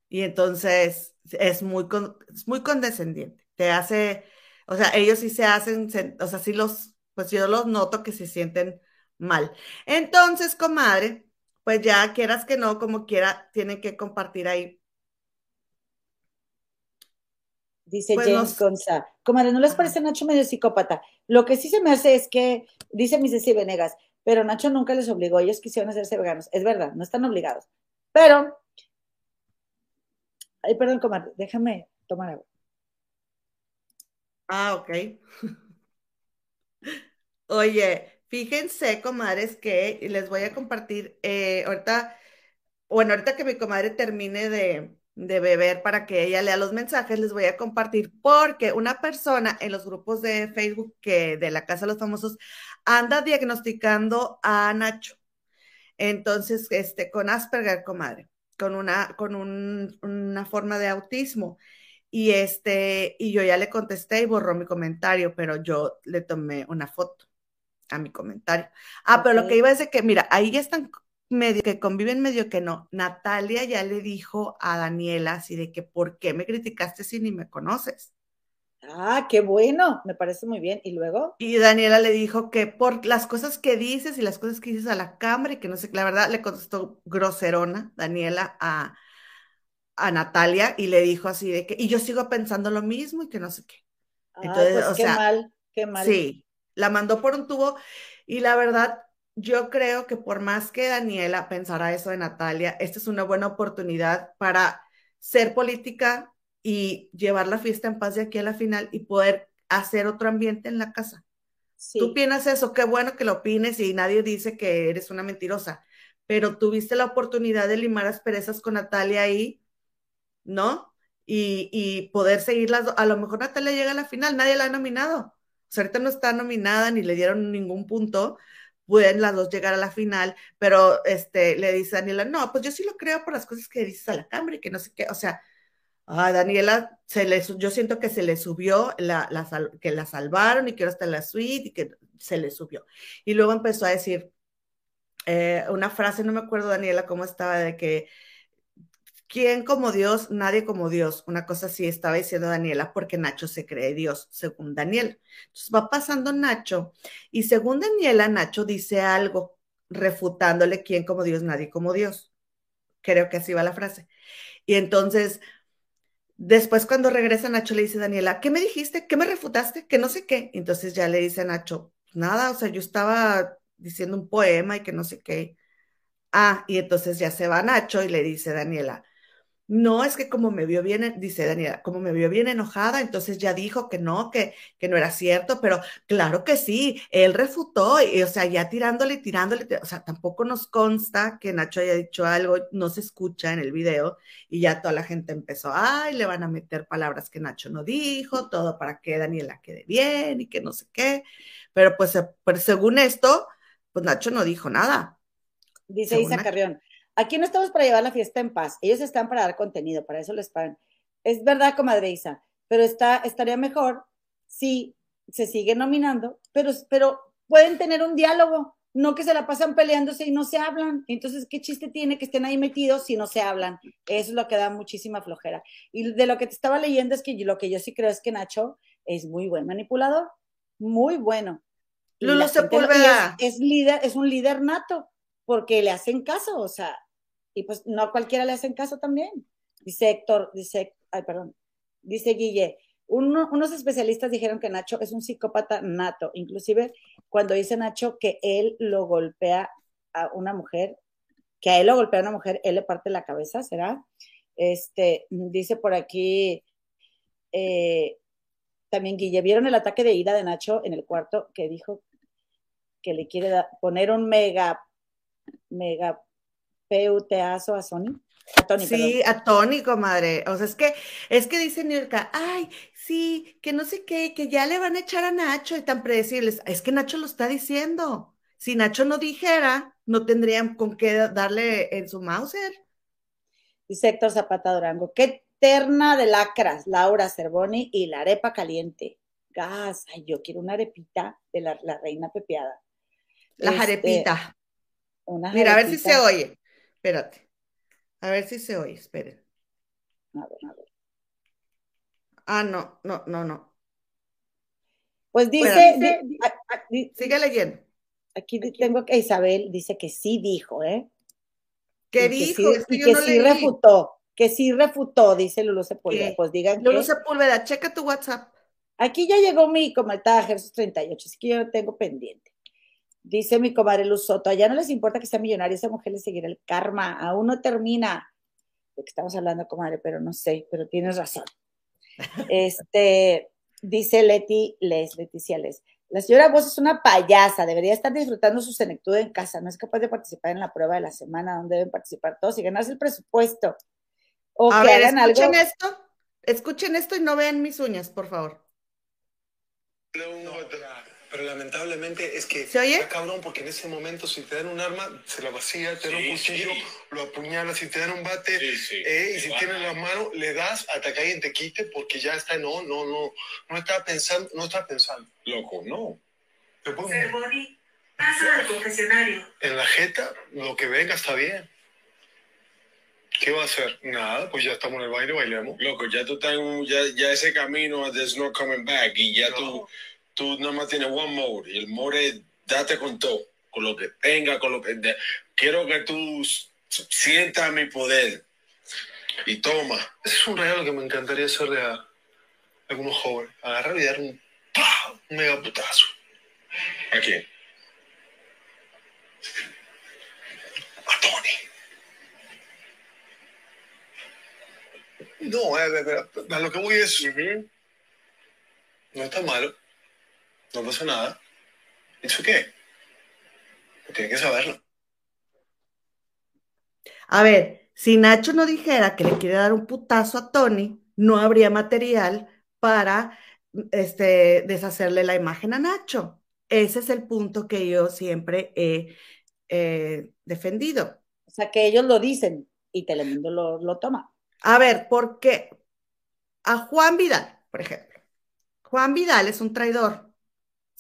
S1: Y entonces es muy, es muy condescendiente. Te hace, o sea, ellos sí se hacen, o sea, sí los, pues yo los noto que se sienten mal. Entonces, comadre, pues ya quieras que no, como quiera, tienen que compartir ahí
S2: Dice pues James Gonza. Comadre, ¿no les parece Nacho medio psicópata? Lo que sí se me hace es que, dice mi Ceci Venegas, pero Nacho nunca les obligó, ellos quisieron hacerse veganos. Es verdad, no están obligados. Pero, ay, perdón, comadre, déjame tomar agua.
S1: Ah, ok. (laughs) Oye, fíjense, comadres, que les voy a compartir eh, ahorita, bueno, ahorita que mi comadre termine de, de beber para que ella lea los mensajes, les voy a compartir porque una persona en los grupos de Facebook que de la Casa de los Famosos anda diagnosticando a Nacho. Entonces, este, con Asperger, comadre, con una, con una forma de autismo. Y este, y yo ya le contesté y borró mi comentario, pero yo le tomé una foto. a mi comentario. Ah, pero lo que iba a decir que, mira, ahí ya están medio que conviven, medio que no. Natalia ya le dijo a Daniela así de que, ¿por qué me criticaste si ni me conoces?
S2: Ah, qué bueno, me parece muy bien. ¿Y luego?
S1: Y Daniela le dijo que por las cosas que dices y las cosas que dices a la cámara y que no sé, la verdad le contestó groserona Daniela a, a Natalia y le dijo así de que, y yo sigo pensando lo mismo y que no sé qué.
S2: Ah, Entonces, pues qué mal, qué mal.
S1: Sí, la mandó por un tubo y la verdad, yo creo que por más que Daniela pensara eso de Natalia, esta es una buena oportunidad para ser política y llevar la fiesta en paz de aquí a la final y poder hacer otro ambiente en la casa. Tú opinas eso, qué bueno que lo opines y nadie dice que eres una mentirosa, pero tuviste la oportunidad de limar asperezas con Natalia ahí, ¿no? Y, y poder seguirlas. A lo mejor Natalia llega a la final, nadie la ha nominado. O sea, ahorita no está nominada ni le dieron ningún punto, pueden las dos llegar a la final, pero este, le dice Daniela, no, pues yo sí lo creo por las cosas que dices a la cámara y que no sé qué, o sea, a Daniela, se le, yo siento que se le subió, la, que la salvaron y que ahora está en la suite y que se le subió. Y luego empezó a decir eh, una frase, no me acuerdo Daniela cómo estaba, de que ¿quién como Dios? Nadie como Dios. Una cosa así estaba diciendo Daniela porque Nacho se cree Dios, según Daniel. Entonces va pasando Nacho y según Daniela, Nacho dice algo refutándole quién como Dios, nadie como Dios. Creo que así va la frase. Y entonces Después cuando regresa Nacho le dice Daniela, ¿qué me dijiste? ¿Qué me refutaste? Que no sé qué. Entonces ya le dice a Nacho, nada, o sea, yo estaba diciendo un poema y que no sé qué. Ah, y entonces ya se va Nacho y le dice Daniela, no, es que como me vio bien, dice Daniela, como me vio bien enojada, entonces ya dijo que no, que, que no era cierto, pero claro que sí, él refutó, y, o sea, ya tirándole, tirándole, o sea, tampoco nos consta que Nacho haya dicho algo, no se escucha en el video, y ya toda la gente empezó, ay, le van a meter palabras que Nacho no dijo, todo para que Daniela quede bien y que no sé qué, pero pues, pues según esto, pues Nacho no dijo nada.
S2: Dice Isa Carrión, Aquí no estamos para llevar la fiesta en paz, ellos están para dar contenido, para eso les pagan. Es verdad, comadre Isa, pero está, estaría mejor si se sigue nominando, pero, pero pueden tener un diálogo, no que se la pasan peleándose y no se hablan. Entonces, ¿qué chiste tiene que estén ahí metidos si no se hablan? Eso es lo que da muchísima flojera. Y de lo que te estaba leyendo es que lo que yo sí creo es que Nacho es muy buen manipulador, muy bueno.
S1: Lulo Sepúlveda.
S2: Es, es, líder, es un líder nato, porque le hacen caso, o sea, y pues no a cualquiera le hacen caso también. Dice Héctor, dice, ay, perdón, dice Guille, unos especialistas dijeron que Nacho es un psicópata nato, inclusive cuando dice Nacho que él lo golpea a una mujer, que a él lo golpea a una mujer, él le parte la cabeza, ¿será? Este, dice por aquí, eh, también Guille, ¿vieron el ataque de ira de Nacho en el cuarto que dijo que le quiere poner un mega, mega peuteazo a Sony.
S1: A Tony, sí, a Tony, comadre. O sea, es que, es que dice Nirka, ay, sí, que no sé qué, que ya le van a echar a Nacho y tan predecibles. Es que Nacho lo está diciendo. Si Nacho no dijera, no tendrían con qué darle en su Mauser.
S2: Dice Héctor Zapata Durango, qué terna de lacras, Laura Cervoni y la arepa caliente. Gas, ay, yo quiero una arepita de la, reina pepeada.
S1: La este, arepita. Mira, a ver si se oye. Espérate. A ver si se oye, esperen.
S2: A ver, a ver.
S1: Ah, no, no, no, no.
S2: Pues dice,
S1: sigue leyendo.
S2: Aquí tengo que Isabel dice que sí dijo, ¿eh?
S1: ¿Qué dijo?
S2: Que sí, y que sí refutó, que sí refutó, dice Lulu Sepúlveda. Pues digan
S1: Lulu Sepúlveda, checa tu WhatsApp.
S2: Aquí ya llegó mi comentario, Jesús 38, así que yo lo tengo pendiente. Dice mi comadre Luz Soto, allá no les importa que sea millonaria, esa mujer le seguirá el karma, aún no termina. De que estamos hablando, comadre, pero no sé, pero tienes razón. (laughs) Este, dice Leti Les, Leticia Les. La señora Vos es una payasa, debería estar disfrutando su senectud en casa, no es capaz de participar en la prueba de la semana donde deben participar todos y ganarse el presupuesto.
S1: O que hagan escuchen esto, escuchen esto y no vean mis uñas, por favor.
S7: No, pero lamentablemente es que
S1: ¿Se oye?
S7: cabrón, porque en ese momento si te dan un arma, se la vacía, te dan un cuchillo, lo apuñalas, si te dan un bate, eh, y si tienes la mano, le das hasta que alguien te quite, porque ya está, no, no, no, no está pensando, no está pensando.
S8: Loco, no.
S9: Cervoni,
S7: Pasa al confesionario. En la jeta, lo que venga está bien. ¿Qué va a hacer? Nada, pues ya estamos en el baile, bailemos.
S8: Loco, ya tú estás en ya, ya, ese camino, there's no coming back, y ya tú, tú nada más tienes one mode, y el mode es date con todo, con lo que tenga, con lo que... quiero que tú sientas mi poder, y toma.
S7: Ese es un regalo que me encantaría hacerle a algunos jóvenes, agarrar y dar un, un mega putazo.
S8: ¿A quién?
S7: A Tony. No, a, a, a, lo que voy es. No está malo. No pasa nada. ¿Eso qué? Tiene que saberlo.
S1: A ver, si Nacho no dijera que le quiere dar un putazo a Tony, no habría material para este, deshacerle la imagen a Nacho. Ese es el punto que yo siempre he eh, defendido.
S2: O sea, que ellos lo dicen y Telemundo lo, lo toma.
S1: A ver, ¿por qué? A Juan Vidal, por ejemplo. Juan Vidal es un traidor,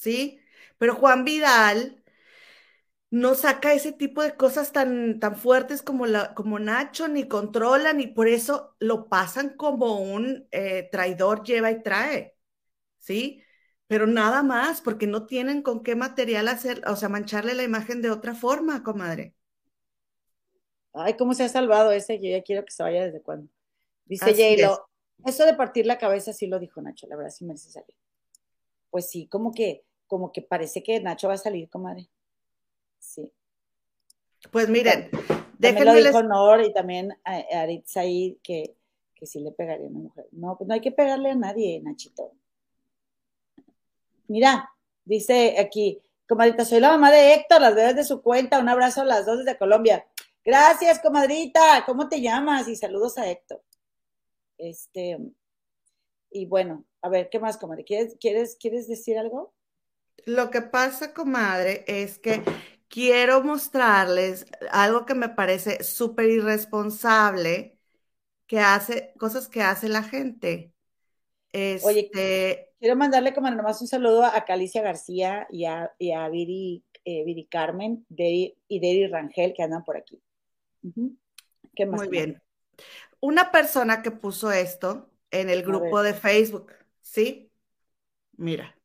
S1: ¿sí? Pero Juan Vidal no saca ese tipo de cosas tan, tan fuertes como, la, como Nacho, ni controlan, y por eso lo pasan como un eh, traidor lleva y trae, ¿sí? Pero nada más, porque no tienen con qué material hacer, o sea, mancharle la imagen de otra forma, comadre.
S2: Ay, ¿cómo se ha salvado ese? Yo ya quiero que se vaya desde cuándo. Dice J-Lo, eso de partir la cabeza sí lo dijo Nacho, la verdad sí merece salir. Pues sí, como que, como que parece que Nacho va a salir, comadre. Sí.
S1: Pues miren,
S2: déjenme. Lo dijo Honor y también a, Aritz ahí que, que sí le pegaría a una mujer. No, pues no hay que pegarle a nadie, Nachito. Mira, dice aquí, comadrita, soy la mamá de Héctor, las bebés de su cuenta, un abrazo a las dos desde Colombia. Gracias, comadrita. ¿Cómo te llamas? Y saludos a Héctor. Este, y bueno, a ver, ¿qué más, comadre? ¿Quieres, quieres, ¿Quieres decir algo?
S1: Lo que pasa, comadre, es que quiero mostrarles algo que me parece súper irresponsable, que hace, cosas que hace la gente.
S2: Oye, este, quiero mandarle como nomás un saludo a Calicia García y a, y a Viri, eh, Carmen y Deri Rangel que andan por aquí.
S1: ¿Qué más? Muy bien. Una persona que puso esto en el grupo de Facebook, ¿sí? Mira.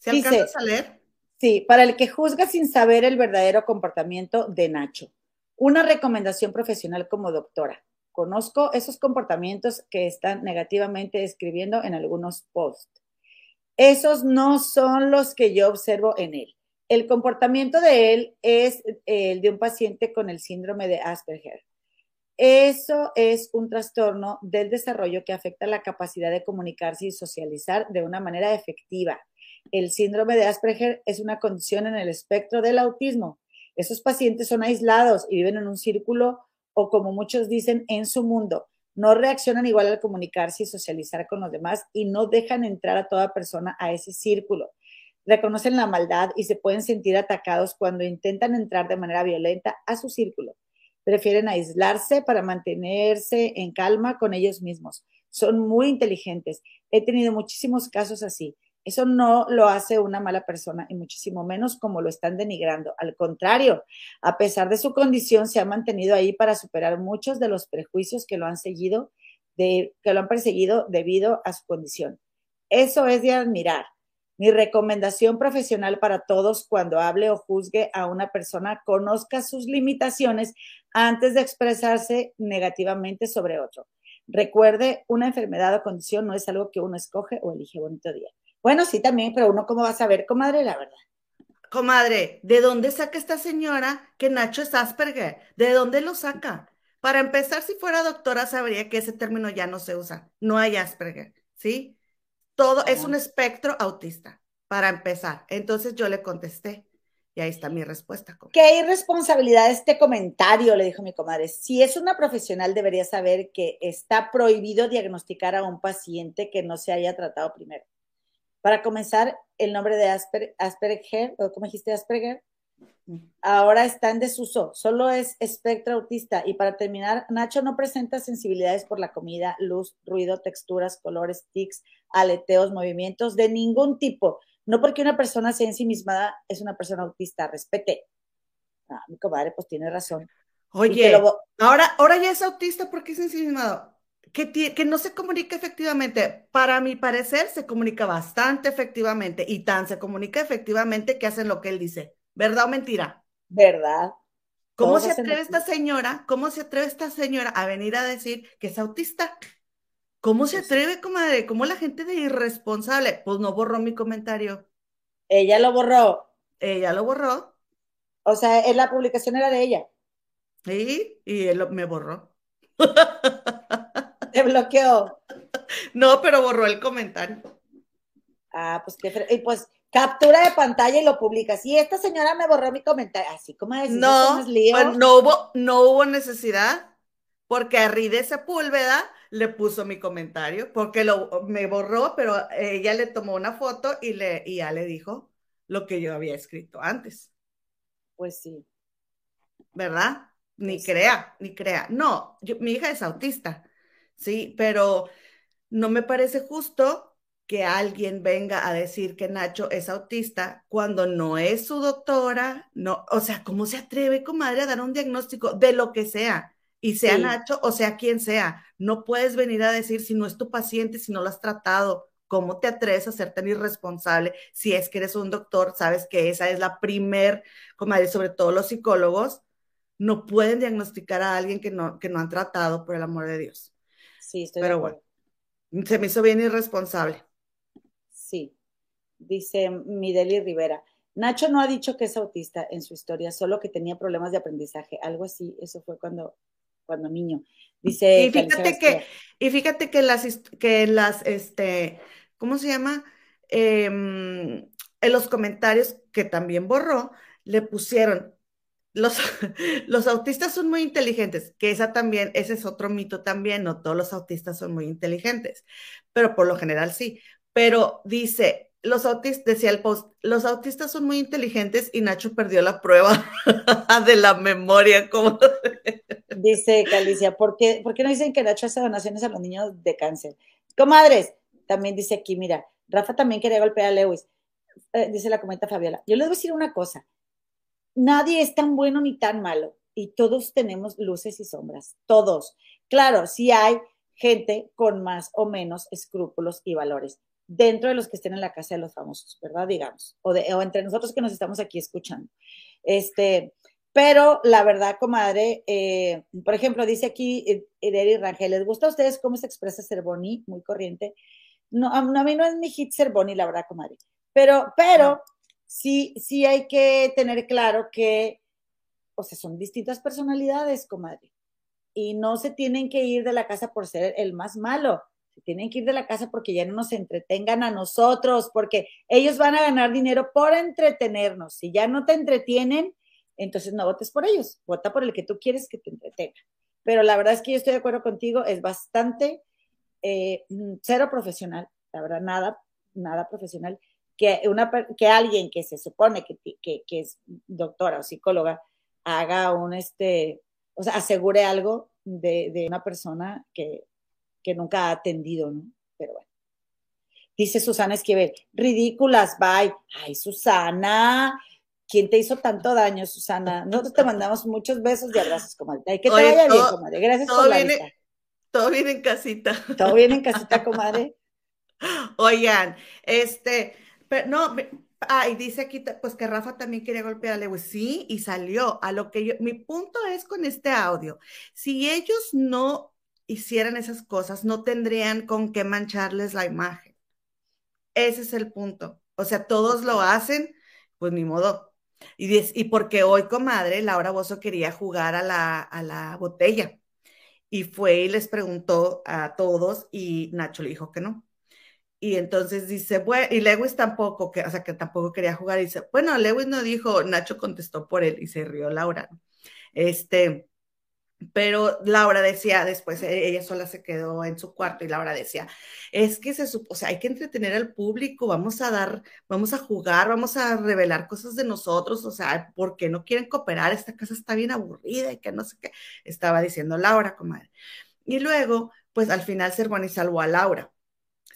S2: ¿Se alcanzas a leer? Sí, para el que juzga sin saber el verdadero comportamiento de Nacho. Una recomendación profesional como doctora. Conozco esos comportamientos que están negativamente describiendo en algunos posts. Esos no son los que yo observo en él. El comportamiento de él es el de un paciente con el síndrome de Asperger. Eso es un trastorno del desarrollo que afecta la capacidad de comunicarse y socializar de una manera efectiva. El síndrome de Asperger es una condición en el espectro del autismo. Esos pacientes son aislados y viven en un círculo o, como muchos dicen, en su mundo. No reaccionan igual al comunicarse y socializar con los demás y no dejan entrar a toda persona a ese círculo reconocen la maldad y se pueden sentir atacados cuando intentan entrar de manera violenta a su círculo. Prefieren aislarse para mantenerse en calma con ellos mismos. Son muy inteligentes. He tenido muchísimos casos así. Eso no lo hace una mala persona y muchísimo menos como lo están denigrando. Al contrario, a pesar de su condición, se ha mantenido ahí para superar muchos de los prejuicios que lo han seguido, que lo han perseguido debido a su condición. Eso es de admirar. Mi recomendación profesional para todos cuando hable o juzgue a una persona, conozca sus limitaciones antes de expresarse negativamente sobre otro. Recuerde, una enfermedad o condición no es algo que uno escoge o elige bonito día. Bueno, sí, también, pero uno cómo va a saber, comadre, la verdad.
S1: Comadre, ¿de dónde saca esta señora que Nacho es Asperger? ¿De dónde lo saca? Para empezar, si fuera doctora, sabría que ese término ya no se usa. No hay Asperger, ¿sí? Todo es un espectro autista, para empezar. Entonces yo le contesté. Y ahí está mi respuesta.
S2: Qué irresponsabilidad este comentario, le dijo mi comadre. Si es una profesional, debería saber que está prohibido diagnosticar a un paciente que no se haya tratado primero. Para comenzar, el nombre de Asper, Asperger, o como dijiste Asperger, ahora está en desuso, solo es espectro autista. Y para terminar, Nacho no presenta sensibilidades por la comida, luz, ruido, texturas, colores, tics, aleteos, movimientos de ningún tipo. No porque una persona sea ensimismada, es una persona autista, respete. Ah, mi comadre, pues tiene razón.
S1: Oye, ahora, ahora ya es autista porque es ensimismado. Que, que no se comunica efectivamente. Para mi parecer, se comunica bastante efectivamente y tan se comunica efectivamente que hacen lo que él dice. ¿Verdad o mentira?
S2: ¿Verdad?
S1: ¿Cómo se atreve esta señora? ¿Cómo se atreve esta señora a venir a decir que es autista? ¿Cómo se atreve, comadre? ¿Cómo la gente de irresponsable? Pues no borró mi comentario.
S2: Ella lo borró.
S1: Ella lo borró.
S2: O sea, la publicación era de ella.
S1: Sí, y él me borró. (laughs) (laughs)
S2: Te bloqueó.
S1: No, pero borró el comentario.
S2: Ah, pues qué. Y pues captura de pantalla y lo publicas. Y esta señora me borró mi comentario. Así como decir,
S1: no, pues no hubo, no hubo necesidad, porque a Ride Sepúlveda le puso mi comentario, porque lo, me borró, pero ella le tomó una foto y, le, y ya le dijo lo que yo había escrito antes.
S2: Pues sí.
S1: ¿Verdad? Ni pues crea, ni crea. No, mi hija es autista, sí, pero no me parece justo que alguien venga a decir que Nacho es autista cuando no es su doctora, no, o sea, ¿cómo se atreve, comadre, a dar un diagnóstico de lo que sea? Y sea Nacho o sea quien sea, no puedes venir a decir si no es tu paciente, si no lo has tratado, ¿cómo te atreves a ser tan irresponsable? Si es que eres un doctor, sabes que esa es la primer, comadre, sobre todo los psicólogos, no pueden diagnosticar a alguien que no, que no han tratado, por el amor de Dios.
S2: Sí, estoy
S1: Pero bueno, se me hizo bien irresponsable.
S2: Sí, dice Mideli Rivera. Nacho no ha dicho que es autista en su historia, solo que tenía problemas de aprendizaje, algo así, eso fue cuando, cuando niño. Dice.
S1: Y fíjate que, y fíjate que las, que las, este, ¿cómo se llama? Em, en los comentarios que también borró, le pusieron, (laughs) los, autistas son muy inteligentes, que esa también, ese es otro mito también, no todos los autistas son muy inteligentes, pero por lo general sí. Pero dice, los autistas, decía el post, los autistas son muy inteligentes y Nacho perdió la prueba (laughs) de la memoria. Como... (laughs)
S2: Dice Calicia, ¿por qué, ¿por qué no dicen que Nacho hace donaciones a los niños de cáncer? Comadres, también dice aquí, mira, Rafa también quería golpear a Lewis. Eh, dice la comenta Fabiola. Yo les voy a decir una cosa, nadie es tan bueno ni tan malo y todos tenemos luces y sombras, todos. Claro, sí hay gente con más o menos escrúpulos y valores dentro de los que estén en la casa de los famosos, ¿verdad? Digamos, o, de, o entre nosotros que nos estamos aquí escuchando. Este, pero la verdad, comadre, eh, por ejemplo, dice aquí Ederi Rangel, ¿les gusta a ustedes cómo se expresa ser boni? Muy corriente. No, a mí no es mi hit ser boni, la verdad, comadre. Pero, pero, sí, sí hay que tener claro que, o sea, son distintas personalidades, comadre. Y no se tienen que ir de la casa por ser el más malo. Se tienen que ir de la casa porque ya no nos entretengan a nosotros, porque ellos van a ganar dinero por entretenernos. Si ya no te entretienen, entonces no votes por ellos. Vota por el que tú quieres que te entretenga. Pero la verdad es que yo estoy de acuerdo contigo, es bastante eh, cero profesional, la verdad, nada, nada profesional que, una, que alguien que se supone que, que, es doctora o psicóloga haga un, este, o sea, asegure algo de, de una persona que, que nunca ha atendido, ¿no? Pero bueno. Dice Susana Esquivel, ridículas, bye. Ay, Susana, ¿quién te hizo tanto daño, Susana? Nosotros te mandamos muchos besos y abrazos, comadre. que te vaya bien, comadre. Gracias por la viene,
S1: Todo viene en casita.
S2: Todo viene en casita, comadre. (laughs)
S1: Oigan, este, pero no, ah, y dice aquí pues que Rafa también quería golpear a Lewis. Sí, y salió. A lo que yo, mi punto es con este audio. Si ellos no hicieran esas cosas, no tendrían con qué mancharles la imagen. Ese es el punto. O sea, todos lo hacen, pues ni modo. Y, y porque hoy, comadre, Laura Bozo quería jugar a la, a la botella. Y fue y les preguntó a todos y Nacho le dijo que no. Y entonces dice, bueno, y Lewis tampoco, que, o sea, que tampoco quería jugar. Y dice, bueno, Lewis no dijo, Nacho contestó por él y se rió Laura. Este, pero Laura decía después, e-, ella sola se quedó en su cuarto y Laura decía, es que se supo, o sea, hay que entretener al público, vamos a dar, vamos a jugar, vamos a revelar cosas de nosotros, o sea, ¿por qué no quieren cooperar? Esta casa está bien aburrida y que no sé qué, estaba diciendo Laura, comadre. Y luego, pues al final Cervoni salvó a Laura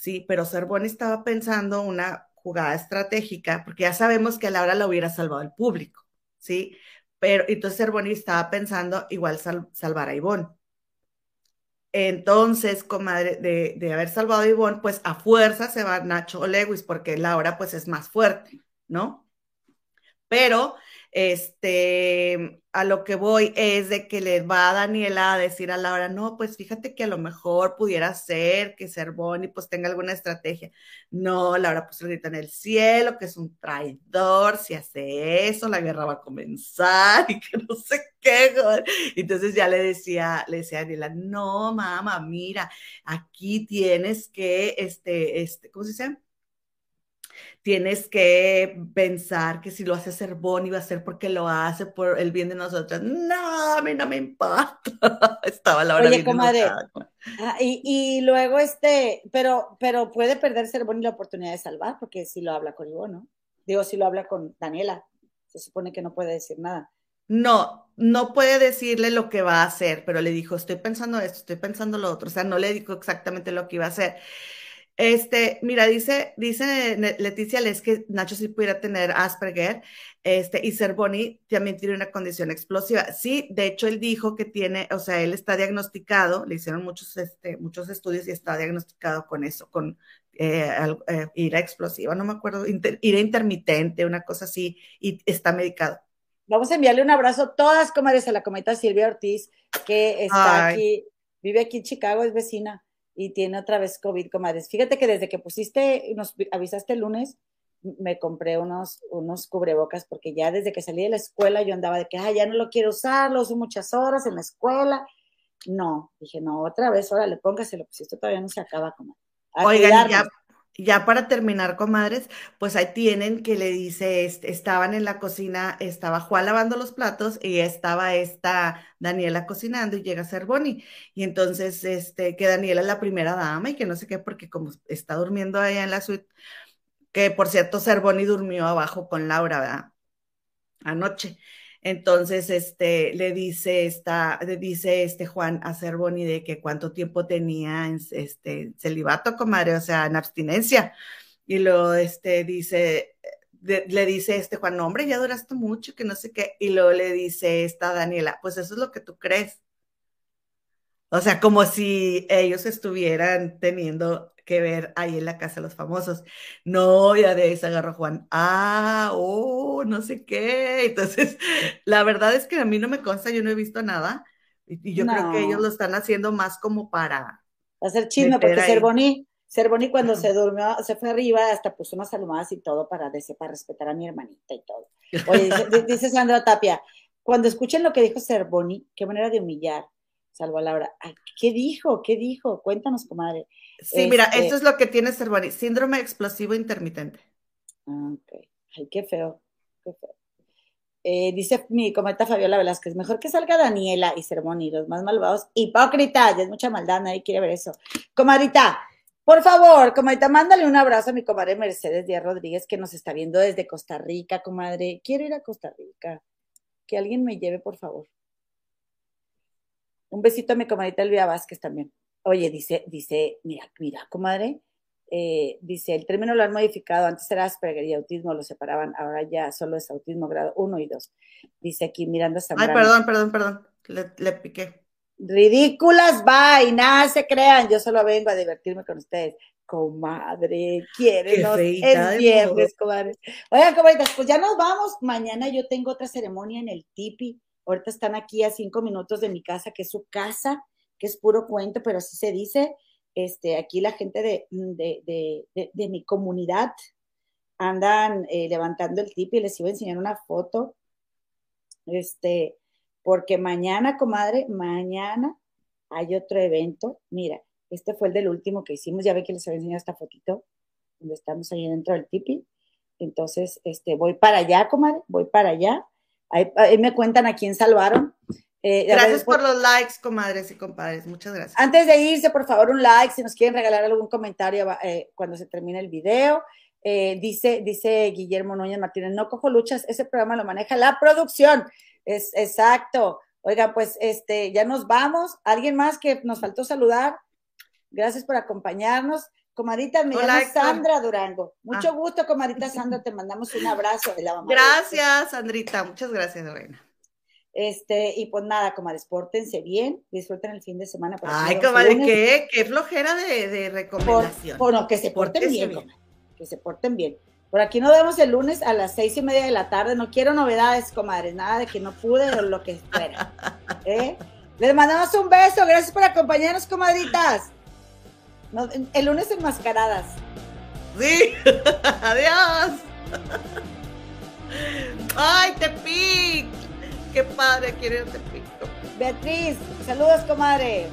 S1: Sí, pero Cervoni estaba pensando una jugada estratégica, porque ya sabemos que a Laura la hubiera salvado el público, ¿sí? Pero entonces Cervoni estaba pensando igual salvar a Ivonne. Entonces, comadre, de, haber salvado a Ivonne, pues a fuerza se va Nacho Lewis, porque Laura pues es más fuerte, ¿no? Pero este, a lo que voy es de que le va a Daniela a decir a Laura, no, pues fíjate que a lo mejor pudiera ser que Cervoni pues tenga alguna estrategia. No, Laura pues grita en el cielo, que es un traidor, si hace eso, la guerra va a comenzar (laughs) y que no sé qué. Entonces ya le decía, le decía a Daniela, no, mamá, mira, aquí tienes que, este, este, ¿cómo se dice? Tienes que pensar que si lo hace Bonnie va a ser porque lo hace por el bien de nosotras. No, a mí no me importa. (laughs) Estaba la hora
S2: Oye, comadre. Ah, y, y, luego este, pero, pero puede perder Bonnie la oportunidad de salvar, porque si lo habla con Ivo, ¿no? Digo, si lo habla con Daniela, se supone que no puede decir nada.
S1: No, no puede decirle lo que va a hacer, pero le dijo, estoy pensando esto, estoy pensando lo otro. O sea, no le dijo exactamente lo que iba a hacer. Este, mira, dice, dice Leticia Les que Nacho sí pudiera tener Asperger, este, y Cervoni también tiene una condición explosiva. Sí, de hecho, él dijo que tiene, o sea, él está diagnosticado, le hicieron muchos, este, muchos estudios y está diagnosticado con eso, con eh, eh, ira explosiva, no me acuerdo, ira intermitente, una cosa así, y está medicado.
S2: Vamos a enviarle un abrazo a todas comadres a la cometa Silvia Ortiz, que está aquí, vive aquí en Chicago, es vecina y tiene otra vez COVID, comadres. Fíjate que desde que pusiste, nos avisaste el lunes, me compré unos, unos cubrebocas porque ya desde que salí de la escuela yo andaba de que, ah, ya no lo quiero usar, lo uso muchas horas en la escuela. No, dije, no, otra vez, órale, póngaselo, pues esto todavía no se acaba, comadre.
S1: Oigan, ya, ya para terminar, comadres, pues ahí tienen que le dice, estaban en la cocina, estaba Juan lavando los platos y estaba esta Daniela cocinando y llega a ser Bonnie. Y entonces, este, que Daniela es la primera dama y que no sé qué, porque como está durmiendo allá en la suite, que por cierto, ser Bonnie durmió abajo con Laura, ¿verdad? Anoche. Entonces, este, le dice esta, le dice este Juan a Cervoni de que cuánto tiempo tenía en este celibato, comadre, o sea, en abstinencia. Y luego, este, dice, le dice este Juan, hombre, ya duraste mucho, que no sé qué. Y luego le dice esta Daniela, pues eso es lo que tú crees. O sea, como si ellos estuvieran teniendo que ver ahí en la casa de los famosos. No, ya de ahí se agarró Juan. Ah, oh, no sé qué. Entonces, (laughs) la verdad es que a mí no me consta, yo no he visto nada. Y, yo creo que ellos lo están haciendo más como para.
S2: Hacer chisme, porque ser Ser cuando se durmió, se fue arriba, hasta puso unas almohadas y todo para, para respetar a mi hermanita y todo. Oye, dice, Sandra Tapia, cuando escuchen lo que dijo Cervoni, qué manera de humillar, salvo a Laura. ¿Qué dijo? ¿Qué dijo? Cuéntanos, comadre.
S1: Sí, mira, esto este es lo que tiene Cervoni, síndrome explosivo intermitente.
S2: Ah, ok. Ay, qué feo, qué feo. Eh, dice mi cometa Fabiola Velázquez, mejor que salga Daniela y Cervoni, los más malvados, hipócritas, ya es mucha maldad, nadie quiere ver eso. Comadrita, por favor, comadrita, mándale un abrazo a mi comadre Mercedes Díaz Rodríguez, que nos está viendo desde Costa Rica, comadre. Quiero ir a Costa Rica. Que alguien me lleve, por favor. Un besito a mi comadrita Elvia Vázquez también. Oye, dice, dice, mira, mira, comadre, eh, dice, el término lo han modificado, antes era Asperger y autismo, lo separaban, ahora ya solo es autismo grado 1 y 2. Dice aquí Miranda Zambrano.
S1: Ay, perdón, perdón, perdón, le, piqué.
S2: Ridículas, nada se crean, yo solo vengo a divertirme con ustedes. Comadre, quieren, es viernes, comadre. Oigan, comadre, pues ya nos vamos, mañana yo tengo otra ceremonia en el Tipi, ahorita están aquí a cinco minutos de mi casa, que es su casa, que es puro cuento, pero así se dice. Este, aquí la gente de, de, mi comunidad andan eh, levantando el tip y les iba a enseñar una foto. Este, porque mañana, comadre, mañana hay otro evento. Mira, este fue el del último que hicimos. Ya ve que les había enseñado esta fotito, donde estamos ahí dentro del tipi. Entonces, este, voy para allá, comadre, voy para allá. Ahí, ahí me cuentan a quién salvaron.
S1: Eh, gracias por los likes, comadres y compadres. Muchas gracias.
S2: Antes de irse, por favor, un like. Si nos quieren regalar algún comentario eh, cuando se termine el video. Eh, dice, dice Guillermo Núñez Martínez, no cojo luchas, ese programa lo maneja la producción. Es exacto. Oiga, pues este, ya nos vamos. ¿Alguien más que nos faltó saludar? Gracias por acompañarnos. Comadita, me llamo Sandra Durango. Mucho ah. gusto, comadita (laughs) Sandra, te mandamos un abrazo de la
S1: mamá. Gracias, Sandrita, muchas gracias, Lorena.
S2: Este, y pues nada, comadres, pórtense bien, disfruten el fin de semana.
S1: Ay, comadre, qué, qué flojera de, de recomendación.
S2: bueno, que se porten bien, que se porten bien. Por aquí nos vemos el lunes a las seis y media de la tarde. No quiero novedades, comadres, nada de que no pude o lo que fuera. ¿eh? (laughs) Les mandamos un beso, gracias por acompañarnos, comadritas. El lunes enmascaradas.
S1: Sí, (laughs) adiós. Ay, Tepic. Qué padre quiere Tepic.
S2: Beatriz, saludos, comadre.